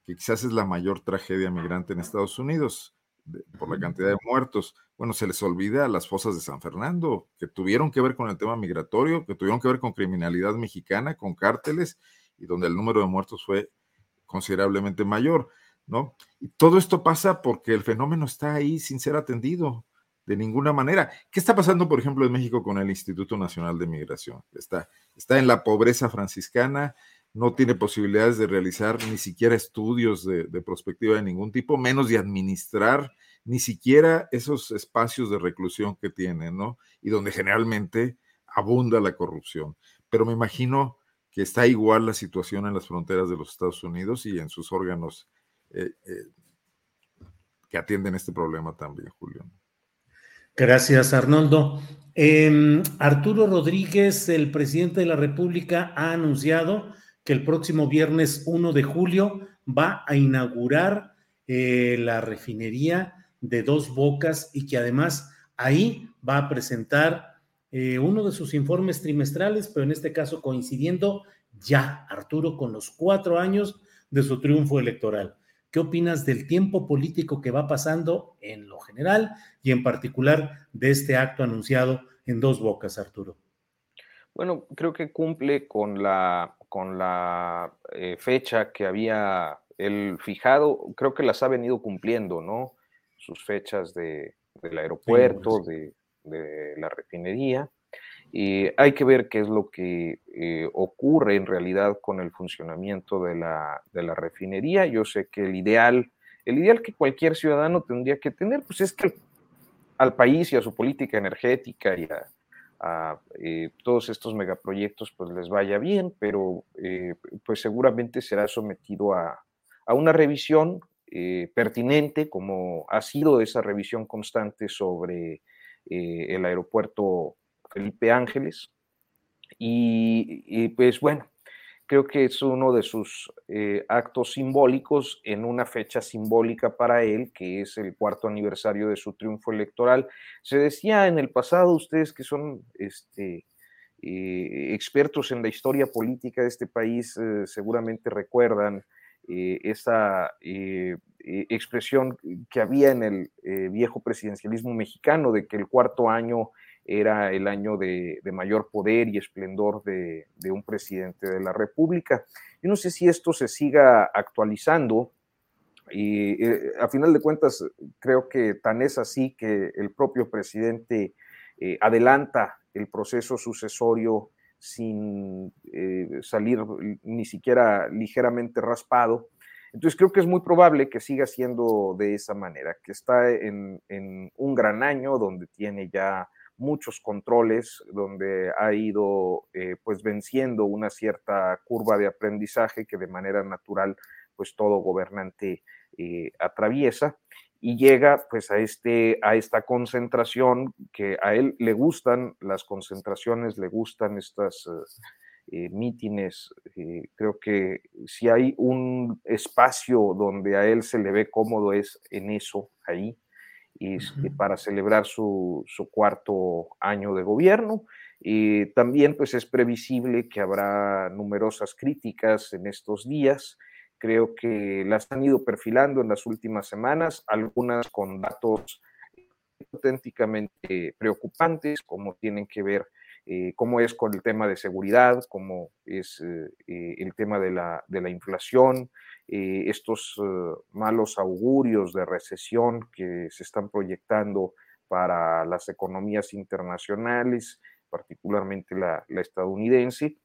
que quizás es la mayor tragedia migrante en Estados Unidos de, por la cantidad de muertos. Bueno, se les olvida las fosas de San Fernando, que tuvieron que ver con el tema migratorio, que tuvieron que ver con criminalidad mexicana, con cárteles, y donde el número de muertos fue considerablemente mayor, ¿no? Y todo esto pasa porque el fenómeno está ahí sin ser atendido de ninguna manera. ¿Qué está pasando, por ejemplo, en México con el Instituto Nacional de Migración? Está, está en la pobreza franciscana, no tiene posibilidades de realizar ni siquiera estudios de, prospectiva de ningún tipo, menos de administrar ni siquiera esos espacios de reclusión que tiene, ¿no? Y donde generalmente abunda la corrupción. Pero me imagino que está igual la situación en las fronteras de los Estados Unidos y en sus órganos eh, eh, que atienden este problema también, Julio. Gracias, Arnoldo. Eh, Arturo Rodríguez, el presidente de la República, ha anunciado que el próximo viernes 1 de julio va a inaugurar eh, la refinería de Dos Bocas y que además ahí va a presentar eh, uno de sus informes trimestrales, pero en este caso coincidiendo ya, Arturo, con los cuatro años de su triunfo electoral. ¿Qué opinas del tiempo político que va pasando en lo general y en particular de este acto anunciado en Dos Bocas, Arturo? Bueno, creo que cumple con la, con la eh, fecha que había el fijado, creo que las ha venido cumpliendo, ¿no? Sus fechas de, del aeropuerto, de, de, la refinería. Y hay que ver qué es lo que eh, ocurre en realidad con el funcionamiento de la, de la refinería. Yo sé que el ideal, el ideal que cualquier ciudadano tendría que tener, pues es que al país y a su política energética y a, a eh, todos estos megaproyectos pues les vaya bien, pero eh, pues seguramente será sometido a, a una revisión eh, pertinente, como ha sido esa revisión constante sobre el aeropuerto Felipe Ángeles. Y, y, pues bueno, creo que es uno de sus eh, actos simbólicos en una fecha simbólica para él, que es el cuarto aniversario de su triunfo electoral. Se decía en el pasado, ustedes que son este, eh, expertos en la historia política de este país, eh, seguramente recuerdan esa expresión que había en el viejo presidencialismo mexicano de que el cuarto año era el año de, mayor poder y esplendor de, un presidente de la República. Yo no sé si esto se siga actualizando. Y eh, a final de cuentas, creo que tan es así que el propio presidente eh, adelanta el proceso sucesorio sin eh, salir ni siquiera ligeramente raspado. Entonces creo que es muy probable que siga siendo de esa manera, que está en, en un gran año donde tiene ya muchos controles, donde ha ido eh, pues venciendo una cierta curva de aprendizaje que de manera natural pues todo gobernante eh, atraviesa y llega pues a, este, a esta concentración que a él le gustan las concentraciones, le gustan estas eh, mítines. creo que si hay un espacio donde a él se le ve cómodo es en eso, ahí este, para celebrar su, cuarto año de gobierno. Y también pues es previsible que habrá numerosas críticas en estos días. Creo que las han ido perfilando en las últimas semanas, algunas con datos auténticamente preocupantes, como tienen que ver eh, cómo es con el tema de seguridad, cómo es eh, eh, el tema de la, la inflación, estos malos augurios de recesión que se están proyectando para las economías internacionales, particularmente la, estadounidense,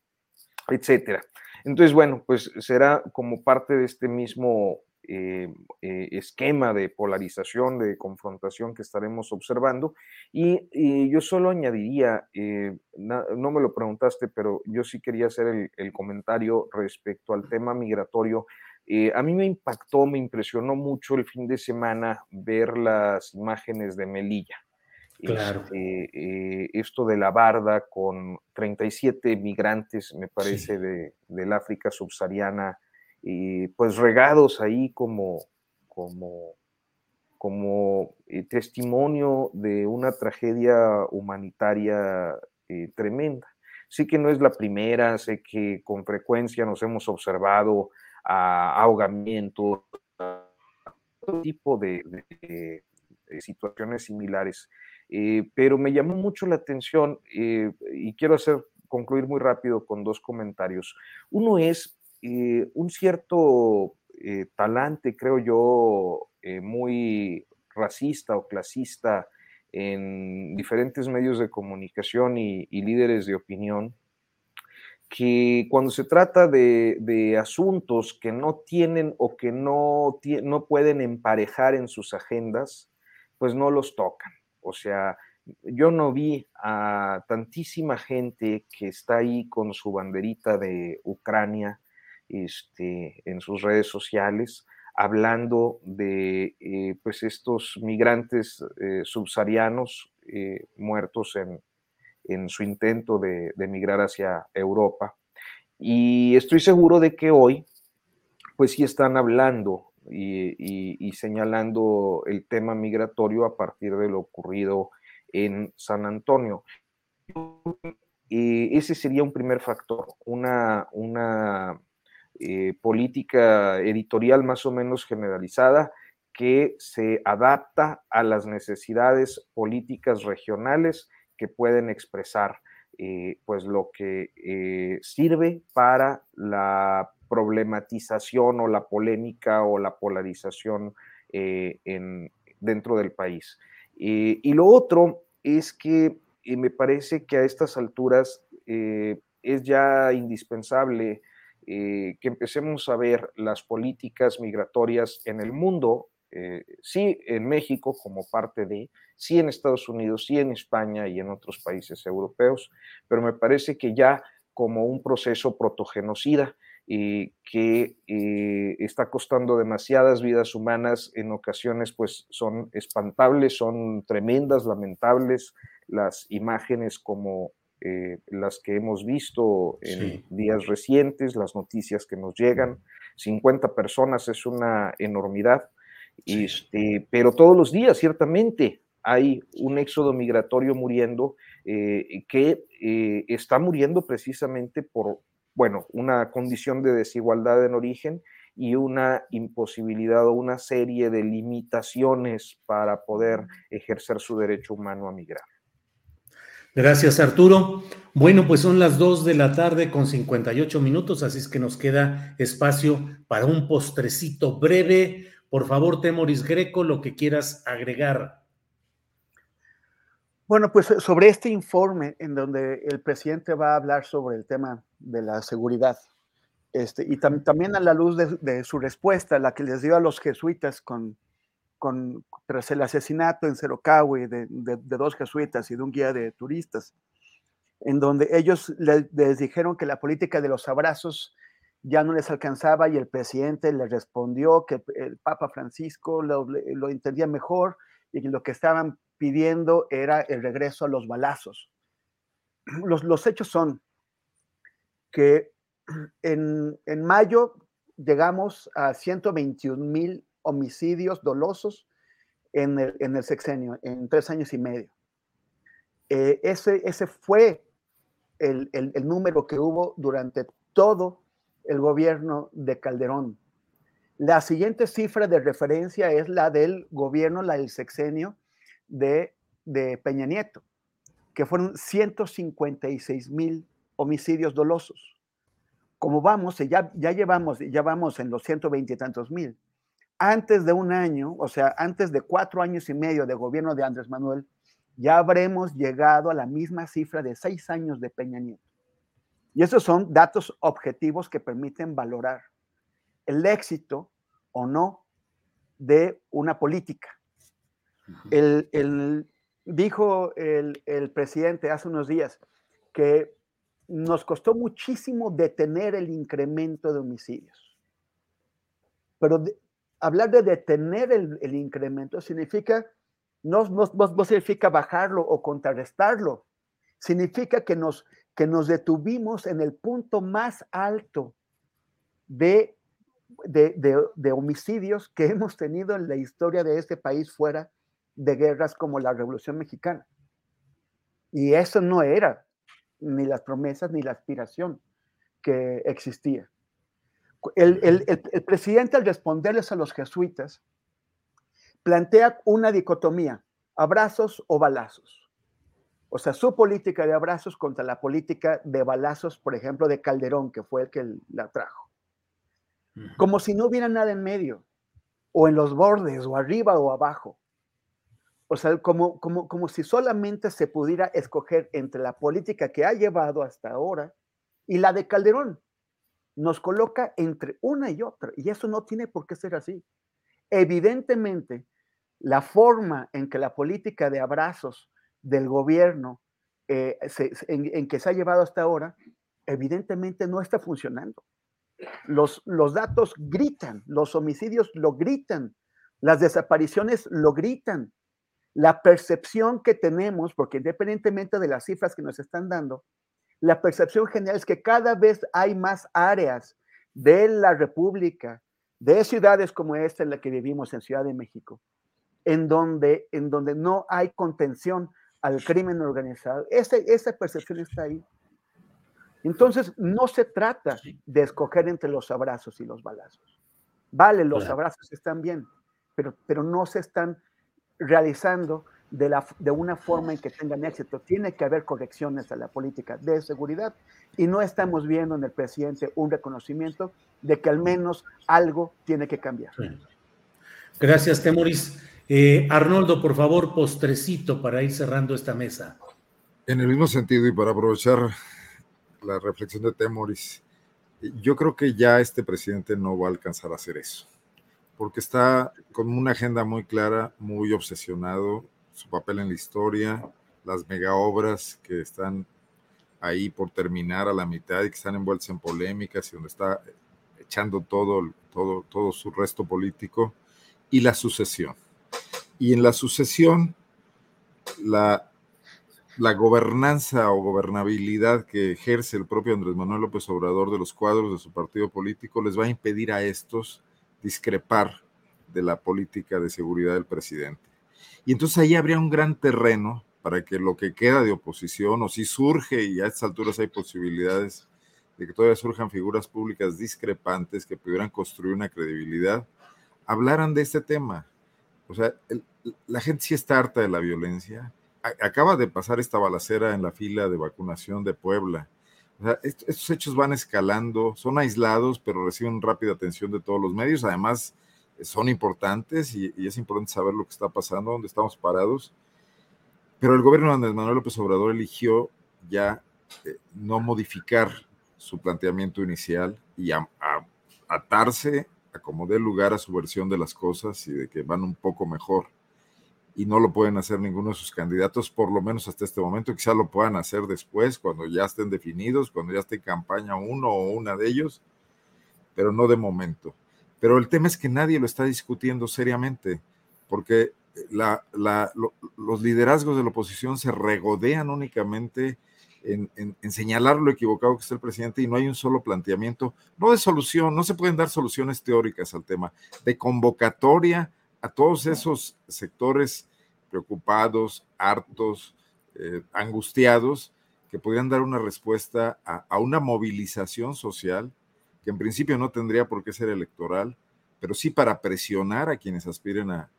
etcétera. Entonces, bueno, pues será como parte de este mismo eh, esquema de polarización, de confrontación que estaremos observando. Y, yo solo añadiría, no me lo preguntaste, pero yo sí quería hacer el, el comentario respecto al tema migratorio eh, a mí me impactó, me impresionó mucho el fin de semana ver las imágenes de Melilla. Claro. Este, eh, esto de la barda con 37 migrantes, me parece, de, del África subsahariana, y pues regados ahí como, como, como eh, testimonio de una tragedia humanitaria tremenda. Sé que no es la primera, sé que con frecuencia nos hemos observado a ahogamiento, todo tipo de, situaciones similares. Eh, pero me llamó mucho la atención eh, y quiero hacer concluir muy rápido con dos comentarios. Uno es eh, un cierto talante, creo yo, muy racista o clasista en diferentes medios de comunicación y líderes de opinión, que cuando se trata de, asuntos que no tienen o que no, no pueden emparejar en sus agendas, pues no los tocan. O sea, yo no vi a tantísima gente que está ahí con su banderita de Ucrania este, en sus redes sociales, hablando de eh, pues estos migrantes eh, subsaharianos eh, muertos en, en su intento de, de emigrar hacia Europa. Y estoy seguro de que hoy, pues sí están hablando y, señalando el tema migratorio a partir de lo ocurrido en San Antonio. Y ese sería un primer factor, una, una eh, política editorial más o menos generalizada que se adapta a las necesidades políticas regionales que pueden expresar eh, pues lo que eh, sirve para la problematización o la polémica o la polarización en, dentro del país. Y lo otro es que me parece que a estas alturas es ya indispensable que empecemos a ver las políticas migratorias en el mundo, sí en México como parte de, sí en Estados Unidos, sí en España y en otros países europeos, pero me parece que ya como un proceso protogenocida y que eh, está costando demasiadas vidas humanas, en ocasiones pues son espantables, son tremendas, lamentables las imágenes como eh, las que hemos visto en días recientes, las noticias que nos llegan, 50 personas es una enormidad, este, pero todos los días ciertamente hay un éxodo migratorio muriendo eh, que eh, está muriendo precisamente por, bueno, una condición de desigualdad en origen y una imposibilidad o una serie de limitaciones para poder ejercer su derecho humano a migrar. Gracias, Arturo. Bueno, pues son las 2 de la tarde con 58 minutos, así es que nos queda espacio para un postrecito breve. Por favor, Temoris Greco, lo que quieras agregar. Bueno, pues eh, sobre este informe en donde el presidente va a hablar sobre el tema de la seguridad, este, y también a la luz de, su respuesta, la que les dio a los jesuitas con, con, tras el asesinato en Cerocahui de, dos jesuitas y de un guía de turistas, en donde ellos les, dijeron que la política de los abrazos ya no les alcanzaba y el presidente les respondió que el Papa Francisco lo, entendía mejor y que lo que estaban pidiendo era el regreso a los balazos. Los, los hechos son que en, mayo llegamos a 121 mil homicidios dolosos en el, sexenio, en tres años y medio. Eh, ese, ese fue el, el, número que hubo durante todo el gobierno de Calderón. La siguiente cifra de referencia es la del gobierno, la del sexenio de, Peña Nieto, que fueron 156 mil homicidios dolosos. Como vamos, ya, ya llevamos, ya vamos en los 120 y tantos mil. Antes de un año, o sea, antes de cuatro años y medio de gobierno de Andrés Manuel, ya habremos llegado a la misma cifra de seis años de Peña Nieto. Y esos son datos objetivos que permiten valorar el éxito o no de una política. El, dijo el, presidente hace unos días que nos costó muchísimo detener el incremento de homicidios. Pero hablar de detener el, incremento significa, no, significa bajarlo o contrarrestarlo, significa que nos, que nos detuvimos en el punto más alto de, de homicidios que hemos tenido en la historia de este país fuera de guerras como la Revolución Mexicana. Y eso no era ni las promesas ni la aspiración que existía. El, presidente al responderles a los jesuitas plantea una dicotomía, abrazos o balazos. O sea, su política de abrazos contra la política de balazos, por ejemplo, de Calderón, que fue el que la trajo. Como si no hubiera nada en medio, o en los bordes, o arriba o abajo. O sea, como, como, como si solamente se pudiera escoger entre la política que ha llevado hasta ahora y la de Calderón. Nos coloca entre una y otra, y eso no tiene por qué ser así. Evidentemente, la forma en que la política de abrazos del gobierno eh, en, que se ha llevado hasta ahora, evidentemente no está funcionando. Los, los datos gritan, los homicidios lo gritan, las desapariciones lo gritan, la percepción que tenemos, porque independientemente de las cifras que nos están dando, la percepción general es que cada vez hay más áreas de la República, de ciudades como esta en la que vivimos en Ciudad de México, en donde, en donde no hay contención al crimen organizado. esa percepción está ahí. Entonces, no se trata de escoger entre los abrazos y los balazos. Vale, los abrazos están bien, pero, pero no se están realizando de, la, de una forma en que tengan éxito. Tiene que haber correcciones a la política de seguridad y no estamos viendo en el presidente un reconocimiento de que al menos algo tiene que cambiar. Gracias, Temoris. Eh, Arnoldo, por favor, postrecito para ir cerrando esta mesa. En el mismo sentido y para aprovechar la reflexión de Temoris, yo creo que ya este presidente no va a alcanzar a hacer eso, porque está con una agenda muy clara, muy obsesionado, su papel en la historia, las mega obras que están ahí por terminar a la mitad y que están envueltas en polémicas y donde está echando todo, todo, todo su resto político, y la sucesión. Y en la sucesión, la, la gobernanza o gobernabilidad que ejerce el propio Andrés Manuel López Obrador de los cuadros de su partido político les va a impedir a estos discrepar de la política de seguridad del presidente. Y entonces ahí habría un gran terreno para que lo que queda de oposición, o si surge, y a estas alturas hay posibilidades de que todavía surjan figuras públicas discrepantes que pudieran construir una credibilidad, hablaran de este tema. O sea, la gente sí está harta de la violencia. acaba de pasar esta balacera en la fila de vacunación de Puebla. O sea, estos hechos van escalando, son aislados, pero reciben rápida atención de todos los medios. Además, son importantes y, es importante saber lo que está pasando, dónde estamos parados. Pero el gobierno de Andrés Manuel López Obrador eligió ya eh, no modificar su planteamiento inicial y atarse a como dé lugar a su versión de las cosas y de que van un poco mejor. Y no lo pueden hacer ninguno de sus candidatos, por lo menos hasta este momento. Quizá lo puedan hacer después, cuando ya estén definidos, cuando ya esté en campaña uno o una de ellos, pero no de momento. Pero el tema es que nadie lo está discutiendo seriamente, porque los liderazgos de la oposición se regodean únicamente en, señalar lo equivocado que está el presidente y no hay un solo planteamiento, no de solución, no se pueden dar soluciones teóricas al tema, de convocatoria a todos esos sectores preocupados, hartos, eh, angustiados, que podrían dar una respuesta a una movilización social que en principio no tendría por qué ser electoral, pero sí para presionar a quienes aspiren a,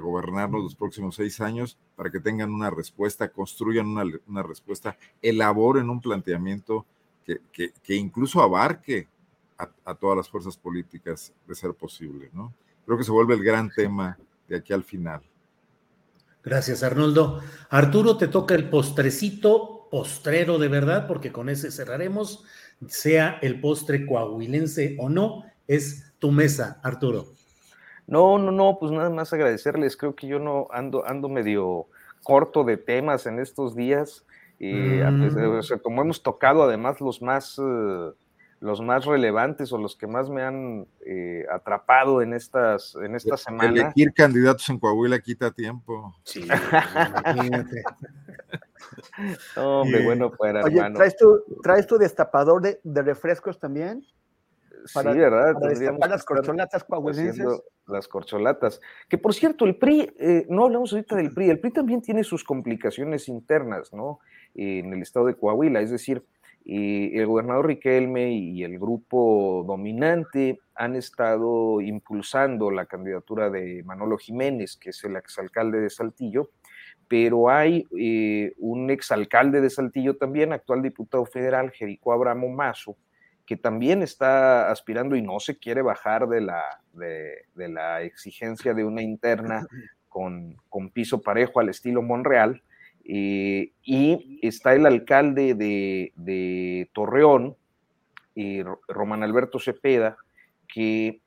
gobernarnos los próximos seis años para que tengan una respuesta, construyan una, respuesta, elaboren un planteamiento que, incluso abarque a, todas las fuerzas políticas de ser posible, ¿no? Creo que se vuelve el gran tema de aquí al final. Gracias, Arnoldo. Arturo, te toca el postrecito, postrero de verdad, porque con ese cerraremos sea el postre coahuilense o no, es tu mesa, Arturo. No, no, no, pues nada más agradecerles. Creo que yo no ando, ando medio corto de temas en estos días. Y mm. como hemos tocado además los más, eh, los más relevantes o los que más me han eh, atrapado en estas, en esta semana. Elegir candidatos en Coahuila quita tiempo. Sí, imagínate. hombre, bueno fuera, Oye, ¿traes tu, ¿traes tu destapador de, de refrescos también? Para, sí, ¿verdad? Para las corcholatas coahuilenses. Las corcholatas. Que por cierto, el PRI, eh, no hablamos ahorita del PRI, el PRI también tiene sus complicaciones internas, ¿no? en el estado de Coahuila, es decir, el gobernador Riquelme y el grupo dominante han estado impulsando la candidatura de Manolo Jiménez, que es el exalcalde de Saltillo, pero hay eh, un exalcalde de Saltillo también, actual diputado federal, Jerico Abramo Mazo, que también está aspirando y no se quiere bajar de la, de, la exigencia de una interna con, con, piso parejo al estilo Monreal. Eh, y está el alcalde de, de Torreón, y Román Alberto Cepeda, que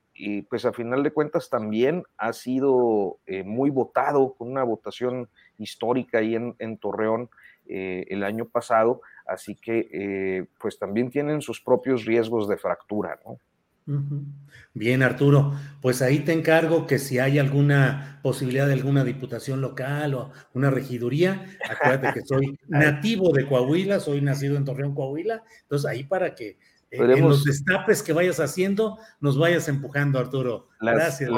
pues a final de cuentas también ha sido eh, muy votado con una votación histórica ahí en, en Torreón eh, el año pasado, así que eh, pues también tienen sus propios riesgos de fractura, ¿no? Bien, Arturo, pues ahí te encargo que si hay alguna posibilidad de alguna diputación local o una regiduría, acuérdate que soy nativo de Coahuila, soy nacido en Torreón, Coahuila, entonces ahí para que en los destapes que vayas haciendo, nos vayas empujando, Arturo. Gracias.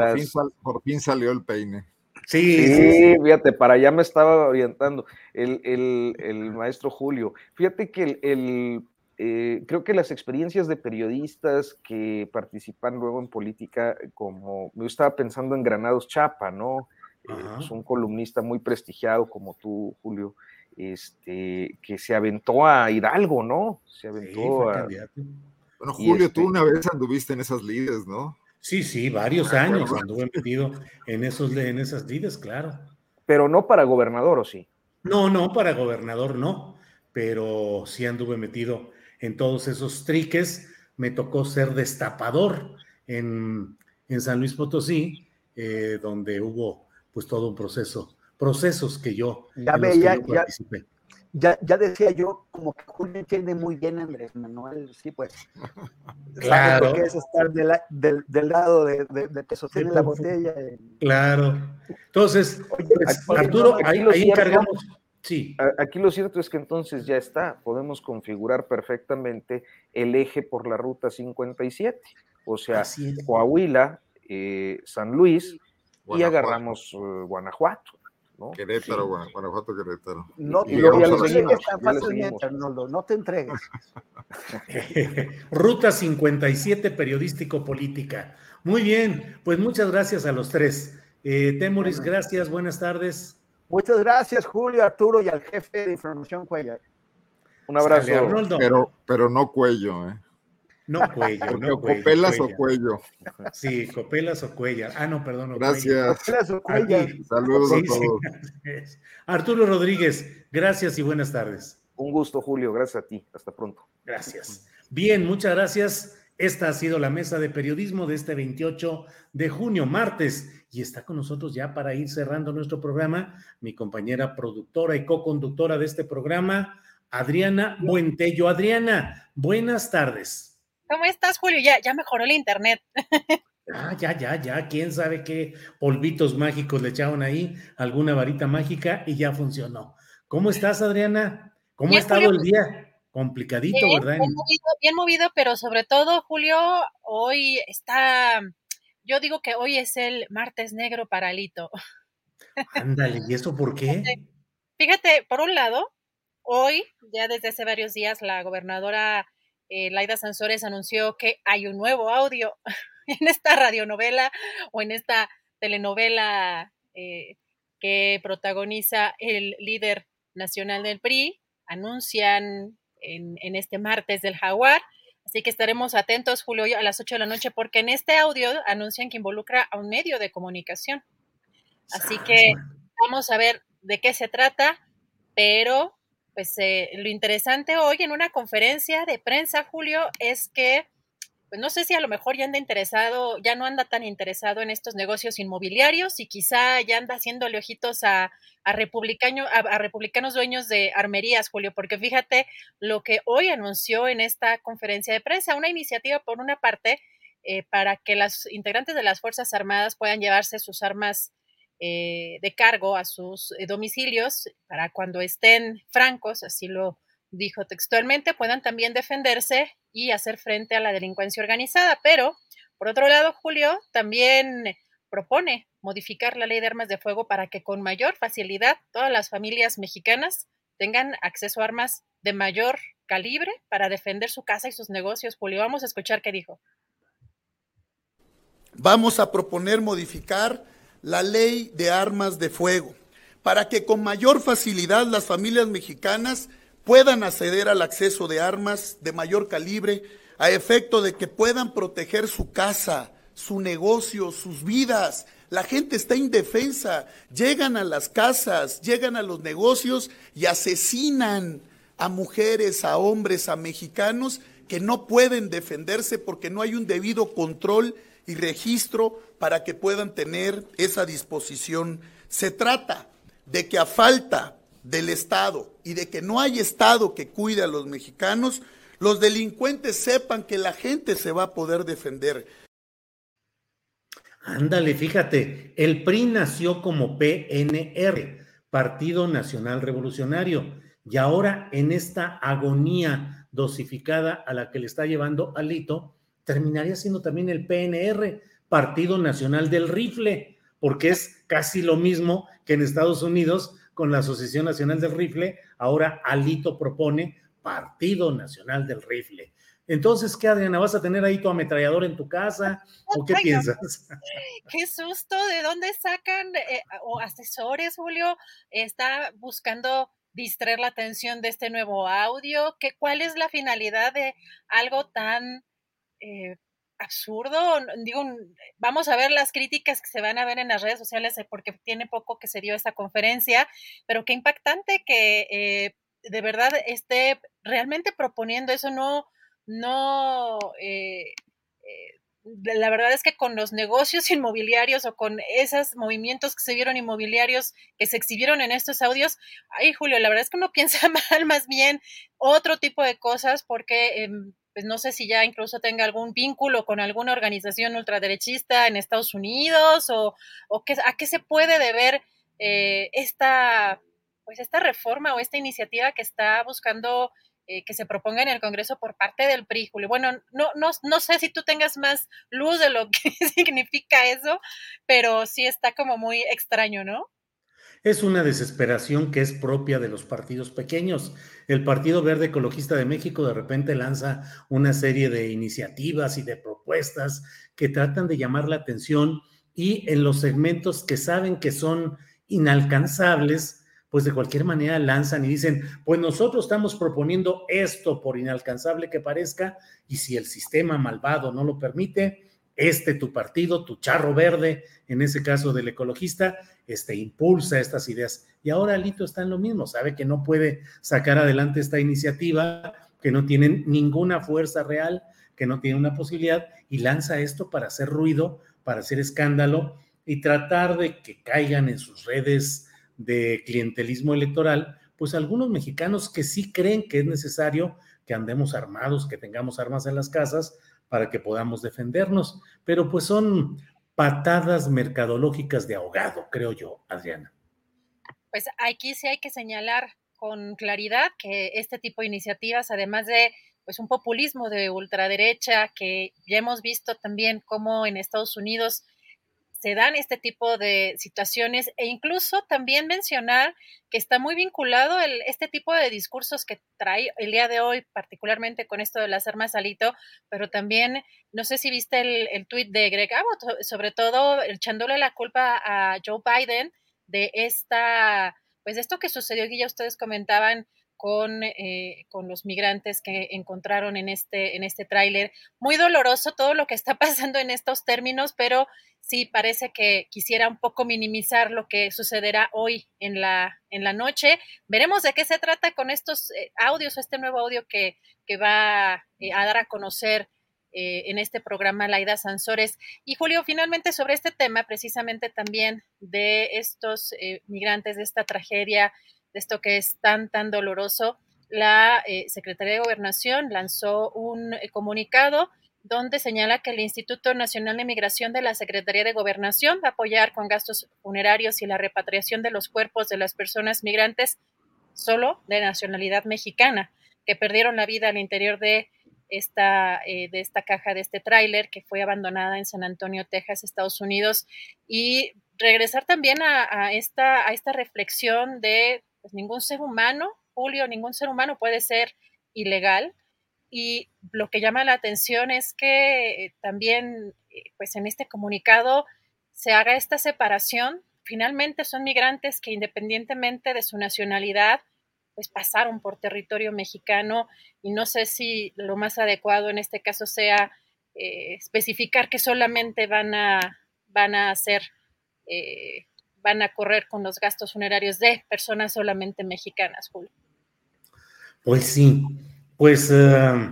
Por, fin salió el peine. Sí, sí, fíjate, para allá me estaba orientando el, maestro Julio. Fíjate que el, eh, creo que las experiencias de periodistas que participan luego en política, como yo estaba pensando en Granados Chapa, ¿no? es un columnista muy prestigiado como tú, Julio, este, que se aventó a Hidalgo, ¿no? Se aventó a... Bueno, Julio, tú este una vez anduviste en esas lides, ¿no? Sí, sí, varios años anduve metido en, esos, en esas lides, claro. Pero no para gobernador, ¿o sí? No, no, para gobernador no, pero sí anduve metido en todos esos triques. Me tocó ser destapador en, San Luis Potosí, eh, donde hubo pues todo un proceso, procesos que yo, ya veía, participé ya, ya decía yo, como que Julio entiende muy bien Andrés Manuel, sí, pues. Claro. que es estar del, del, lado de, de, que sostiene la botella. Claro. Entonces, pues, Arturo, ahí, ahí encargamos. Sí. Aquí lo cierto es que entonces ya está, podemos configurar perfectamente el eje por la ruta 57, o sea, Coahuila, eh, San Luis y agarramos eh, Guanajuato. Querétaro, Guanajuato, Querétaro. No, no te entregues. Ruta 57 periodístico-política. Muy bien, pues muchas gracias a los tres. Eh, Temoris, gracias, buenas tardes. Muchas gracias, Julio, Arturo y al jefe de información Cuellar. Un abrazo. pero, pero no cuello, ¿eh? No cuello, no cuello. Copelas o cuello. Sí, copelas o cuello. Ah, no, perdón. Gracias. Saludos a todos. Arturo Rodríguez, gracias y buenas tardes. Un gusto, Julio. Gracias a ti. Hasta pronto. Gracias. Bien, muchas gracias. Esta ha sido la mesa de periodismo de este 28 de junio, martes, y está con nosotros ya para ir cerrando nuestro programa mi compañera productora y co-conductora de este programa, Adriana Buentello. Adriana, buenas tardes. ¿Cómo estás, Julio? Ya, ya mejoró el internet. Ah, ya, ya, ya. Quién sabe qué polvitos mágicos le echaron ahí, alguna varita mágica y ya funcionó. ¿Cómo estás, Adriana? ¿Cómo ha estado el día? Complicadito, ¿verdad? Bien movido, bien movido, pero sobre todo, Julio, hoy está. Yo digo que hoy es el martes negro para Lito. Ándale, ¿y eso por qué? Fíjate, por un lado, hoy, ya desde hace varios días, la gobernadora eh, Laida Sansores anunció que hay un nuevo audio en esta radionovela o en esta telenovela eh, que protagoniza el líder nacional del PRI. Anuncian en, este martes del Jaguar. Así que estaremos atentos, Julio, a las 8 de la noche, porque en este audio anuncian que involucra a un medio de comunicación. Así que vamos a ver de qué se trata, pero pues eh, lo interesante hoy en una conferencia de prensa, Julio, es que, pues no sé si a lo mejor ya anda interesado, ya no anda tan interesado en estos negocios inmobiliarios y quizá ya anda haciéndole ojitos a, a, republicano, a, republicanos dueños de armerías, Julio, porque fíjate lo que hoy anunció en esta conferencia de prensa, una iniciativa por una parte eh, para que las integrantes de las Fuerzas Armadas puedan llevarse sus armas eh, de cargo a sus eh, domicilios para cuando estén francos, así lo dijo textualmente, puedan también defenderse y hacer frente a la delincuencia organizada. Pero, por otro lado, Julio también propone modificar la ley de armas de fuego para que con mayor facilidad todas las familias mexicanas tengan acceso a armas de mayor calibre para defender su casa y sus negocios. Julio, vamos a escuchar qué dijo. Vamos a proponer modificar la ley de armas de fuego, para que con mayor facilidad las familias mexicanas puedan acceder al acceso de armas de mayor calibre a efecto de que puedan proteger su casa, su negocio, sus vidas. La gente está indefensa, llegan a las casas, llegan a los negocios y asesinan a mujeres, a hombres, a mexicanos que no pueden defenderse porque no hay un debido control y registro para que puedan tener esa disposición. Se trata de que a falta del Estado y de que no hay Estado que cuide a los mexicanos, los delincuentes sepan que la gente se va a poder defender. Ándale, fíjate, el PRI nació como PNR, Partido Nacional Revolucionario, y ahora en esta agonía dosificada a la que le está llevando Alito, terminaría siendo también el PNR, Partido Nacional del Rifle, porque es casi lo mismo que en Estados Unidos con la Asociación Nacional del Rifle. Ahora Alito propone Partido Nacional del Rifle. Entonces, ¿qué, Adriana? ¿Vas a tener ahí tu ametrallador en tu casa? ¿O qué piensas? Qué susto, ¿de dónde sacan eh, o asesores, Julio? Está buscando distraer la atención de este nuevo audio. ¿Qué, ¿Cuál es la finalidad de algo tan eh, absurdo? Digo, vamos a ver las críticas que se van a ver en las redes sociales eh, porque tiene poco que se dio esta conferencia, pero qué impactante que de verdad esté realmente proponiendo eso, no no, eh, eh, la verdad es que con los negocios inmobiliarios o con esos movimientos que se vieron inmobiliarios que se exhibieron en estos audios, ay Julio, la verdad es que uno piensa mal más bien otro tipo de cosas porque... Pues no sé si ya incluso tenga algún vínculo con alguna organización ultraderechista en Estados Unidos o, o a qué se puede deber eh, esta, pues esta reforma o esta iniciativa que está buscando eh, que se proponga en el Congreso por parte del PRI, Julio. Bueno, no, no, no sé si tú tengas más luz de lo que significa eso, pero sí está como muy extraño, ¿no? Es una desesperación que es propia de los partidos pequeños. El Partido Verde Ecologista de México de repente lanza una serie de iniciativas y de propuestas que tratan de llamar la atención y en los segmentos que saben que son inalcanzables, pues de cualquier manera lanzan y dicen, pues nosotros estamos proponiendo esto por inalcanzable que parezca, y si el sistema malvado no lo permite, este tu partido, tu charro verde, en ese caso del ecologista, este impulsa estas ideas. Y ahora Alito está en lo mismo, sabe que no puede sacar adelante esta iniciativa, que no tiene ninguna fuerza real, que no tiene una posibilidad, y lanza esto para hacer ruido, para hacer escándalo y tratar de que caigan en sus redes de clientelismo electoral, pues algunos mexicanos que sí creen que es necesario que andemos armados, que tengamos armas en las casas para que podamos defendernos, pero pues son patadas mercadológicas de ahogado, creo yo, Adriana. Pues aquí sí hay que señalar con claridad que este tipo de iniciativas, además de pues un populismo de ultraderecha que ya hemos visto también como en Estados Unidos se dan este tipo de situaciones e incluso también mencionar que está muy vinculado el, este tipo de discursos que trae el día de hoy, particularmente con esto de las armas alito, pero también, no sé si viste el, el tuit de Greg Abbott, sobre todo echándole la culpa a Joe Biden de esta, pues esto que sucedió, que ya ustedes comentaban con, eh, con los migrantes que encontraron en este, en este tráiler. Muy doloroso todo lo que está pasando en estos términos, pero sí parece que quisiera un poco minimizar lo que sucederá hoy en la, en la noche. Veremos de qué se trata con estos eh, audios, este nuevo audio que, que va eh, a dar a conocer en este programa Laida Sansores. Y Julio, finalmente sobre este tema, precisamente también de estos migrantes, de esta tragedia esto que es tan, tan doloroso, la eh, Secretaría de Gobernación lanzó un eh, comunicado donde señala que el Instituto Nacional de Migración de la Secretaría de Gobernación va a apoyar con gastos funerarios y la repatriación de los cuerpos de las personas migrantes solo de nacionalidad mexicana que perdieron la vida al interior de esta, eh, de esta caja, de este tráiler que fue abandonada en San Antonio, Texas, Estados Unidos, y regresar también a, esta, a esta reflexión de pues, ningún ser humano, Julio, ningún ser humano puede ser ilegal. Y lo que llama la atención es que eh, también, eh, pues en este comunicado se haga esta separación. Finalmente son migrantes que independientemente de su nacionalidad, pues pasaron por territorio mexicano y no sé si lo más adecuado en este caso sea eh, especificar que solamente van a, van a ser van a correr con los gastos funerarios de personas solamente mexicanas, Julio. Pues sí, pues eh,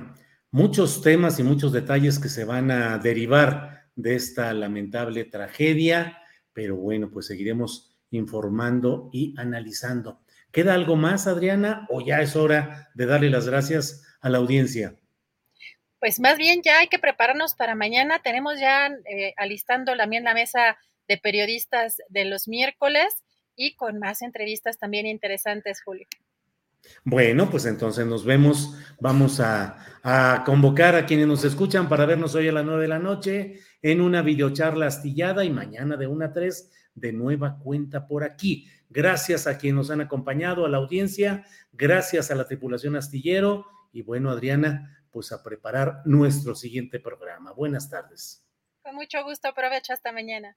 muchos temas y muchos detalles que se van a derivar de esta lamentable tragedia, pero bueno, pues seguiremos informando y analizando. ¿Queda algo más, Adriana, o ya es hora de darle las gracias a la audiencia? Pues más bien ya hay que prepararnos para mañana. Tenemos ya eh, alistando también la mesa de periodistas de los miércoles y con más entrevistas también interesantes, Julio. Bueno, pues entonces nos vemos. Vamos a, convocar a quienes nos escuchan para vernos hoy a las nueve de la noche en una videocharla astillada y mañana de una a tres de nueva cuenta por aquí. Gracias a quienes nos han acompañado, a la audiencia, gracias a la tripulación astillero y bueno, Adriana, pues a preparar nuestro siguiente programa. Buenas tardes. Con mucho gusto, aprovecho hasta mañana.